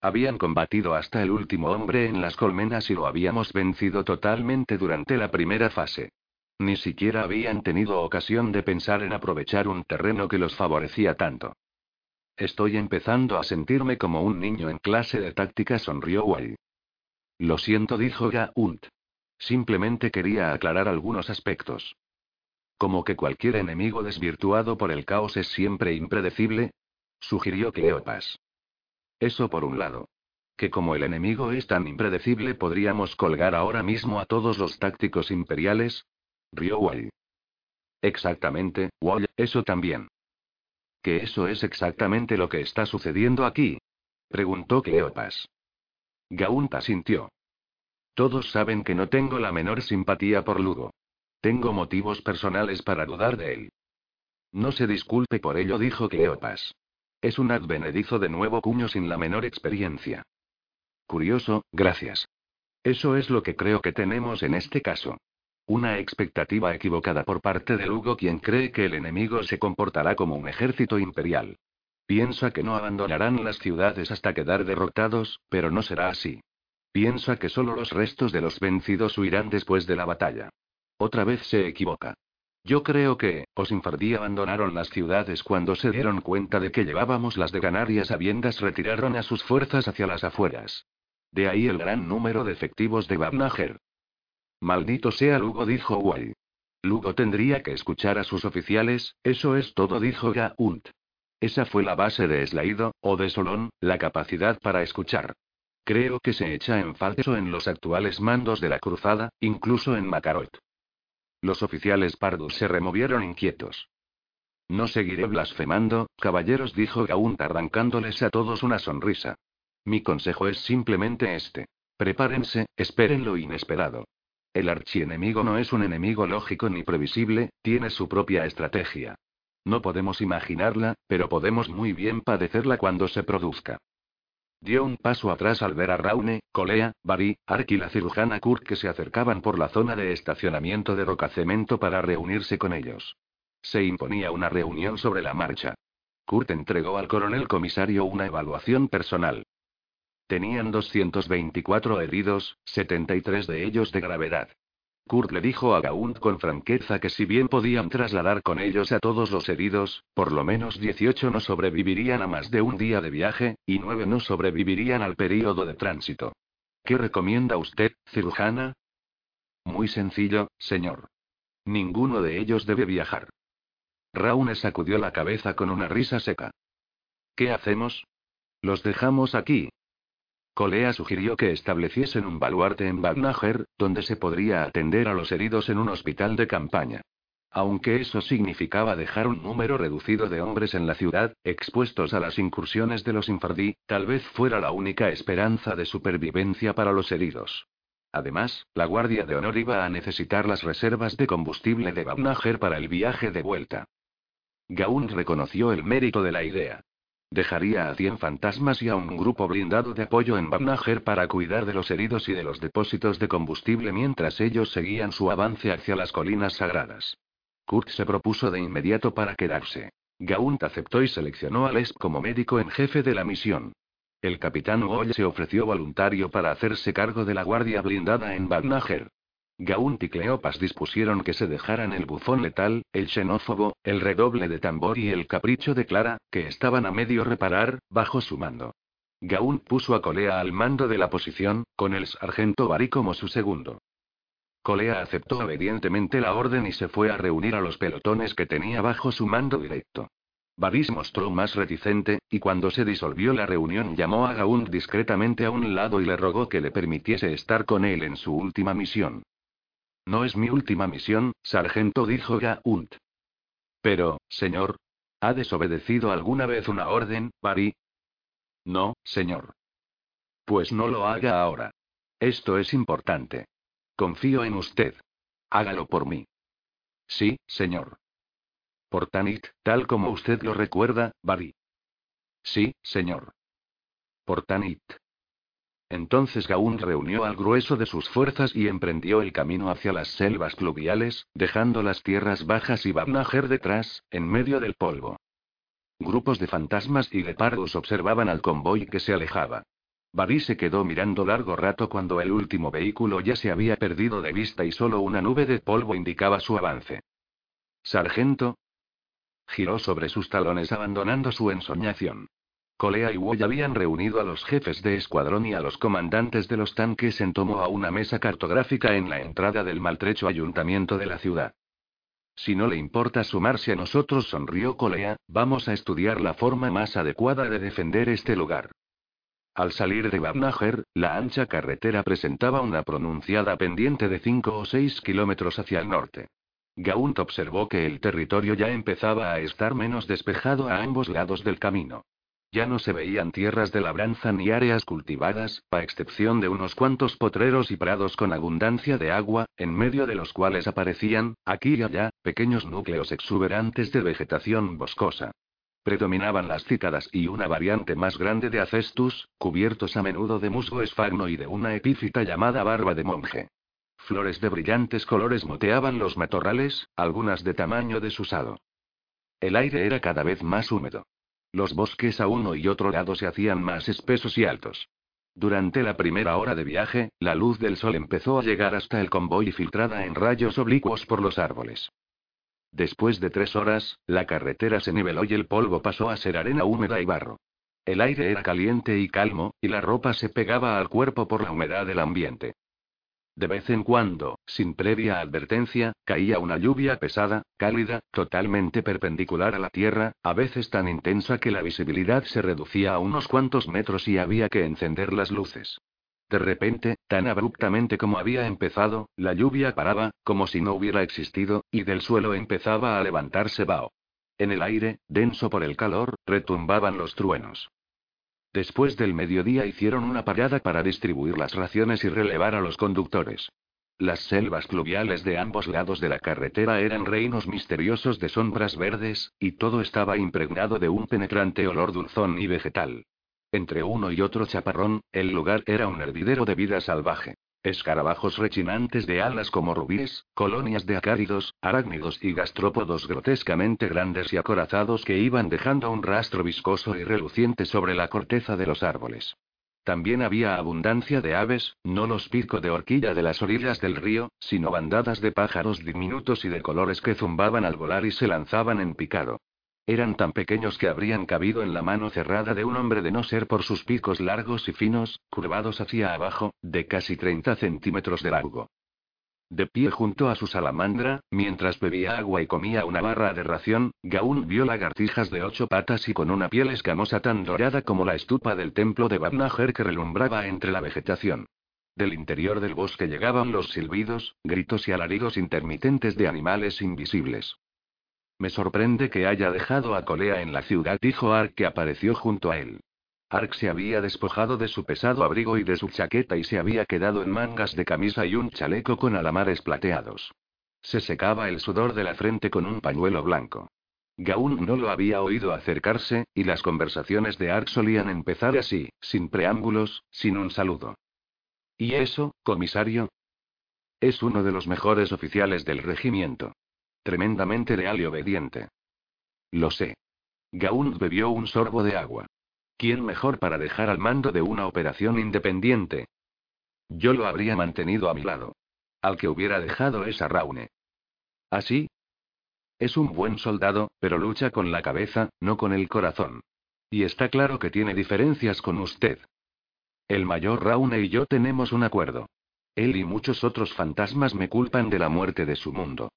Habían combatido hasta el último hombre en las colmenas y lo habíamos vencido totalmente durante la primera fase. Ni siquiera habían tenido ocasión de pensar en aprovechar un terreno que los favorecía tanto. Estoy empezando a sentirme como un niño en clase de táctica, sonrió Wei. Lo siento, dijo Gaunt. Simplemente quería aclarar algunos aspectos. Como que cualquier enemigo desvirtuado por el caos es siempre impredecible, sugirió Cleopas. Eso por un lado. Que como el enemigo es tan impredecible, podríamos colgar ahora mismo a todos los tácticos imperiales, rió Wally. Exactamente, Wally, eso también. ¿Que eso es exactamente lo que está sucediendo aquí? preguntó Cleopas. Gaunta sintió. Todos saben que no tengo la menor simpatía por Lugo. Tengo motivos personales para dudar de él. No se disculpe por ello, dijo Cleopas. Es un advenedizo de nuevo cuño sin la menor experiencia. Curioso, gracias. Eso es lo que creo que tenemos en este caso. Una expectativa equivocada por parte de Lugo quien cree que el enemigo se comportará como un ejército imperial. Piensa que no abandonarán las ciudades hasta quedar derrotados, pero no será así. Piensa que solo los restos de los vencidos huirán después de la batalla. Otra vez se equivoca. Yo creo que, os infardí abandonaron las ciudades cuando se dieron cuenta de que llevábamos las de ganar y a sabiendas retiraron a sus fuerzas hacia las afueras. De ahí el gran número de efectivos de Babnager. Maldito sea Lugo, dijo Wai. Lugo tendría que escuchar a sus oficiales, eso es todo, dijo Gaunt. Esa fue la base de Slaido, o de Solón, la capacidad para escuchar. Creo que se echa en falso en los actuales mandos de la cruzada, incluso en Macarot. Los oficiales pardos se removieron inquietos. No seguiré blasfemando, caballeros, dijo Gaunt arrancándoles a todos una sonrisa. Mi consejo es simplemente este. Prepárense, esperen lo inesperado. El archienemigo no es un enemigo lógico ni previsible, tiene su propia estrategia. No podemos imaginarla, pero podemos muy bien padecerla cuando se produzca. Dio un paso atrás al ver a Raune, Colea, Bari, Ark y la cirujana Kurt que se acercaban por la zona de estacionamiento de Rocacemento para reunirse con ellos. Se imponía una reunión sobre la marcha. Kurt entregó al coronel comisario una evaluación personal. Tenían 224 heridos, 73 de ellos de gravedad. Kurt le dijo a Gaunt con franqueza que si bien podían trasladar con ellos a todos los heridos, por lo menos 18 no sobrevivirían a más de un día de viaje, y 9 no sobrevivirían al período de tránsito. ¿Qué recomienda usted, cirujana? Muy sencillo, señor. Ninguno de ellos debe viajar. Raune sacudió la cabeza con una risa seca. ¿Qué hacemos? Los dejamos aquí, Colea sugirió que estableciesen un baluarte en Bagnager, donde se podría atender a los heridos en un hospital de campaña. Aunque eso significaba dejar un número reducido de hombres en la ciudad, expuestos a las incursiones de los infardí, tal vez fuera la única esperanza de supervivencia para los heridos. Además, la Guardia de Honor iba a necesitar las reservas de combustible de Bagnager para el viaje de vuelta. Gaun reconoció el mérito de la idea. Dejaría a 100 fantasmas y a un grupo blindado de apoyo en Babnager para cuidar de los heridos y de los depósitos de combustible mientras ellos seguían su avance hacia las colinas sagradas. Kurt se propuso de inmediato para quedarse. Gaunt aceptó y seleccionó a Les como médico en jefe de la misión. El capitán Uoll se ofreció voluntario para hacerse cargo de la guardia blindada en Babnager. Gaunt y Cleopas dispusieron que se dejaran el bufón letal, el xenófobo, el redoble de tambor y el capricho de Clara, que estaban a medio reparar, bajo su mando. Gaunt puso a Colea al mando de la posición, con el sargento Bari como su segundo. Colea aceptó obedientemente la orden y se fue a reunir a los pelotones que tenía bajo su mando directo. Baris mostró más reticente, y cuando se disolvió la reunión llamó a Gaunt discretamente a un lado y le rogó que le permitiese estar con él en su última misión. No es mi última misión, sargento, dijo Gaunt. Pero, señor. ¿Ha desobedecido alguna vez una orden, Barry? No, señor. Pues no lo haga ahora. Esto es importante. Confío en usted. Hágalo por mí. Sí, señor. Por Tanit, tal como usted lo recuerda, Barry. Sí, señor. Por Tanit. Entonces Gaun reunió al grueso de sus fuerzas y emprendió el camino hacia las selvas pluviales, dejando las tierras bajas y Babnager detrás, en medio del polvo. Grupos de fantasmas y leopardos observaban al convoy que se alejaba. Barry se quedó mirando largo rato cuando el último vehículo ya se había perdido de vista y solo una nube de polvo indicaba su avance. Sargento. Giró sobre sus talones abandonando su ensoñación. Colea y Woy habían reunido a los jefes de escuadrón y a los comandantes de los tanques en tomo a una mesa cartográfica en la entrada del maltrecho ayuntamiento de la ciudad. Si no le importa sumarse a nosotros, sonrió Colea, vamos a estudiar la forma más adecuada de defender este lugar. Al salir de Babnager, la ancha carretera presentaba una pronunciada pendiente de 5 o 6 kilómetros hacia el norte. Gaunt observó que el territorio ya empezaba a estar menos despejado a ambos lados del camino. Ya no se veían tierras de labranza ni áreas cultivadas, a excepción de unos cuantos potreros y prados con abundancia de agua, en medio de los cuales aparecían, aquí y allá, pequeños núcleos exuberantes de vegetación boscosa. Predominaban las cícadas y una variante más grande de acestus, cubiertos a menudo de musgo esfagno y de una epífita llamada barba de monje. Flores de brillantes colores moteaban los matorrales, algunas de tamaño desusado. El aire era cada vez más húmedo. Los bosques a uno y otro lado se hacían más espesos y altos. Durante la primera hora de viaje, la luz del sol empezó a llegar hasta el convoy filtrada en rayos oblicuos por los árboles. Después de tres horas, la carretera se niveló y el polvo pasó a ser arena húmeda y barro. El aire era caliente y calmo, y la ropa se pegaba al cuerpo por la humedad del ambiente. De vez en cuando, sin previa advertencia, caía una lluvia pesada, cálida, totalmente perpendicular a la tierra, a veces tan intensa que la visibilidad se reducía a unos cuantos metros y había que encender las luces. De repente, tan abruptamente como había empezado, la lluvia paraba, como si no hubiera existido, y del suelo empezaba a levantarse vaho. En el aire, denso por el calor, retumbaban los truenos. Después del mediodía hicieron una parada para distribuir las raciones y relevar a los conductores. Las selvas pluviales de ambos lados de la carretera eran reinos misteriosos de sombras verdes, y todo estaba impregnado de un penetrante olor dulzón y vegetal. Entre uno y otro chaparrón, el lugar era un hervidero de vida salvaje. Escarabajos rechinantes de alas como rubíes, colonias de acáridos, arácnidos y gastrópodos grotescamente grandes y acorazados que iban dejando un rastro viscoso y reluciente sobre la corteza de los árboles. También había abundancia de aves, no los picos de horquilla de las orillas del río, sino bandadas de pájaros diminutos y de colores que zumbaban al volar y se lanzaban en picado. Eran tan pequeños que habrían cabido en la mano cerrada de un hombre de no ser por sus picos largos y finos, curvados hacia abajo, de casi 30 centímetros de largo. De pie junto a su salamandra, mientras bebía agua y comía una barra de ración, Gaún vio lagartijas de ocho patas y con una piel escamosa tan dorada como la estupa del templo de Babnager que relumbraba entre la vegetación. Del interior del bosque llegaban los silbidos, gritos y alaridos intermitentes de animales invisibles. Me sorprende que haya dejado a Colea en la ciudad, dijo Ark que apareció junto a él. Ark se había despojado de su pesado abrigo y de su chaqueta y se había quedado en mangas de camisa y un chaleco con alamares plateados. Se secaba el sudor de la frente con un pañuelo blanco. Gaún no lo había oído acercarse, y las conversaciones de Ark solían empezar así, sin preámbulos, sin un saludo. ¿Y eso, comisario? Es uno de los mejores oficiales del regimiento. Tremendamente leal y obediente. Lo sé. Gaunt bebió un sorbo de agua. ¿Quién mejor para dejar al mando de una operación independiente? Yo lo habría mantenido a mi lado. Al que hubiera dejado es a Raune. ¿Así? Es un buen soldado, pero lucha con la cabeza, no con el corazón. Y está claro que tiene diferencias con usted. El mayor Raune y yo tenemos un acuerdo. Él y muchos otros fantasmas me culpan de la muerte de su mundo.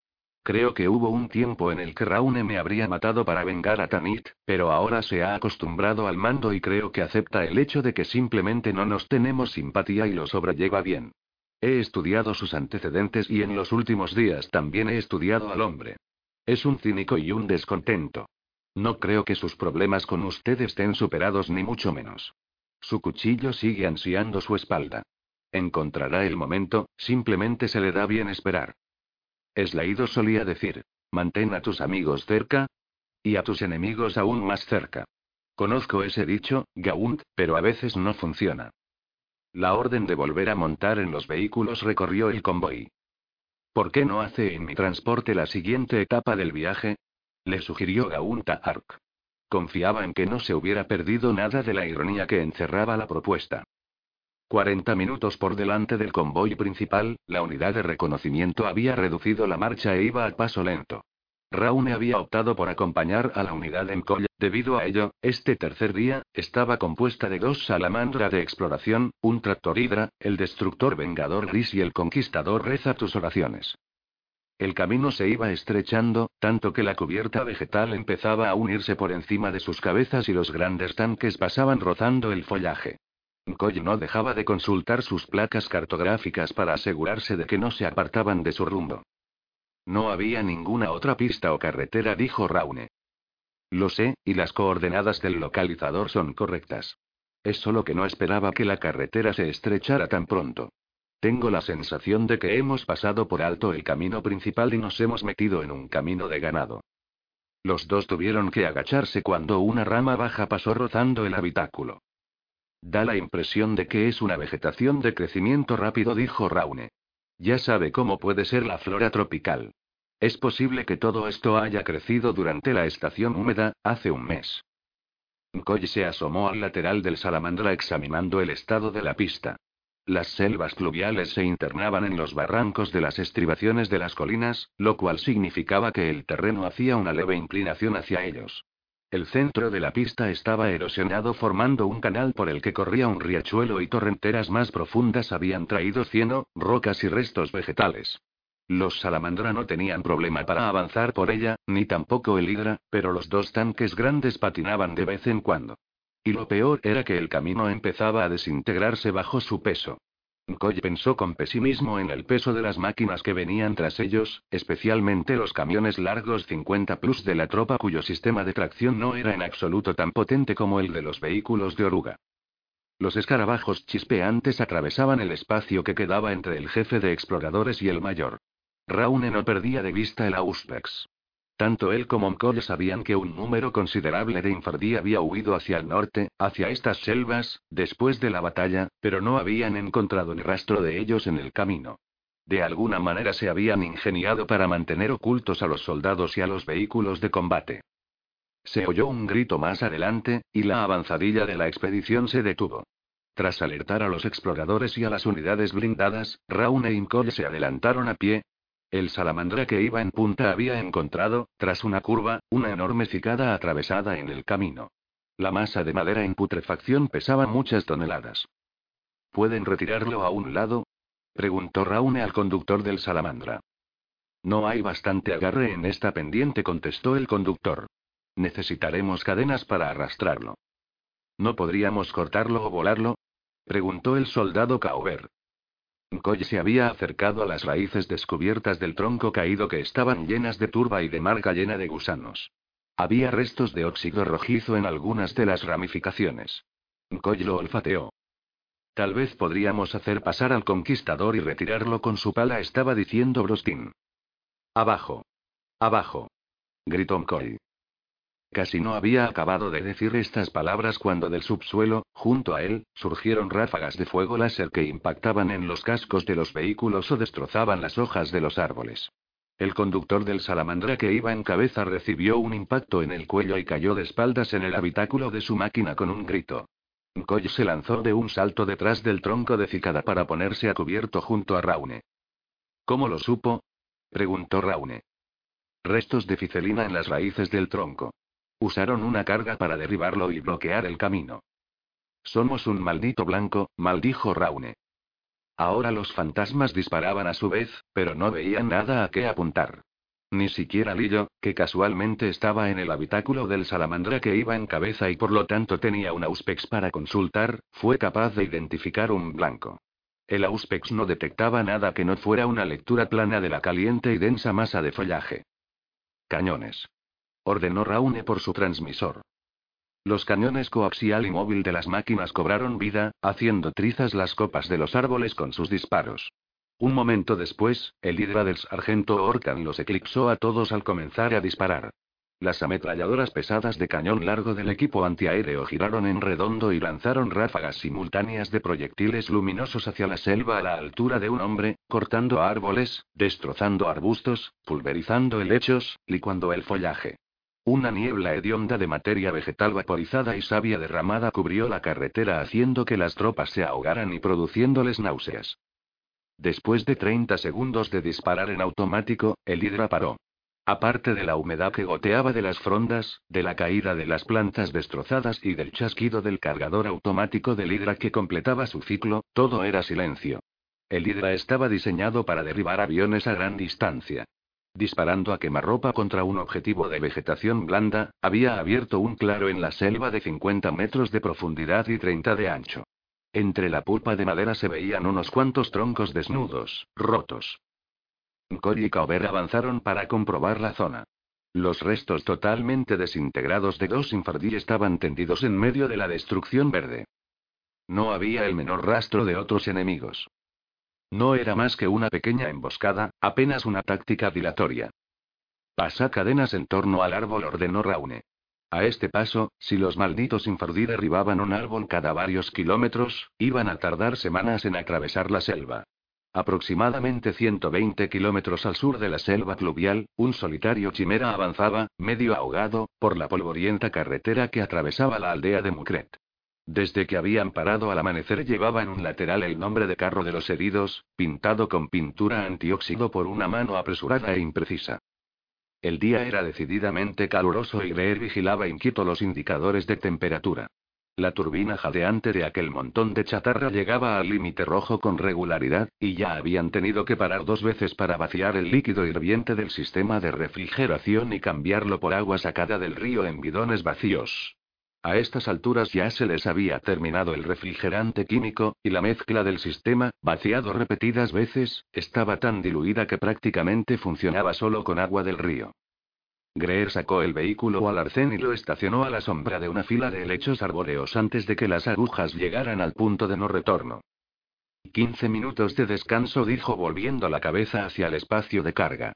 Creo que hubo un tiempo en el que Raune me habría matado para vengar a Tanit, pero ahora se ha acostumbrado al mando y creo que acepta el hecho de que simplemente no nos tenemos simpatía y lo sobrelleva bien. He estudiado sus antecedentes y en los últimos días también he estudiado al hombre. Es un cínico y un descontento. No creo que sus problemas con usted estén superados ni mucho menos. Su cuchillo sigue ansiando su espalda. Encontrará el momento, simplemente se le da bien esperar. Eslaído solía decir, mantén a tus amigos cerca y a tus enemigos aún más cerca. Conozco ese dicho, Gaunt, pero a veces no funciona. La orden de volver a montar en los vehículos recorrió el convoy. ¿Por qué no hace en mi transporte la siguiente etapa del viaje? Le sugirió Gaunt a Ark. Confiaba en que no se hubiera perdido nada de la ironía que encerraba la propuesta. Cuarenta minutos por delante del convoy principal, la unidad de reconocimiento había reducido la marcha e iba a paso lento. Raune había optado por acompañar a la unidad en Colla. Debido a ello, este tercer día, estaba compuesta de dos salamandra de exploración, un tractor hidra, el destructor vengador gris y el conquistador reza tus oraciones. El camino se iba estrechando, tanto que la cubierta vegetal empezaba a unirse por encima de sus cabezas y los grandes tanques pasaban rozando el follaje. Koy no dejaba de consultar sus placas cartográficas para asegurarse de que no se apartaban de su rumbo. No había ninguna otra pista o carretera, dijo Raune. Lo sé, y las coordenadas del localizador son correctas. Es solo que no esperaba que la carretera se estrechara tan pronto. Tengo la sensación de que hemos pasado por alto el camino principal y nos hemos metido en un camino de ganado. Los dos tuvieron que agacharse cuando una rama baja pasó rozando el habitáculo. Da la impresión de que es una vegetación de crecimiento rápido, dijo Raune. Ya sabe cómo puede ser la flora tropical. Es posible que todo esto haya crecido durante la estación húmeda, hace un mes. Koy se asomó al lateral del salamandra examinando el estado de la pista. Las selvas pluviales se internaban en los barrancos de las estribaciones de las colinas, lo cual significaba que el terreno hacía una leve inclinación hacia ellos. El centro de la pista estaba erosionado formando un canal por el que corría un riachuelo y torrenteras más profundas habían traído cieno, rocas y restos vegetales. Los salamandra no tenían problema para avanzar por ella, ni tampoco el hidra, pero los dos tanques grandes patinaban de vez en cuando. Y lo peor era que el camino empezaba a desintegrarse bajo su peso. Koy pensó con pesimismo en el peso de las máquinas que venían tras ellos, especialmente los camiones largos 50 plus de la tropa cuyo sistema de tracción no era en absoluto tan potente como el de los vehículos de oruga. Los escarabajos chispeantes atravesaban el espacio que quedaba entre el jefe de exploradores y el mayor. Raune no perdía de vista el Auspex. Tanto él como Mkoll sabían que un número considerable de Infardí había huido hacia el norte, hacia estas selvas, después de la batalla, pero no habían encontrado ni rastro de ellos en el camino. De alguna manera se habían ingeniado para mantener ocultos a los soldados y a los vehículos de combate. Se oyó un grito más adelante, y la avanzadilla de la expedición se detuvo. Tras alertar a los exploradores y a las unidades blindadas, Raun e Imcoll se adelantaron a pie, el salamandra que iba en punta había encontrado, tras una curva, una enorme cicada atravesada en el camino. La masa de madera en putrefacción pesaba muchas toneladas. ¿Pueden retirarlo a un lado? preguntó Raune al conductor del salamandra. No hay bastante agarre en esta pendiente, contestó el conductor. Necesitaremos cadenas para arrastrarlo. ¿No podríamos cortarlo o volarlo? preguntó el soldado Cauber. Koy se había acercado a las raíces descubiertas del tronco caído que estaban llenas de turba y de marca llena de gusanos. Había restos de óxido rojizo en algunas de las ramificaciones. Koy lo olfateó. Tal vez podríamos hacer pasar al conquistador y retirarlo con su pala, estaba diciendo Broskin. Abajo. Abajo. Gritó Mcoy. Casi no había acabado de decir estas palabras cuando del subsuelo, junto a él, surgieron ráfagas de fuego láser que impactaban en los cascos de los vehículos o destrozaban las hojas de los árboles. El conductor del salamandra que iba en cabeza recibió un impacto en el cuello y cayó de espaldas en el habitáculo de su máquina con un grito. Koy se lanzó de un salto detrás del tronco de cicada para ponerse a cubierto junto a Raune. ¿Cómo lo supo? preguntó Raune. Restos de ficelina en las raíces del tronco. Usaron una carga para derribarlo y bloquear el camino. Somos un maldito blanco, maldijo Raune. Ahora los fantasmas disparaban a su vez, pero no veían nada a qué apuntar. Ni siquiera Lillo, que casualmente estaba en el habitáculo del salamandra que iba en cabeza y por lo tanto tenía un Auspex para consultar, fue capaz de identificar un blanco. El Auspex no detectaba nada que no fuera una lectura plana de la caliente y densa masa de follaje. Cañones ordenó Raune por su transmisor. Los cañones coaxial y móvil de las máquinas cobraron vida, haciendo trizas las copas de los árboles con sus disparos. Un momento después, el hidra del sargento Orkan los eclipsó a todos al comenzar a disparar. Las ametralladoras pesadas de cañón largo del equipo antiaéreo giraron en redondo y lanzaron ráfagas simultáneas de proyectiles luminosos hacia la selva a la altura de un hombre, cortando árboles, destrozando arbustos, pulverizando helechos, licuando el follaje. Una niebla hedionda de materia vegetal vaporizada y savia derramada cubrió la carretera haciendo que las tropas se ahogaran y produciéndoles náuseas. Después de 30 segundos de disparar en automático, el hidra paró. Aparte de la humedad que goteaba de las frondas, de la caída de las plantas destrozadas y del chasquido del cargador automático del hidra que completaba su ciclo, todo era silencio. El hidra estaba diseñado para derribar aviones a gran distancia. Disparando a quemarropa contra un objetivo de vegetación blanda, había abierto un claro en la selva de 50 metros de profundidad y 30 de ancho. Entre la pulpa de madera se veían unos cuantos troncos desnudos, rotos. Cory y Cauber avanzaron para comprobar la zona. Los restos totalmente desintegrados de dos infardí estaban tendidos en medio de la destrucción verde. No había el menor rastro de otros enemigos. No era más que una pequeña emboscada, apenas una táctica dilatoria. Pasa cadenas en torno al árbol, ordenó Raune. A este paso, si los malditos Infardí derribaban un árbol cada varios kilómetros, iban a tardar semanas en atravesar la selva. Aproximadamente 120 kilómetros al sur de la selva pluvial, un solitario chimera avanzaba, medio ahogado, por la polvorienta carretera que atravesaba la aldea de Mukret. Desde que habían parado al amanecer llevaba en un lateral el nombre de carro de los heridos, pintado con pintura antióxido por una mano apresurada e imprecisa. El día era decididamente caluroso y Greer vigilaba inquieto los indicadores de temperatura. La turbina jadeante de aquel montón de chatarra llegaba al límite rojo con regularidad, y ya habían tenido que parar dos veces para vaciar el líquido hirviente del sistema de refrigeración y cambiarlo por agua sacada del río en bidones vacíos. A estas alturas ya se les había terminado el refrigerante químico, y la mezcla del sistema, vaciado repetidas veces, estaba tan diluida que prácticamente funcionaba solo con agua del río. Greer sacó el vehículo al arcén y lo estacionó a la sombra de una fila de helechos arbóreos antes de que las agujas llegaran al punto de no retorno. Quince minutos de descanso, dijo volviendo la cabeza hacia el espacio de carga.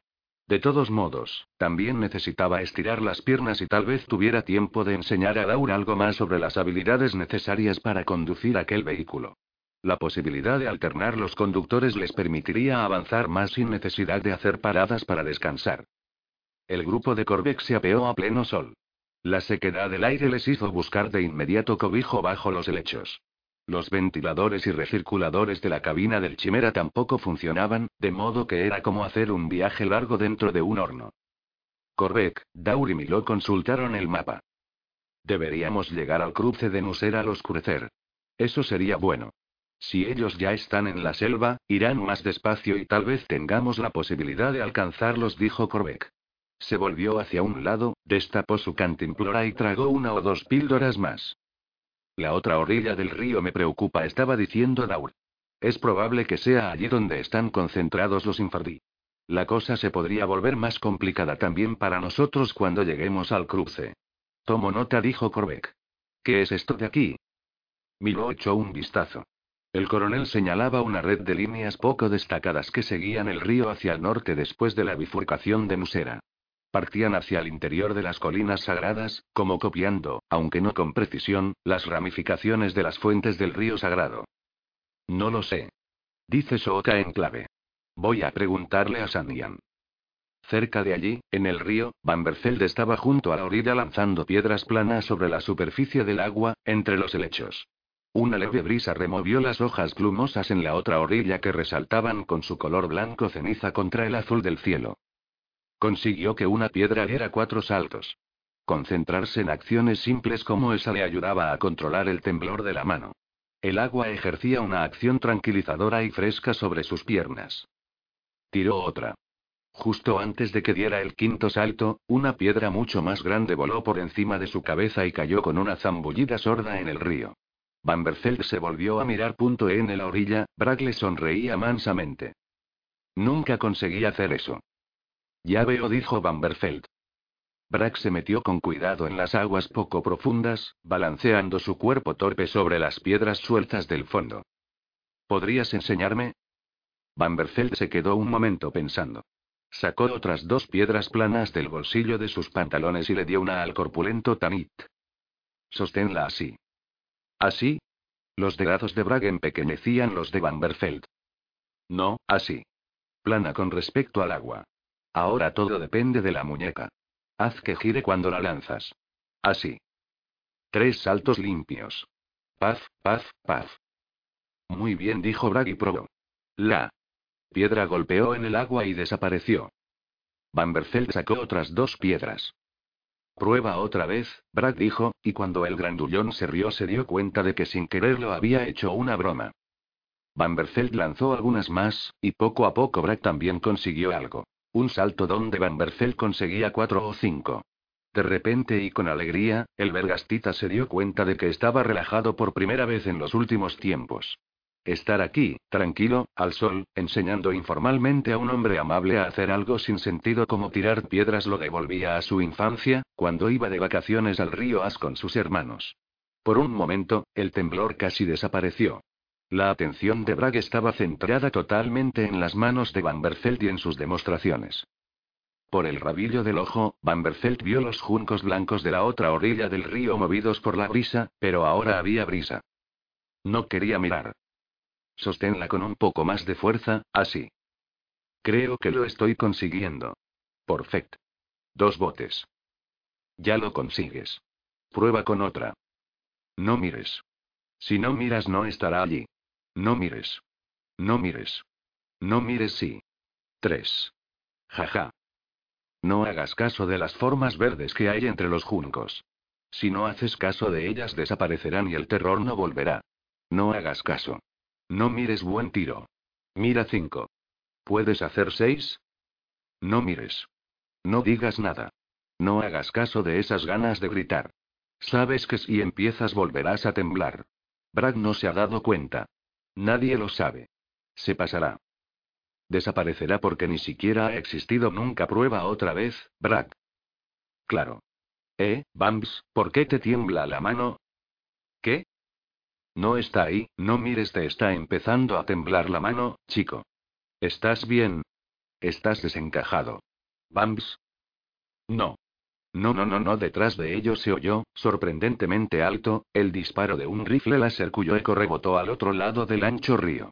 De todos modos, también necesitaba estirar las piernas y tal vez tuviera tiempo de enseñar a Daur algo más sobre las habilidades necesarias para conducir aquel vehículo. La posibilidad de alternar los conductores les permitiría avanzar más sin necesidad de hacer paradas para descansar. El grupo de Corbeck se apeó a pleno sol. La sequedad del aire les hizo buscar de inmediato cobijo bajo los helechos. Los ventiladores y recirculadores de la cabina del Chimera tampoco funcionaban, de modo que era como hacer un viaje largo dentro de un horno. Corbeck, Daur y Milo consultaron el mapa. Deberíamos llegar al cruce de Nuser al oscurecer. Eso sería bueno. Si ellos ya están en la selva, irán más despacio y tal vez tengamos la posibilidad de alcanzarlos, dijo Corbeck. Se volvió hacia un lado, destapó su cantimplora y tragó una o dos píldoras más. La otra orilla del río me preocupa, estaba diciendo Daur. Es probable que sea allí donde están concentrados los infardí. La cosa se podría volver más complicada también para nosotros cuando lleguemos al cruce. Tomo nota, dijo Corbeck. ¿Qué es esto de aquí? Milo echó un vistazo. El coronel señalaba una red de líneas poco destacadas que seguían el río hacia el norte después de la bifurcación de Musera. Partían hacia el interior de las colinas sagradas, como copiando, aunque no con precisión, las ramificaciones de las fuentes del río sagrado. No lo sé. Dice Sooka en clave. Voy a preguntarle a Sanian. Cerca de allí, en el río, Bamberfeld estaba junto a la orilla lanzando piedras planas sobre la superficie del agua, entre los helechos. Una leve brisa removió las hojas plumosas en la otra orilla que resaltaban con su color blanco ceniza contra el azul del cielo. Consiguió que una piedra diera cuatro saltos. Concentrarse en acciones simples como esa le ayudaba a controlar el temblor de la mano. El agua ejercía una acción tranquilizadora y fresca sobre sus piernas. Tiró otra. Justo antes de que diera el quinto salto, una piedra mucho más grande voló por encima de su cabeza y cayó con una zambullida sorda en el río. Bamberfeld se volvió a mirar. Punto en la orilla, Bragg le sonreía mansamente. Nunca conseguí hacer eso. Ya veo, dijo Bamberfeld. Brack se metió con cuidado en las aguas poco profundas, balanceando su cuerpo torpe sobre las piedras sueltas del fondo. ¿Podrías enseñarme? Bamberfeld se quedó un momento pensando. Sacó otras dos piedras planas del bolsillo de sus pantalones y le dio una al corpulento Tanit. Sosténla así. ¿Así? Los dedos de Bragg empequeñecían los de Bamberfeld. No, así. Plana con respecto al agua. Ahora todo depende de la muñeca. Haz que gire cuando la lanzas. Así. Tres saltos limpios. Paz, paz, paz. Muy bien, dijo Bragg y probó. La piedra golpeó en el agua y desapareció. Bamberfeld sacó otras dos piedras. Prueba otra vez, Bragg dijo, y cuando el grandullón se rió se dio cuenta de que sin quererlo había hecho una broma. Bamberfeld lanzó algunas más, y poco a poco Bragg también consiguió algo. Un salto donde Bamberfeld conseguía cuatro o cinco. De repente y con alegría, el vergastita se dio cuenta de que estaba relajado por primera vez en los últimos tiempos. Estar aquí, tranquilo, al sol, enseñando informalmente a un hombre amable a hacer algo sin sentido como tirar piedras lo devolvía a su infancia, cuando iba de vacaciones al río As con sus hermanos. Por un momento, el temblor casi desapareció. La atención de Bragg estaba centrada totalmente en las manos de Van Berfeld y en sus demostraciones. Por el rabillo del ojo, Van Berfeld vio los juncos blancos de la otra orilla del río movidos por la brisa, pero ahora había brisa. No quería mirar. Sosténla con un poco más de fuerza, así. Creo que lo estoy consiguiendo. Perfecto. Dos botes. Ya lo consigues. Prueba con otra. No mires. Si no miras no estará allí. No mires. No mires. No mires sí. Tres. Jaja. No hagas caso de las formas verdes que hay entre los juncos. Si no haces caso de ellas desaparecerán y el terror no volverá. No hagas caso. No mires buen tiro. Mira cinco. ¿Puedes hacer seis? No mires. No digas nada. No hagas caso de esas ganas de gritar. Sabes que si empiezas volverás a temblar. Bragg no se ha dado cuenta. Nadie lo sabe. Se pasará. Desaparecerá porque ni siquiera ha existido nunca. Prueba otra vez, Bragg. Claro. Eh, Bams, ¿por qué te tiembla la mano? ¿Qué? No está ahí, no mires, te está empezando a temblar la mano, chico. ¿Estás bien? Estás desencajado. Bams. No. No, no, no, no, detrás de ellos se oyó, sorprendentemente alto, el disparo de un rifle láser cuyo eco rebotó al otro lado del ancho río.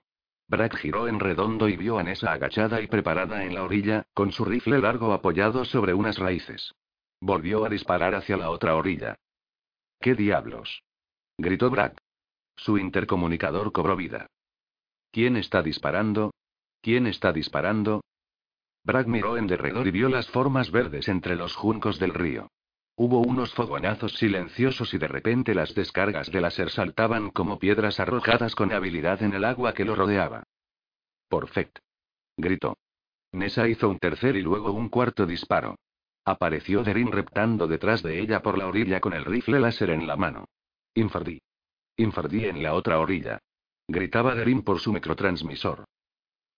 Brad giró en redondo y vio a Nessa agachada y preparada en la orilla, con su rifle largo apoyado sobre unas raíces. Volvió a disparar hacia la otra orilla. ¿Qué diablos? gritó Brad. Su intercomunicador cobró vida. ¿Quién está disparando? ¿Quién está disparando? Bragg miró en derredor y vio las formas verdes entre los juncos del río. Hubo unos fogonazos silenciosos y de repente las descargas de láser saltaban como piedras arrojadas con habilidad en el agua que lo rodeaba. Perfecto. Gritó. Nessa hizo un tercer y luego un cuarto disparo. Apareció Derin reptando detrás de ella por la orilla con el rifle láser en la mano. Infardí. Infardí en la otra orilla. Gritaba Derin por su microtransmisor.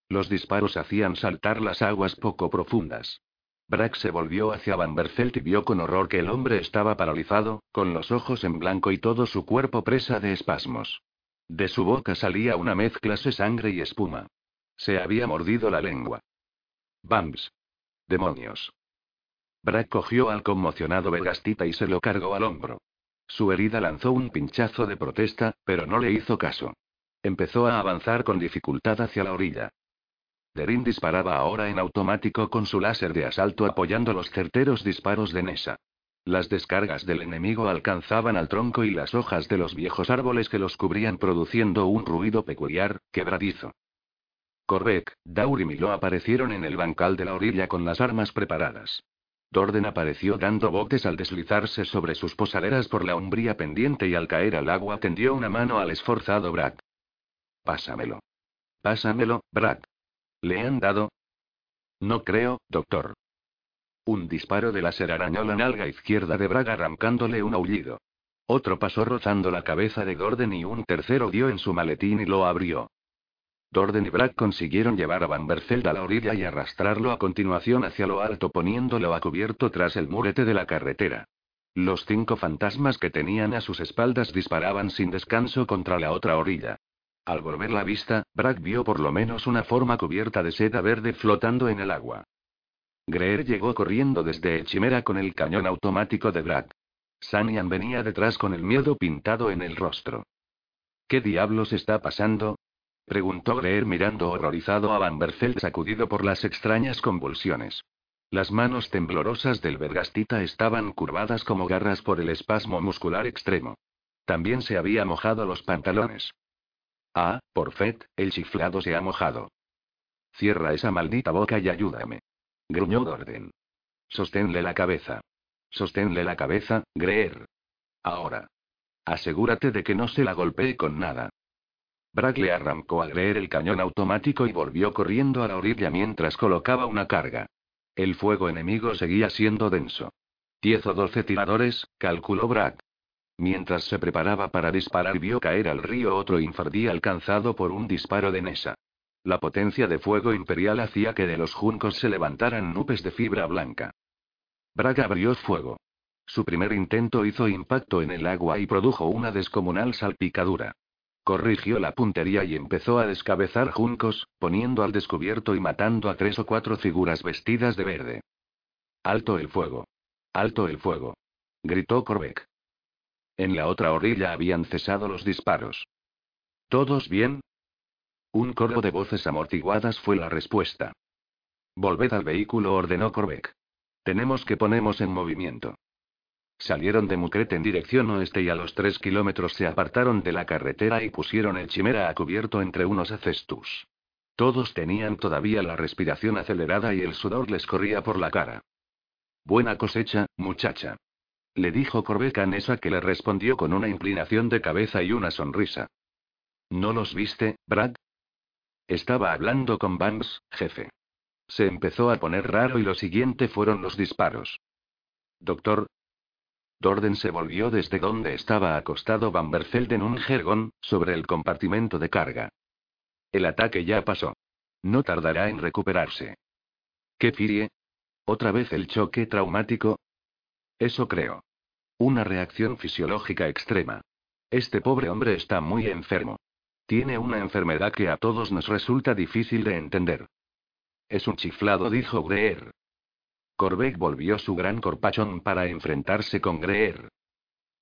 Los disparos hacían saltar las aguas poco profundas. Brack se volvió hacia Van Berfeld y vio con horror que el hombre estaba paralizado, con los ojos en blanco y todo su cuerpo presa de espasmos. De su boca salía una mezcla de sangre y espuma. Se había mordido la lengua. ¡Bams! ¡Demonios! Brack cogió al conmocionado Vegastita y se lo cargó al hombro. Su herida lanzó un pinchazo de protesta, pero no le hizo caso. Empezó a avanzar con dificultad hacia la orilla. Derin disparaba ahora en automático con su láser de asalto apoyando los certeros disparos de Nessa. Las descargas del enemigo alcanzaban al tronco y las hojas de los viejos árboles que los cubrían produciendo un ruido peculiar, quebradizo. Corbeck, Daur y Milo aparecieron en el bancal de la orilla con las armas preparadas. Dorden apareció dando botes al deslizarse sobre sus posaderas por la umbría pendiente y al caer al agua tendió una mano al esforzado Brack. Pásamelo. Pásamelo, Brack. ¿Le han dado? No creo, doctor. Un disparo de láser arañó la nalga izquierda de Brack arrancándole un aullido. Otro pasó rozando la cabeza de Gordon y un tercero dio en su maletín y lo abrió. Dorden y Bragg consiguieron llevar a Van Berfeld a la orilla y arrastrarlo a continuación hacia lo alto poniéndolo a cubierto tras el murete de la carretera. Los cinco fantasmas que tenían a sus espaldas disparaban sin descanso contra la otra orilla. Al volver la vista, Bragg vio por lo menos una forma cubierta de seda verde flotando en el agua. Greer llegó corriendo desde chimera con el cañón automático de Bragg. Sanian venía detrás con el miedo pintado en el rostro. ¿Qué diablos está pasando? Preguntó Greer mirando horrorizado a Van Berfeld sacudido por las extrañas convulsiones. Las manos temblorosas del vergastita estaban curvadas como garras por el espasmo muscular extremo. También se había mojado los pantalones. Ah, por Fed, el chiflado se ha mojado. Cierra esa maldita boca y ayúdame. Gruñó Dorden. Sosténle la cabeza. Sosténle la cabeza, Greer. Ahora. Asegúrate de que no se la golpee con nada. Bragg le arrancó a Greer el cañón automático y volvió corriendo a la orilla mientras colocaba una carga. El fuego enemigo seguía siendo denso. Diez o doce tiradores, calculó Bragg. Mientras se preparaba para disparar vio caer al río otro infardí alcanzado por un disparo de Nesa. La potencia de fuego imperial hacía que de los juncos se levantaran nubes de fibra blanca. Braga abrió fuego. Su primer intento hizo impacto en el agua y produjo una descomunal salpicadura. Corrigió la puntería y empezó a descabezar juncos, poniendo al descubierto y matando a tres o cuatro figuras vestidas de verde. Alto el fuego. Alto el fuego. Gritó Corbeck. En la otra orilla habían cesado los disparos. ¿Todos bien? Un coro de voces amortiguadas fue la respuesta. Volved al vehículo, ordenó Corbeck. Tenemos que ponernos en movimiento. Salieron de Mucret en dirección oeste y a los tres kilómetros se apartaron de la carretera y pusieron el chimera a cubierto entre unos acestus. Todos tenían todavía la respiración acelerada y el sudor les corría por la cara. Buena cosecha, muchacha le dijo Corbeck a Nessa que le respondió con una inclinación de cabeza y una sonrisa. ¿No los viste, Brad? Estaba hablando con Banks, jefe. Se empezó a poner raro y lo siguiente fueron los disparos. Doctor. Dorden se volvió desde donde estaba acostado Van en un jergón, sobre el compartimento de carga. El ataque ya pasó. No tardará en recuperarse. ¿Qué firie? ¿Otra vez el choque traumático? Eso creo. Una reacción fisiológica extrema. Este pobre hombre está muy enfermo. Tiene una enfermedad que a todos nos resulta difícil de entender. Es un chiflado, dijo Greer. Corbeck volvió su gran corpachón para enfrentarse con Greer.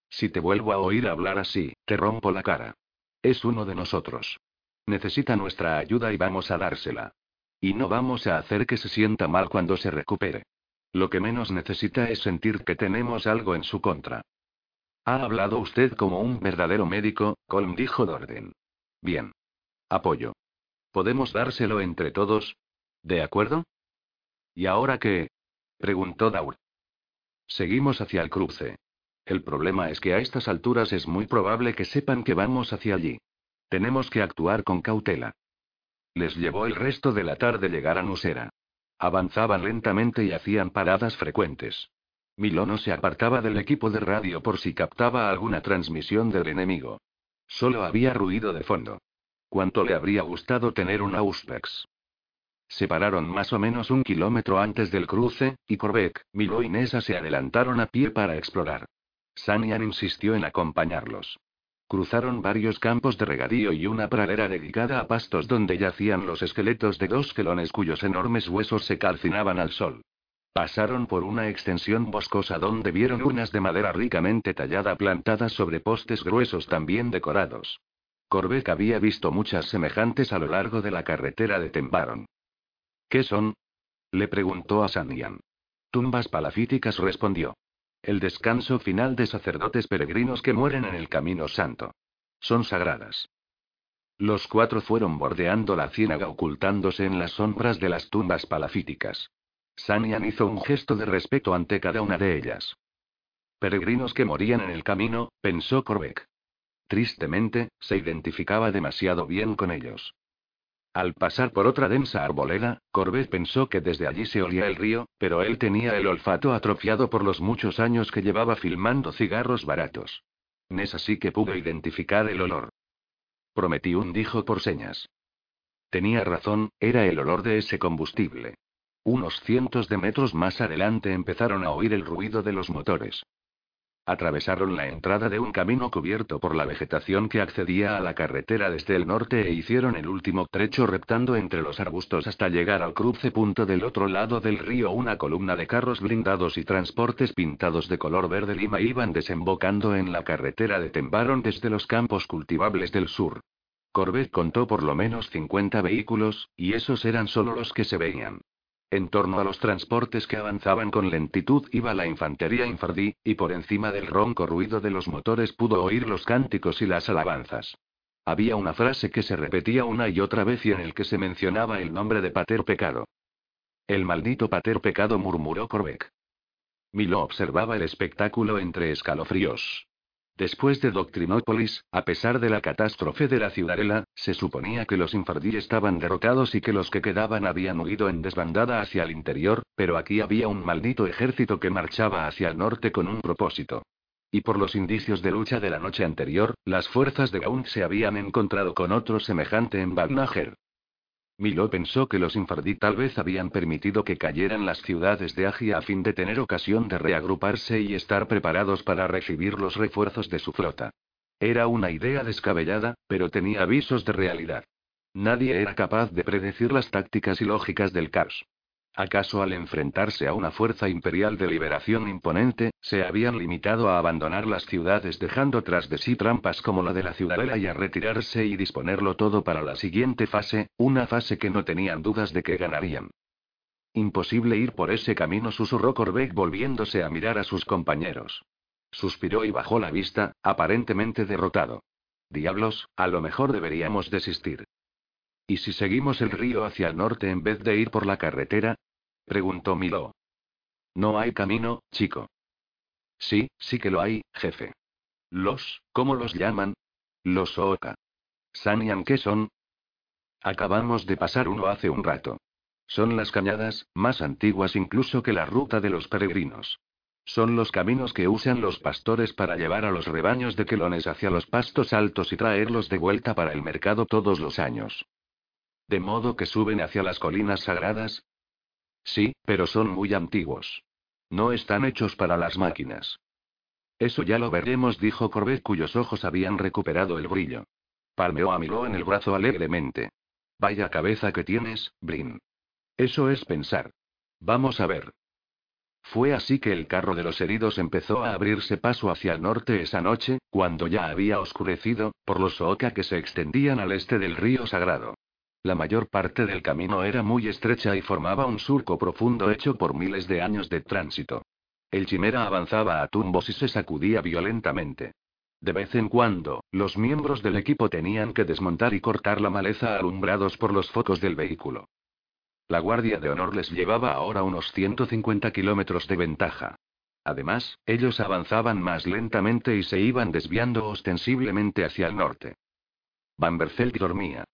Si te vuelvo a oír hablar así, te rompo la cara. Es uno de nosotros. Necesita nuestra ayuda y vamos a dársela. Y no vamos a hacer que se sienta mal cuando se recupere. Lo que menos necesita es sentir que tenemos algo en su contra. Ha hablado usted como un verdadero médico, Colm dijo Dorden. Bien. Apoyo. ¿Podemos dárselo entre todos? ¿De acuerdo? ¿Y ahora qué? preguntó Daur. Seguimos hacia el cruce. El problema es que a estas alturas es muy probable que sepan que vamos hacia allí. Tenemos que actuar con cautela. Les llevó el resto de la tarde llegar a Nusera. Avanzaban lentamente y hacían paradas frecuentes. Milono se apartaba del equipo de radio por si captaba alguna transmisión del enemigo. Solo había ruido de fondo. ¿Cuánto le habría gustado tener un Auspex? Se pararon más o menos un kilómetro antes del cruce, y Corbeck, Milo y Nessa se adelantaron a pie para explorar. Sanian insistió en acompañarlos. Cruzaron varios campos de regadío y una pradera dedicada a pastos donde yacían los esqueletos de dos quelones cuyos enormes huesos se calcinaban al sol. Pasaron por una extensión boscosa donde vieron urnas de madera ricamente tallada plantadas sobre postes gruesos también decorados. Corbeck había visto muchas semejantes a lo largo de la carretera de Tembaron. ¿Qué son? Le preguntó a Sanian. Tumbas palafíticas respondió. El descanso final de sacerdotes peregrinos que mueren en el camino santo. Son sagradas. Los cuatro fueron bordeando la ciénaga ocultándose en las sombras de las tumbas palafíticas. Sanian hizo un gesto de respeto ante cada una de ellas. Peregrinos que morían en el camino, pensó Corbeck. Tristemente, se identificaba demasiado bien con ellos. Al pasar por otra densa arboleda, Corbett pensó que desde allí se olía el río, pero él tenía el olfato atrofiado por los muchos años que llevaba filmando cigarros baratos. Ness así que pudo identificar el olor. Prometí un dijo por señas. Tenía razón, era el olor de ese combustible. Unos cientos de metros más adelante empezaron a oír el ruido de los motores. Atravesaron la entrada de un camino cubierto por la vegetación que accedía a la carretera desde el norte e hicieron el último trecho reptando entre los arbustos hasta llegar al cruce punto del otro lado del río. Una columna de carros blindados y transportes pintados de color verde lima iban desembocando en la carretera de Tembaron desde los campos cultivables del sur. Corbett contó por lo menos 50 vehículos, y esos eran solo los que se veían. En torno a los transportes que avanzaban con lentitud iba la infantería infardí, y por encima del ronco ruido de los motores pudo oír los cánticos y las alabanzas. Había una frase que se repetía una y otra vez y en el que se mencionaba el nombre de Pater Pecado. El maldito Pater Pecado murmuró Corbeck. Milo observaba el espectáculo entre escalofríos. Después de Doctrinópolis, a pesar de la catástrofe de la ciudadela, se suponía que los infardí estaban derrotados y que los que quedaban habían huido en desbandada hacia el interior, pero aquí había un maldito ejército que marchaba hacia el norte con un propósito. Y por los indicios de lucha de la noche anterior, las fuerzas de Gaunt se habían encontrado con otro semejante en Bagnager. Milo pensó que los infardí tal vez habían permitido que cayeran las ciudades de Agia a fin de tener ocasión de reagruparse y estar preparados para recibir los refuerzos de su flota. Era una idea descabellada, pero tenía avisos de realidad. Nadie era capaz de predecir las tácticas y lógicas del caos. ¿Acaso al enfrentarse a una fuerza imperial de liberación imponente, se habían limitado a abandonar las ciudades dejando tras de sí trampas como la de la ciudadela y a retirarse y disponerlo todo para la siguiente fase, una fase que no tenían dudas de que ganarían? Imposible ir por ese camino, susurró Corbeck volviéndose a mirar a sus compañeros. Suspiró y bajó la vista, aparentemente derrotado. Diablos, a lo mejor deberíamos desistir. ¿Y si seguimos el río hacia el norte en vez de ir por la carretera? Preguntó Milo. No hay camino, chico. Sí, sí que lo hay, jefe. Los, ¿cómo los llaman? Los Ooka. ¿Sanian qué son? Acabamos de pasar uno hace un rato. Son las cañadas, más antiguas incluso que la ruta de los peregrinos. Son los caminos que usan los pastores para llevar a los rebaños de quelones hacia los pastos altos y traerlos de vuelta para el mercado todos los años. ¿De modo que suben hacia las colinas sagradas? Sí, pero son muy antiguos. No están hechos para las máquinas. Eso ya lo veremos, dijo Corbett, cuyos ojos habían recuperado el brillo. Palmeó a Milo en el brazo alegremente. Vaya cabeza que tienes, Brin. Eso es pensar. Vamos a ver. Fue así que el carro de los heridos empezó a abrirse paso hacia el norte esa noche, cuando ya había oscurecido, por los Oca que se extendían al este del río Sagrado. La mayor parte del camino era muy estrecha y formaba un surco profundo hecho por miles de años de tránsito. El chimera avanzaba a tumbos y se sacudía violentamente. De vez en cuando, los miembros del equipo tenían que desmontar y cortar la maleza alumbrados por los focos del vehículo. La Guardia de Honor les llevaba ahora unos 150 kilómetros de ventaja. Además, ellos avanzaban más lentamente y se iban desviando ostensiblemente hacia el norte. Bamberfeld dormía.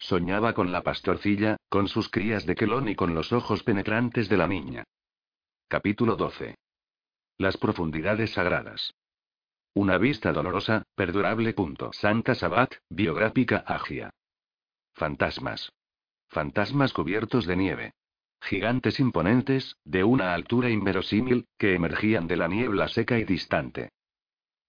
Soñaba con la pastorcilla, con sus crías de quelón y con los ojos penetrantes de la niña. Capítulo 12. Las profundidades sagradas. Una vista dolorosa, perdurable. Santa Sabat, biográfica Agia. Fantasmas. Fantasmas cubiertos de nieve. Gigantes imponentes, de una altura inverosímil, que emergían de la niebla seca y distante.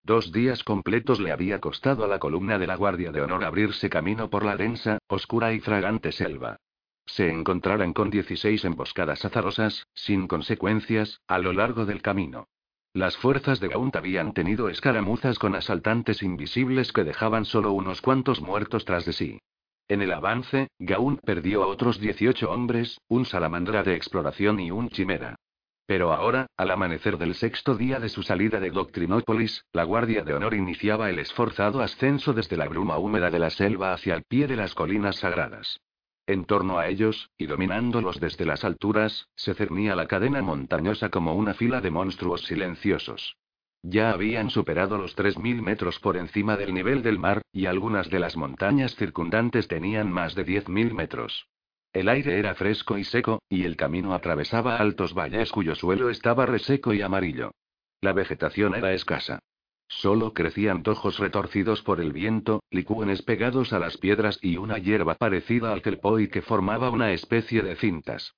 Dos días completos le había costado a la columna de la Guardia de Honor abrirse camino por la densa, oscura y fragante selva. Se encontraran con 16 emboscadas azarosas, sin consecuencias, a lo largo del camino. Las fuerzas de Gaunt habían tenido escaramuzas con asaltantes invisibles que dejaban solo unos cuantos muertos tras de sí. En el avance, Gaunt perdió a otros 18 hombres, un salamandra de exploración y un chimera. Pero ahora, al amanecer del sexto día de su salida de Doctrinópolis, la Guardia de Honor iniciaba el esforzado ascenso desde la bruma húmeda de la selva hacia el pie de las colinas sagradas. En torno a ellos, y dominándolos desde las alturas, se cernía la cadena montañosa como una fila de monstruos silenciosos. Ya habían superado los 3.000 metros por encima del nivel del mar, y algunas de las montañas circundantes tenían más de 10.000 metros. El aire era fresco y seco, y el camino atravesaba altos valles cuyo suelo estaba reseco y amarillo. La vegetación era escasa. Solo crecían tojos retorcidos por el viento, licúenes pegados a las piedras y una hierba parecida al kelpoi que formaba una especie de cintas.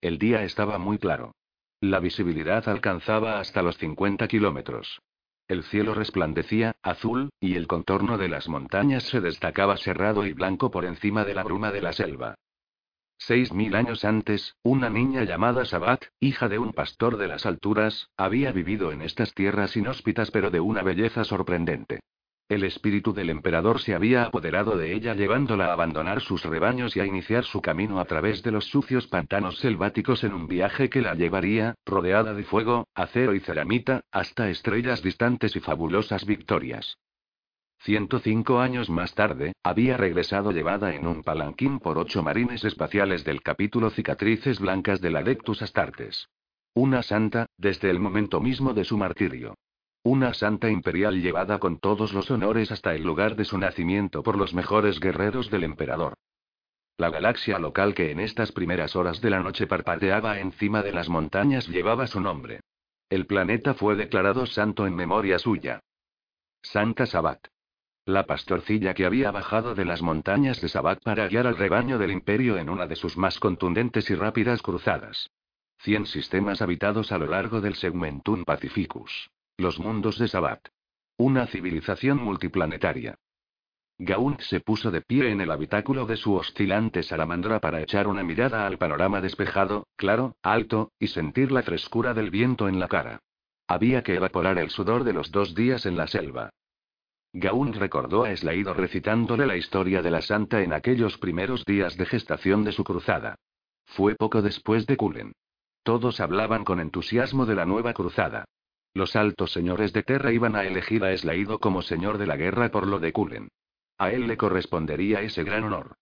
El día estaba muy claro. La visibilidad alcanzaba hasta los 50 kilómetros. El cielo resplandecía, azul, y el contorno de las montañas se destacaba cerrado y blanco por encima de la bruma de la selva. Seis mil años antes, una niña llamada Sabat, hija de un pastor de las alturas, había vivido en estas tierras inhóspitas pero de una belleza sorprendente. El espíritu del emperador se había apoderado de ella llevándola a abandonar sus rebaños y a iniciar su camino a través de los sucios pantanos selváticos en un viaje que la llevaría, rodeada de fuego, acero y ceramita, hasta estrellas distantes y fabulosas victorias. 105 años más tarde, había regresado llevada en un palanquín por ocho marines espaciales del capítulo Cicatrices Blancas del Adeptus Astartes. Una santa, desde el momento mismo de su martirio. Una santa imperial llevada con todos los honores hasta el lugar de su nacimiento por los mejores guerreros del emperador. La galaxia local que en estas primeras horas de la noche parpadeaba encima de las montañas llevaba su nombre. El planeta fue declarado santo en memoria suya. Santa Sabat. La pastorcilla que había bajado de las montañas de Sabat para guiar al rebaño del imperio en una de sus más contundentes y rápidas cruzadas. Cien sistemas habitados a lo largo del Segmentum Pacificus. Los mundos de Sabat. Una civilización multiplanetaria. Gaunt se puso de pie en el habitáculo de su oscilante salamandra para echar una mirada al panorama despejado, claro, alto, y sentir la frescura del viento en la cara. Había que evaporar el sudor de los dos días en la selva. Gaunt recordó a Slaído recitándole la historia de la santa en aquellos primeros días de gestación de su cruzada. Fue poco después de Kulen. Todos hablaban con entusiasmo de la nueva cruzada. Los altos señores de Terra iban a elegir a Eslaído como señor de la guerra por lo de Kulen. A él le correspondería ese gran honor.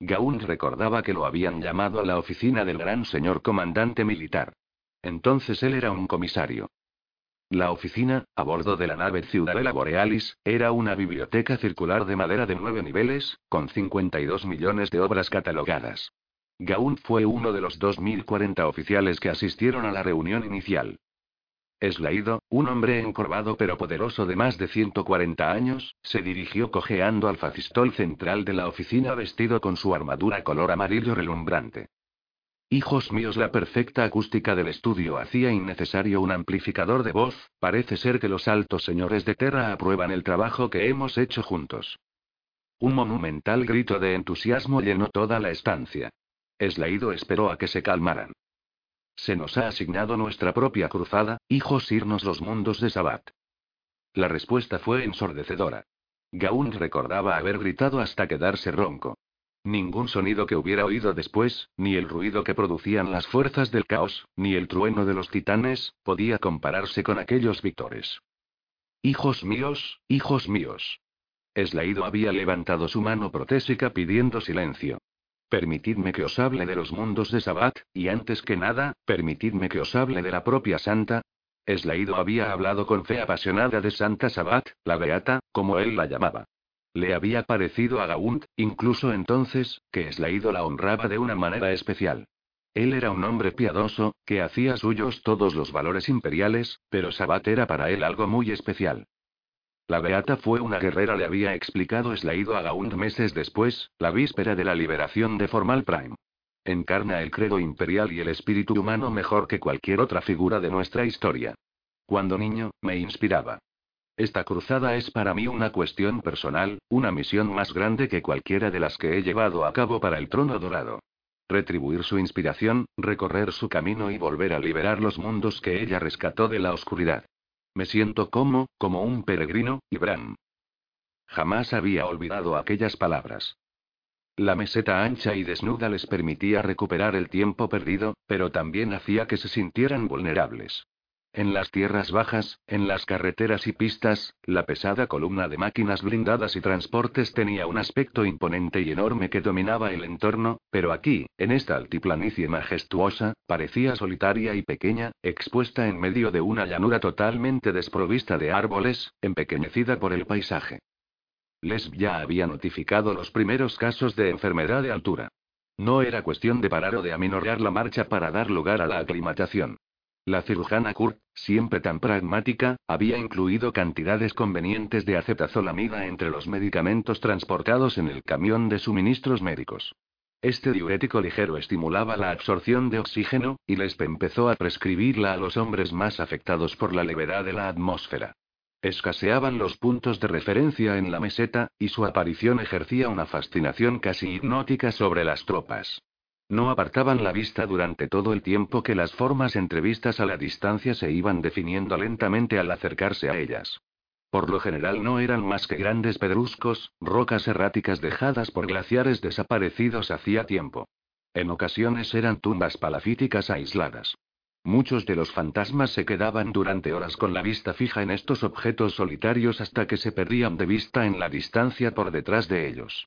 Gaun recordaba que lo habían llamado a la oficina del gran señor comandante militar. Entonces él era un comisario. La oficina, a bordo de la nave Ciudadela Borealis, era una biblioteca circular de madera de nueve niveles, con 52 millones de obras catalogadas. Gaun fue uno de los 2.040 oficiales que asistieron a la reunión inicial. Eslaído, un hombre encorvado pero poderoso de más de 140 años, se dirigió cojeando al facistol central de la oficina vestido con su armadura color amarillo relumbrante. Hijos míos, la perfecta acústica del estudio hacía innecesario un amplificador de voz, parece ser que los altos señores de Terra aprueban el trabajo que hemos hecho juntos. Un monumental grito de entusiasmo llenó toda la estancia. Eslaído esperó a que se calmaran. Se nos ha asignado nuestra propia cruzada, hijos irnos los mundos de Sabat. La respuesta fue ensordecedora. Gaun recordaba haber gritado hasta quedarse ronco. Ningún sonido que hubiera oído después, ni el ruido que producían las fuerzas del caos, ni el trueno de los titanes, podía compararse con aquellos victores. Hijos míos, hijos míos. Eslaído había levantado su mano protésica pidiendo silencio. Permitidme que os hable de los mundos de Sabat, y antes que nada, permitidme que os hable de la propia Santa. Eslaído había hablado con fe apasionada de Santa Sabat, la Beata, como él la llamaba. Le había parecido a Gaunt, incluso entonces, que Eslaído la honraba de una manera especial. Él era un hombre piadoso, que hacía suyos todos los valores imperiales, pero Sabat era para él algo muy especial. La Beata fue una guerrera, le había explicado Slaído a Gaunt meses después, la víspera de la liberación de Formal Prime. Encarna el credo imperial y el espíritu humano mejor que cualquier otra figura de nuestra historia. Cuando niño, me inspiraba. Esta cruzada es para mí una cuestión personal, una misión más grande que cualquiera de las que he llevado a cabo para el trono dorado. Retribuir su inspiración, recorrer su camino y volver a liberar los mundos que ella rescató de la oscuridad. Me siento como, como un peregrino, Ibram. Jamás había olvidado aquellas palabras. La meseta ancha y desnuda les permitía recuperar el tiempo perdido, pero también hacía que se sintieran vulnerables. En las tierras bajas, en las carreteras y pistas, la pesada columna de máquinas blindadas y transportes tenía un aspecto imponente y enorme que dominaba el entorno, pero aquí, en esta altiplanicie majestuosa, parecía solitaria y pequeña, expuesta en medio de una llanura totalmente desprovista de árboles, empequeñecida por el paisaje. Les ya había notificado los primeros casos de enfermedad de altura. No era cuestión de parar o de aminorar la marcha para dar lugar a la aclimatación. La cirujana Kurt, siempre tan pragmática, había incluido cantidades convenientes de acetazolamida entre los medicamentos transportados en el camión de suministros médicos. Este diurético ligero estimulaba la absorción de oxígeno, y Lespe empezó a prescribirla a los hombres más afectados por la levedad de la atmósfera. Escaseaban los puntos de referencia en la meseta, y su aparición ejercía una fascinación casi hipnótica sobre las tropas. No apartaban la vista durante todo el tiempo que las formas entrevistas a la distancia se iban definiendo lentamente al acercarse a ellas. Por lo general no eran más que grandes pedruscos, rocas erráticas dejadas por glaciares desaparecidos hacía tiempo. En ocasiones eran tumbas palafíticas aisladas. Muchos de los fantasmas se quedaban durante horas con la vista fija en estos objetos solitarios hasta que se perdían de vista en la distancia por detrás de ellos.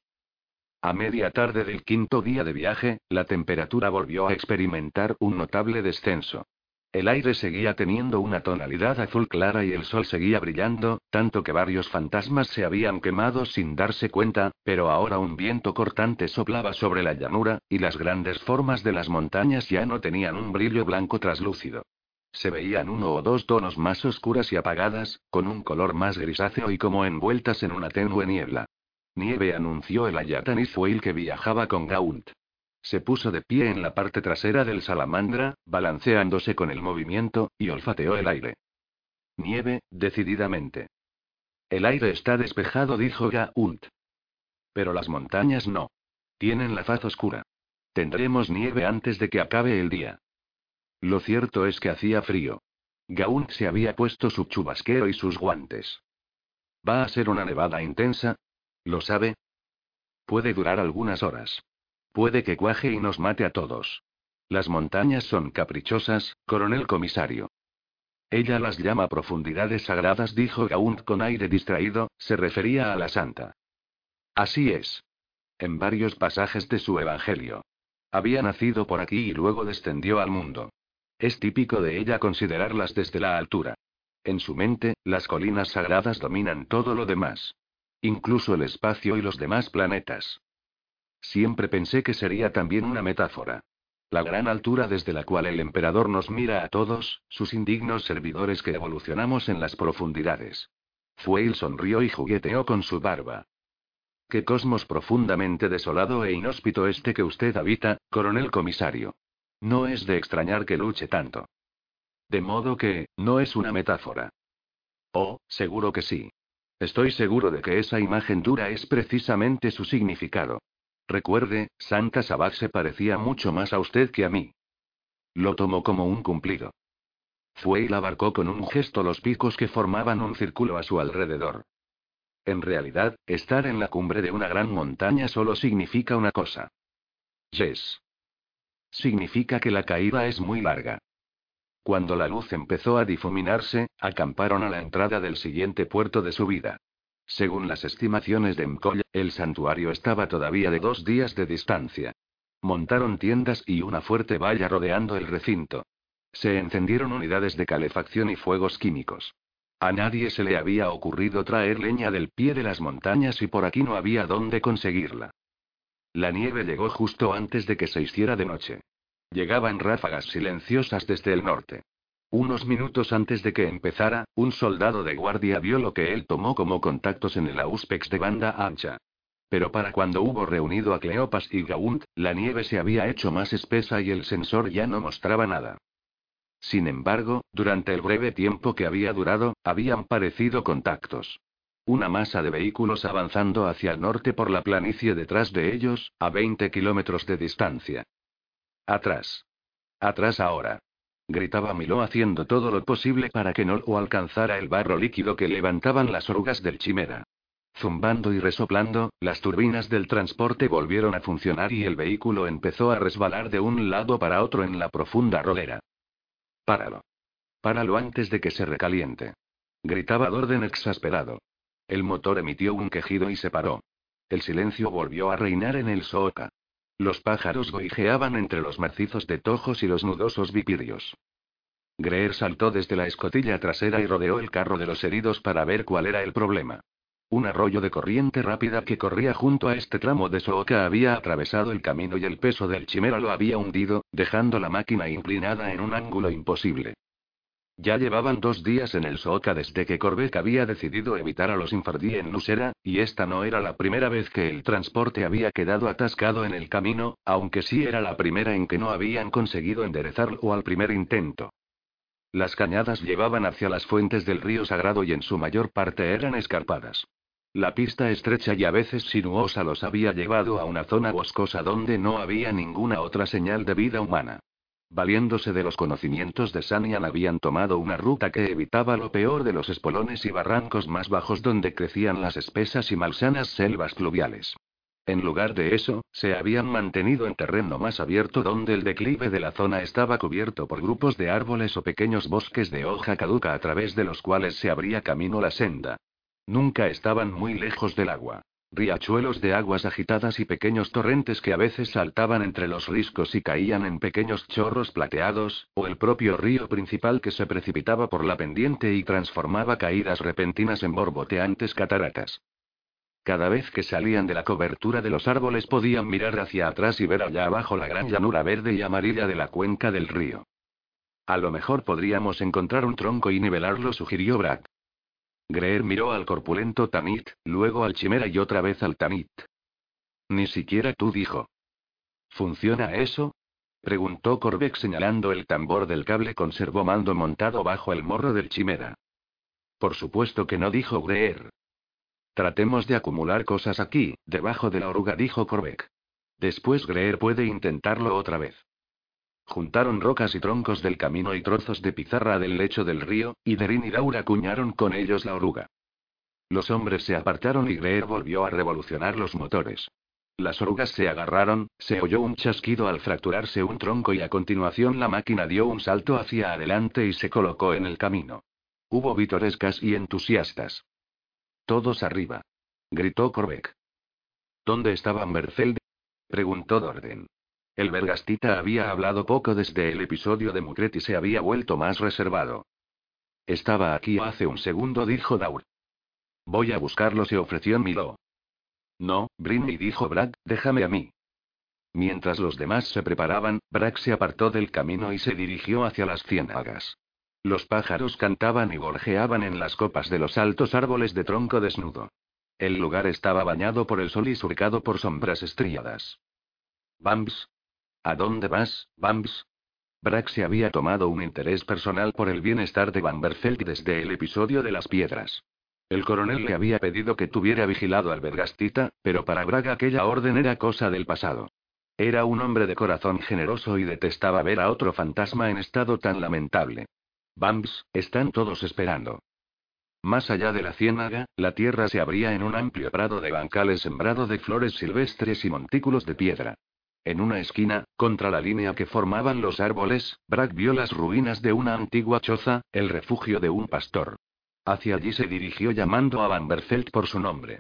A media tarde del quinto día de viaje, la temperatura volvió a experimentar un notable descenso. El aire seguía teniendo una tonalidad azul clara y el sol seguía brillando, tanto que varios fantasmas se habían quemado sin darse cuenta, pero ahora un viento cortante soplaba sobre la llanura, y las grandes formas de las montañas ya no tenían un brillo blanco traslúcido. Se veían uno o dos tonos más oscuras y apagadas, con un color más grisáceo y como envueltas en una tenue niebla. Nieve anunció el Ayatan Isfuil que viajaba con Gaunt. Se puso de pie en la parte trasera del salamandra, balanceándose con el movimiento, y olfateó el aire. Nieve, decididamente. El aire está despejado, dijo Gaunt. Pero las montañas no. Tienen la faz oscura. Tendremos nieve antes de que acabe el día. Lo cierto es que hacía frío. Gaunt se había puesto su chubasquero y sus guantes. Va a ser una nevada intensa, ¿Lo sabe? Puede durar algunas horas. Puede que cuaje y nos mate a todos. Las montañas son caprichosas, coronel comisario. Ella las llama profundidades sagradas, dijo Gaunt con aire distraído, se refería a la santa. Así es. En varios pasajes de su evangelio. Había nacido por aquí y luego descendió al mundo. Es típico de ella considerarlas desde la altura. En su mente, las colinas sagradas dominan todo lo demás. Incluso el espacio y los demás planetas. Siempre pensé que sería también una metáfora. La gran altura desde la cual el emperador nos mira a todos, sus indignos servidores que evolucionamos en las profundidades. Fueil sonrió y jugueteó con su barba. Qué cosmos profundamente desolado e inhóspito este que usted habita, coronel comisario. No es de extrañar que luche tanto. De modo que, no es una metáfora. Oh, seguro que sí. Estoy seguro de que esa imagen dura es precisamente su significado. Recuerde, Santa Sabat se parecía mucho más a usted que a mí. Lo tomó como un cumplido. Y abarcó con un gesto los picos que formaban un círculo a su alrededor. En realidad, estar en la cumbre de una gran montaña solo significa una cosa. Yes. Significa que la caída es muy larga. Cuando la luz empezó a difuminarse, acamparon a la entrada del siguiente puerto de su vida. Según las estimaciones de Mkoll, el santuario estaba todavía de dos días de distancia. Montaron tiendas y una fuerte valla rodeando el recinto. Se encendieron unidades de calefacción y fuegos químicos. A nadie se le había ocurrido traer leña del pie de las montañas y por aquí no había dónde conseguirla. La nieve llegó justo antes de que se hiciera de noche. Llegaban ráfagas silenciosas desde el norte. Unos minutos antes de que empezara, un soldado de guardia vio lo que él tomó como contactos en el Auspex de banda ancha. Pero para cuando hubo reunido a Cleopas y Gaunt, la nieve se había hecho más espesa y el sensor ya no mostraba nada. Sin embargo, durante el breve tiempo que había durado, habían parecido contactos. Una masa de vehículos avanzando hacia el norte por la planicie detrás de ellos, a 20 kilómetros de distancia. Atrás. Atrás ahora. Gritaba Milo haciendo todo lo posible para que no lo alcanzara el barro líquido que levantaban las orugas del chimera. Zumbando y resoplando, las turbinas del transporte volvieron a funcionar y el vehículo empezó a resbalar de un lado para otro en la profunda rodera. Páralo. Páralo antes de que se recaliente. Gritaba Dorden exasperado. El motor emitió un quejido y se paró. El silencio volvió a reinar en el Sooka. Los pájaros goijeaban entre los macizos de tojos y los nudosos vipirios. Greer saltó desde la escotilla trasera y rodeó el carro de los heridos para ver cuál era el problema. Un arroyo de corriente rápida que corría junto a este tramo de Sooka había atravesado el camino y el peso del chimera lo había hundido, dejando la máquina inclinada en un ángulo imposible. Ya llevaban dos días en el Sooka desde que Corbeck había decidido evitar a los Infardí en Nusera, y esta no era la primera vez que el transporte había quedado atascado en el camino, aunque sí era la primera en que no habían conseguido enderezarlo al primer intento. Las cañadas llevaban hacia las fuentes del río Sagrado y en su mayor parte eran escarpadas. La pista estrecha y a veces sinuosa los había llevado a una zona boscosa donde no había ninguna otra señal de vida humana. Valiéndose de los conocimientos de Sanian habían tomado una ruta que evitaba lo peor de los espolones y barrancos más bajos donde crecían las espesas y malsanas selvas pluviales. En lugar de eso, se habían mantenido en terreno más abierto donde el declive de la zona estaba cubierto por grupos de árboles o pequeños bosques de hoja caduca a través de los cuales se abría camino la senda. Nunca estaban muy lejos del agua riachuelos de aguas agitadas y pequeños torrentes que a veces saltaban entre los riscos y caían en pequeños chorros plateados, o el propio río principal que se precipitaba por la pendiente y transformaba caídas repentinas en borboteantes cataratas. Cada vez que salían de la cobertura de los árboles podían mirar hacia atrás y ver allá abajo la gran llanura verde y amarilla de la cuenca del río. A lo mejor podríamos encontrar un tronco y nivelarlo, sugirió Brad. Greer miró al corpulento Tanit, luego al Chimera y otra vez al Tanit. Ni siquiera tú dijo. ¿Funciona eso? preguntó Corbeck señalando el tambor del cable con servomando montado bajo el morro del Chimera. Por supuesto que no dijo Greer. Tratemos de acumular cosas aquí, debajo de la oruga, dijo Corbeck. Después Greer puede intentarlo otra vez. Juntaron rocas y troncos del camino y trozos de pizarra del lecho del río, y Derin y Laura acuñaron con ellos la oruga. Los hombres se apartaron y Greer volvió a revolucionar los motores. Las orugas se agarraron, se oyó un chasquido al fracturarse un tronco y a continuación la máquina dio un salto hacia adelante y se colocó en el camino. Hubo vitorescas y entusiastas. Todos arriba. Gritó Corbeck. ¿Dónde estaba Merfeld? preguntó Dorden. El Vergastita había hablado poco desde el episodio de Mukret y se había vuelto más reservado. Estaba aquí hace un segundo, dijo Daur. Voy a buscarlo, se ofreció Milo. No, Brinny, dijo Brad, déjame a mí. Mientras los demás se preparaban, Brad se apartó del camino y se dirigió hacia las ciénagas. Los pájaros cantaban y gorjeaban en las copas de los altos árboles de tronco desnudo. El lugar estaba bañado por el sol y surcado por sombras estriadas. Bams, ¿A dónde vas, Bams? Brax se había tomado un interés personal por el bienestar de Bamberfeld desde el episodio de las piedras. El coronel le había pedido que tuviera vigilado al Vergastita, pero para Braga aquella orden era cosa del pasado. Era un hombre de corazón generoso y detestaba ver a otro fantasma en estado tan lamentable. Bams, están todos esperando. Más allá de la ciénaga, la tierra se abría en un amplio prado de bancales sembrado de flores silvestres y montículos de piedra. En una esquina, contra la línea que formaban los árboles, Bragg vio las ruinas de una antigua choza, el refugio de un pastor. Hacia allí se dirigió llamando a Van por su nombre.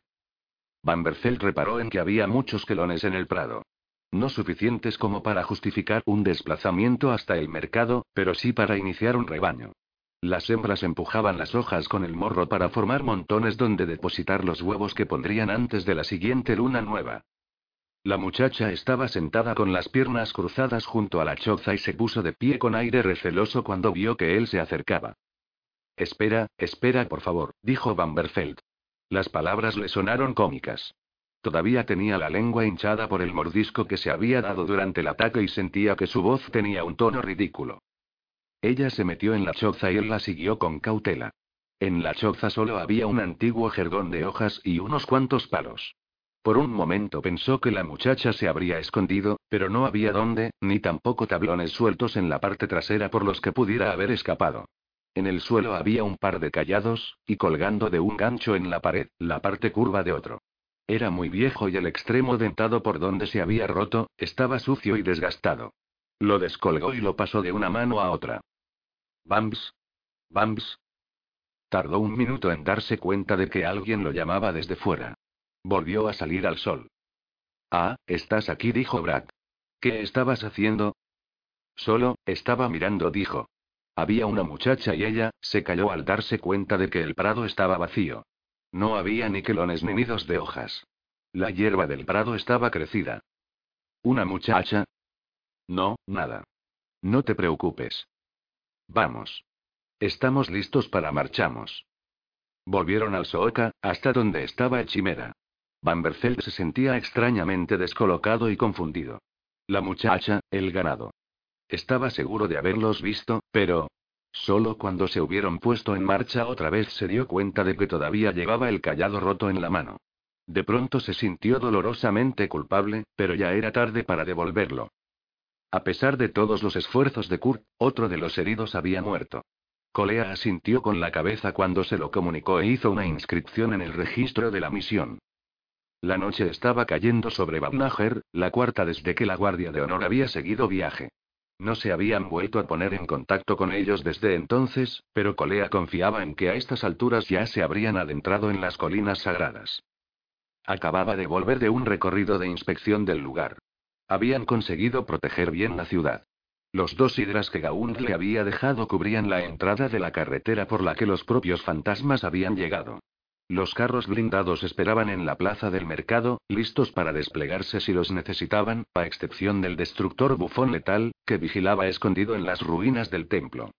Van reparó en que había muchos quelones en el prado. No suficientes como para justificar un desplazamiento hasta el mercado, pero sí para iniciar un rebaño. Las hembras empujaban las hojas con el morro para formar montones donde depositar los huevos que pondrían antes de la siguiente luna nueva. La muchacha estaba sentada con las piernas cruzadas junto a la choza y se puso de pie con aire receloso cuando vio que él se acercaba. Espera, espera, por favor, dijo Van Las palabras le sonaron cómicas. Todavía tenía la lengua hinchada por el mordisco que se había dado durante el ataque y sentía que su voz tenía un tono ridículo. Ella se metió en la choza y él la siguió con cautela. En la choza solo había un antiguo jergón de hojas y unos cuantos palos. Por un momento pensó que la muchacha se habría escondido, pero no había dónde, ni tampoco tablones sueltos en la parte trasera por los que pudiera haber escapado. En el suelo había un par de callados, y colgando de un gancho en la pared, la parte curva de otro. Era muy viejo y el extremo dentado por donde se había roto, estaba sucio y desgastado. Lo descolgó y lo pasó de una mano a otra. Bams. Bams. Tardó un minuto en darse cuenta de que alguien lo llamaba desde fuera. Volvió a salir al sol. Ah, estás aquí, dijo Brad. ¿Qué estabas haciendo? Solo, estaba mirando, dijo. Había una muchacha y ella, se calló al darse cuenta de que el prado estaba vacío. No había ni quelones ni nidos de hojas. La hierba del prado estaba crecida. ¿Una muchacha? No, nada. No te preocupes. Vamos. Estamos listos para marchamos. Volvieron al Sooka, hasta donde estaba el chimera. Bamberfeld se sentía extrañamente descolocado y confundido. La muchacha, el ganado. Estaba seguro de haberlos visto, pero... Solo cuando se hubieron puesto en marcha otra vez se dio cuenta de que todavía llevaba el callado roto en la mano. De pronto se sintió dolorosamente culpable, pero ya era tarde para devolverlo. A pesar de todos los esfuerzos de Kurt, otro de los heridos había muerto. Colea asintió con la cabeza cuando se lo comunicó e hizo una inscripción en el registro de la misión. La noche estaba cayendo sobre Babnager, la cuarta desde que la Guardia de Honor había seguido viaje. No se habían vuelto a poner en contacto con ellos desde entonces, pero Colea confiaba en que a estas alturas ya se habrían adentrado en las colinas sagradas. Acababa de volver de un recorrido de inspección del lugar. Habían conseguido proteger bien la ciudad. Los dos hidras que Gaund le había dejado cubrían la entrada de la carretera por la que los propios fantasmas habían llegado. Los carros blindados esperaban en la plaza del mercado, listos para desplegarse si los necesitaban, a excepción del destructor bufón letal, que vigilaba escondido en las ruinas del templo.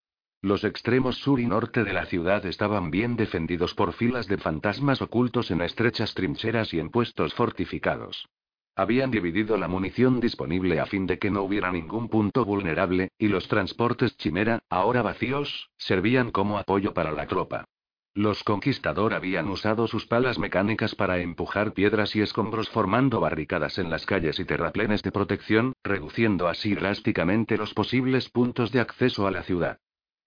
Los extremos sur y norte de la ciudad estaban bien defendidos por filas de fantasmas ocultos en estrechas trincheras y en puestos fortificados. Habían dividido la munición disponible a fin de que no hubiera ningún punto vulnerable, y los transportes chimera, ahora vacíos, servían como apoyo para la tropa. Los conquistador habían usado sus palas mecánicas para empujar piedras y escombros formando barricadas en las calles y terraplenes de protección, reduciendo así drásticamente los posibles puntos de acceso a la ciudad.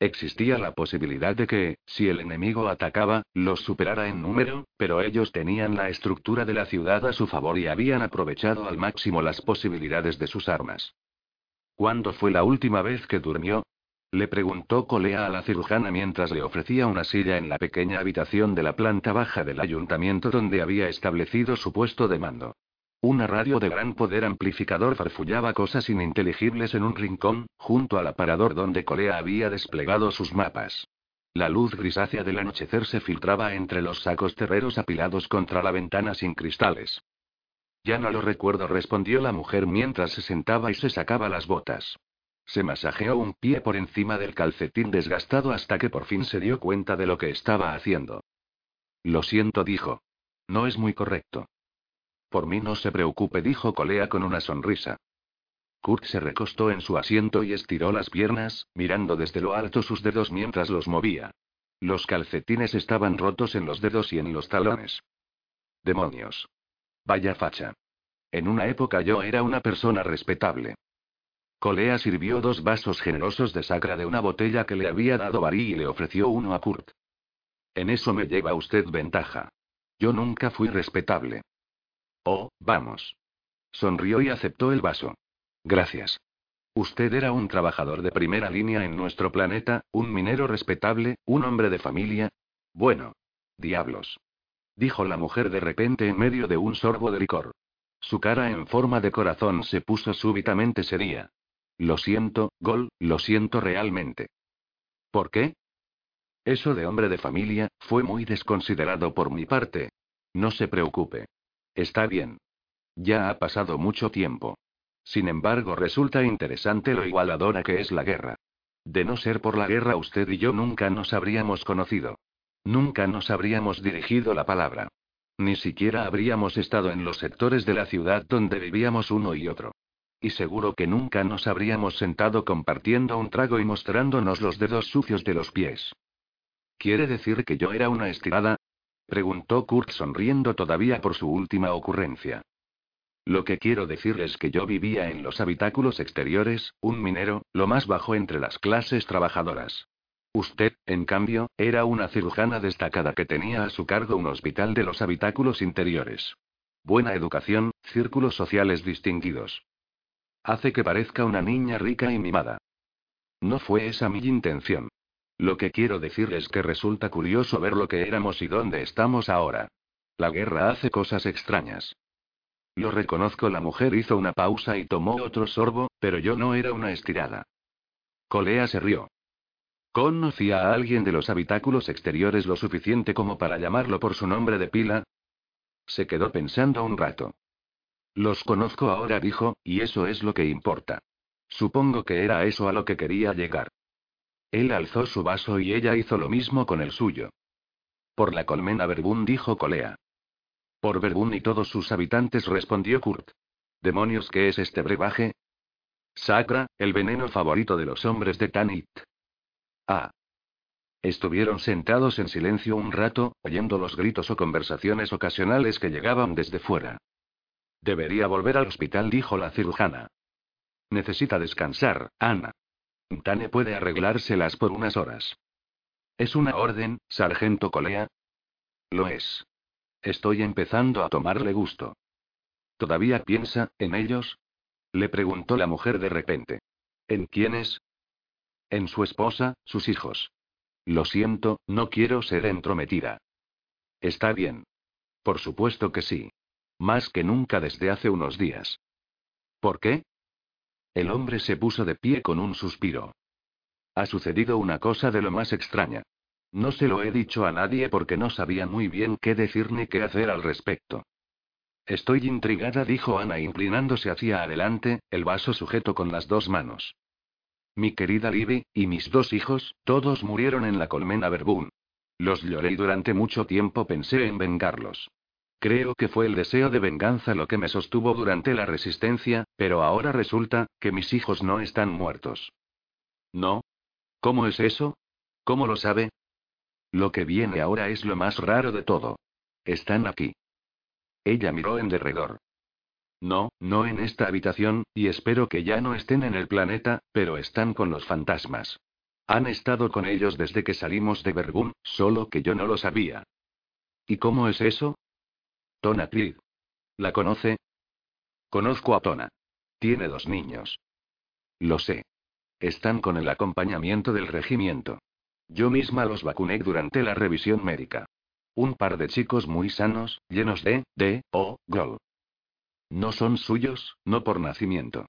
Existía la posibilidad de que, si el enemigo atacaba, los superara en número, pero ellos tenían la estructura de la ciudad a su favor y habían aprovechado al máximo las posibilidades de sus armas. ¿Cuándo fue la última vez que durmió? Le preguntó Colea a la cirujana mientras le ofrecía una silla en la pequeña habitación de la planta baja del ayuntamiento donde había establecido su puesto de mando. Una radio de gran poder amplificador farfullaba cosas ininteligibles en un rincón, junto al aparador donde Colea había desplegado sus mapas. La luz grisácea del anochecer se filtraba entre los sacos terreros apilados contra la ventana sin cristales. Ya no lo recuerdo, respondió la mujer mientras se sentaba y se sacaba las botas. Se masajeó un pie por encima del calcetín desgastado hasta que por fin se dio cuenta de lo que estaba haciendo. Lo siento, dijo. No es muy correcto. Por mí no se preocupe, dijo Colea con una sonrisa. Kurt se recostó en su asiento y estiró las piernas, mirando desde lo alto sus dedos mientras los movía. Los calcetines estaban rotos en los dedos y en los talones. Demonios. Vaya facha. En una época yo era una persona respetable. Colea sirvió dos vasos generosos de sacra de una botella que le había dado Bari y le ofreció uno a Kurt. En eso me lleva usted ventaja. Yo nunca fui respetable. Oh, vamos. Sonrió y aceptó el vaso. Gracias. Usted era un trabajador de primera línea en nuestro planeta, un minero respetable, un hombre de familia. Bueno. Diablos. Dijo la mujer de repente en medio de un sorbo de licor. Su cara en forma de corazón se puso súbitamente seria. Lo siento, Gol, lo siento realmente. ¿Por qué? Eso de hombre de familia, fue muy desconsiderado por mi parte. No se preocupe. Está bien. Ya ha pasado mucho tiempo. Sin embargo, resulta interesante lo igualadora que es la guerra. De no ser por la guerra, usted y yo nunca nos habríamos conocido. Nunca nos habríamos dirigido la palabra. Ni siquiera habríamos estado en los sectores de la ciudad donde vivíamos uno y otro. Y seguro que nunca nos habríamos sentado compartiendo un trago y mostrándonos los dedos sucios de los pies. ¿Quiere decir que yo era una estirada? Preguntó Kurt sonriendo todavía por su última ocurrencia. Lo que quiero decir es que yo vivía en los habitáculos exteriores, un minero, lo más bajo entre las clases trabajadoras. Usted, en cambio, era una cirujana destacada que tenía a su cargo un hospital de los habitáculos interiores. Buena educación, círculos sociales distinguidos. Hace que parezca una niña rica y mimada. No fue esa mi intención. Lo que quiero decir es que resulta curioso ver lo que éramos y dónde estamos ahora. La guerra hace cosas extrañas. Lo reconozco, la mujer hizo una pausa y tomó otro sorbo, pero yo no era una estirada. Colea se rió. ¿Conocía a alguien de los habitáculos exteriores lo suficiente como para llamarlo por su nombre de pila? Se quedó pensando un rato. Los conozco ahora, dijo, y eso es lo que importa. Supongo que era eso a lo que quería llegar. Él alzó su vaso y ella hizo lo mismo con el suyo. Por la colmena Verbún dijo Colea. Por Verbún y todos sus habitantes respondió Kurt. ¿Demonios qué es este brebaje? Sacra, el veneno favorito de los hombres de Tanit. Ah. Estuvieron sentados en silencio un rato, oyendo los gritos o conversaciones ocasionales que llegaban desde fuera. Debería volver al hospital, dijo la cirujana. Necesita descansar, Ana. Tane puede arreglárselas por unas horas. ¿Es una orden, sargento Colea? Lo es. Estoy empezando a tomarle gusto. ¿Todavía piensa, en ellos? Le preguntó la mujer de repente. ¿En quiénes? En su esposa, sus hijos. Lo siento, no quiero ser entrometida. Está bien. Por supuesto que sí. Más que nunca desde hace unos días. ¿Por qué? El hombre se puso de pie con un suspiro. Ha sucedido una cosa de lo más extraña. No se lo he dicho a nadie porque no sabía muy bien qué decir ni qué hacer al respecto. Estoy intrigada, dijo Ana inclinándose hacia adelante, el vaso sujeto con las dos manos. Mi querida Libby, y mis dos hijos, todos murieron en la colmena Verbún. Los lloré y durante mucho tiempo pensé en vengarlos. Creo que fue el deseo de venganza lo que me sostuvo durante la resistencia, pero ahora resulta, que mis hijos no están muertos. ¿No? ¿Cómo es eso? ¿Cómo lo sabe? Lo que viene ahora es lo más raro de todo. Están aquí. Ella miró en derredor. No, no en esta habitación, y espero que ya no estén en el planeta, pero están con los fantasmas. Han estado con ellos desde que salimos de Verbún, solo que yo no lo sabía. ¿Y cómo es eso? Tona Creed. ¿La conoce? Conozco a Tona. Tiene dos niños. Lo sé. Están con el acompañamiento del regimiento. Yo misma los vacuné durante la revisión médica. Un par de chicos muy sanos, llenos de, de, o, gol. No son suyos, no por nacimiento.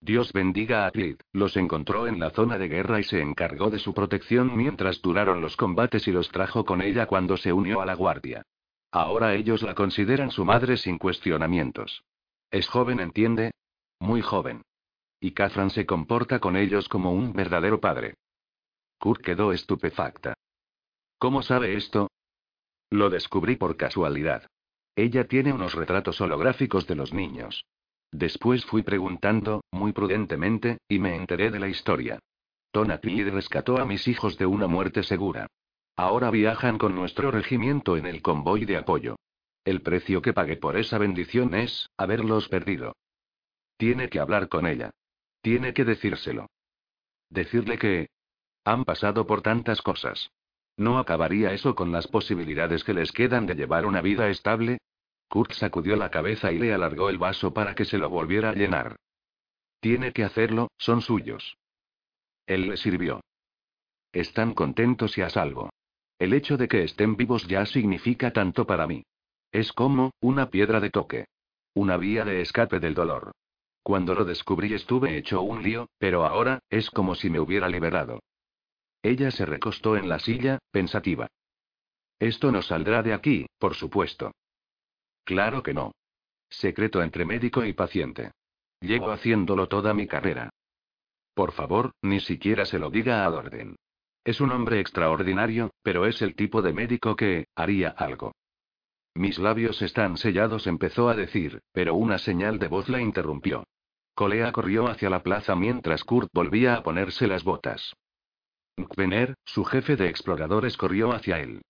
Dios bendiga a Clid, los encontró en la zona de guerra y se encargó de su protección mientras duraron los combates y los trajo con ella cuando se unió a la guardia. Ahora ellos la consideran su madre sin cuestionamientos. Es joven, entiende. Muy joven. Y Catherine se comporta con ellos como un verdadero padre. Kurt quedó estupefacta. ¿Cómo sabe esto? Lo descubrí por casualidad. Ella tiene unos retratos holográficos de los niños. Después fui preguntando, muy prudentemente, y me enteré de la historia. Tona rescató a mis hijos de una muerte segura. Ahora viajan con nuestro regimiento en el convoy de apoyo. El precio que pagué por esa bendición es, haberlos perdido. Tiene que hablar con ella. Tiene que decírselo. Decirle que... Han pasado por tantas cosas. ¿No acabaría eso con las posibilidades que les quedan de llevar una vida estable? Kurt sacudió la cabeza y le alargó el vaso para que se lo volviera a llenar. Tiene que hacerlo, son suyos. Él le sirvió. Están contentos y a salvo. El hecho de que estén vivos ya significa tanto para mí. Es como, una piedra de toque. Una vía de escape del dolor. Cuando lo descubrí estuve hecho un lío, pero ahora, es como si me hubiera liberado. Ella se recostó en la silla, pensativa. Esto no saldrá de aquí, por supuesto. Claro que no. Secreto entre médico y paciente. Llevo haciéndolo toda mi carrera. Por favor, ni siquiera se lo diga a Dorden. Es un hombre extraordinario, pero es el tipo de médico que, haría algo. Mis labios están sellados, empezó a decir, pero una señal de voz la interrumpió. Colea corrió hacia la plaza mientras Kurt volvía a ponerse las botas. Vener, su jefe de exploradores, corrió hacia él.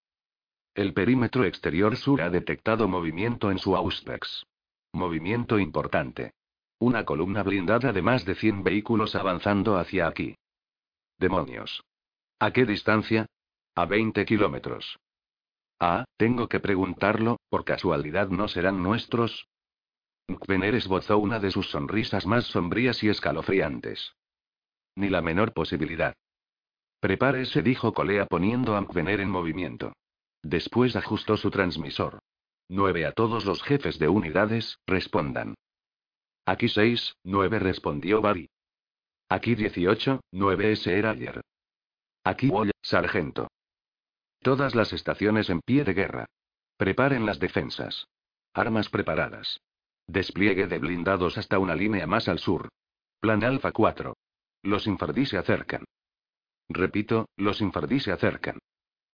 El perímetro exterior sur ha detectado movimiento en su Auspex. Movimiento importante. Una columna blindada de más de 100 vehículos avanzando hacia aquí. Demonios. ¿A qué distancia? A 20 kilómetros. Ah, tengo que preguntarlo, ¿por casualidad no serán nuestros? Vener esbozó una de sus sonrisas más sombrías y escalofriantes. Ni la menor posibilidad. Prepárese, dijo Colea poniendo a Mkvener en movimiento. Después ajustó su transmisor. Nueve a todos los jefes de unidades, respondan. Aquí seis, nueve respondió Barry. Aquí dieciocho, nueve ese era ayer. Aquí Wall, sargento. Todas las estaciones en pie de guerra. Preparen las defensas. Armas preparadas. Despliegue de blindados hasta una línea más al sur. Plan Alfa 4. Los infardí se acercan. Repito, los infardí se acercan.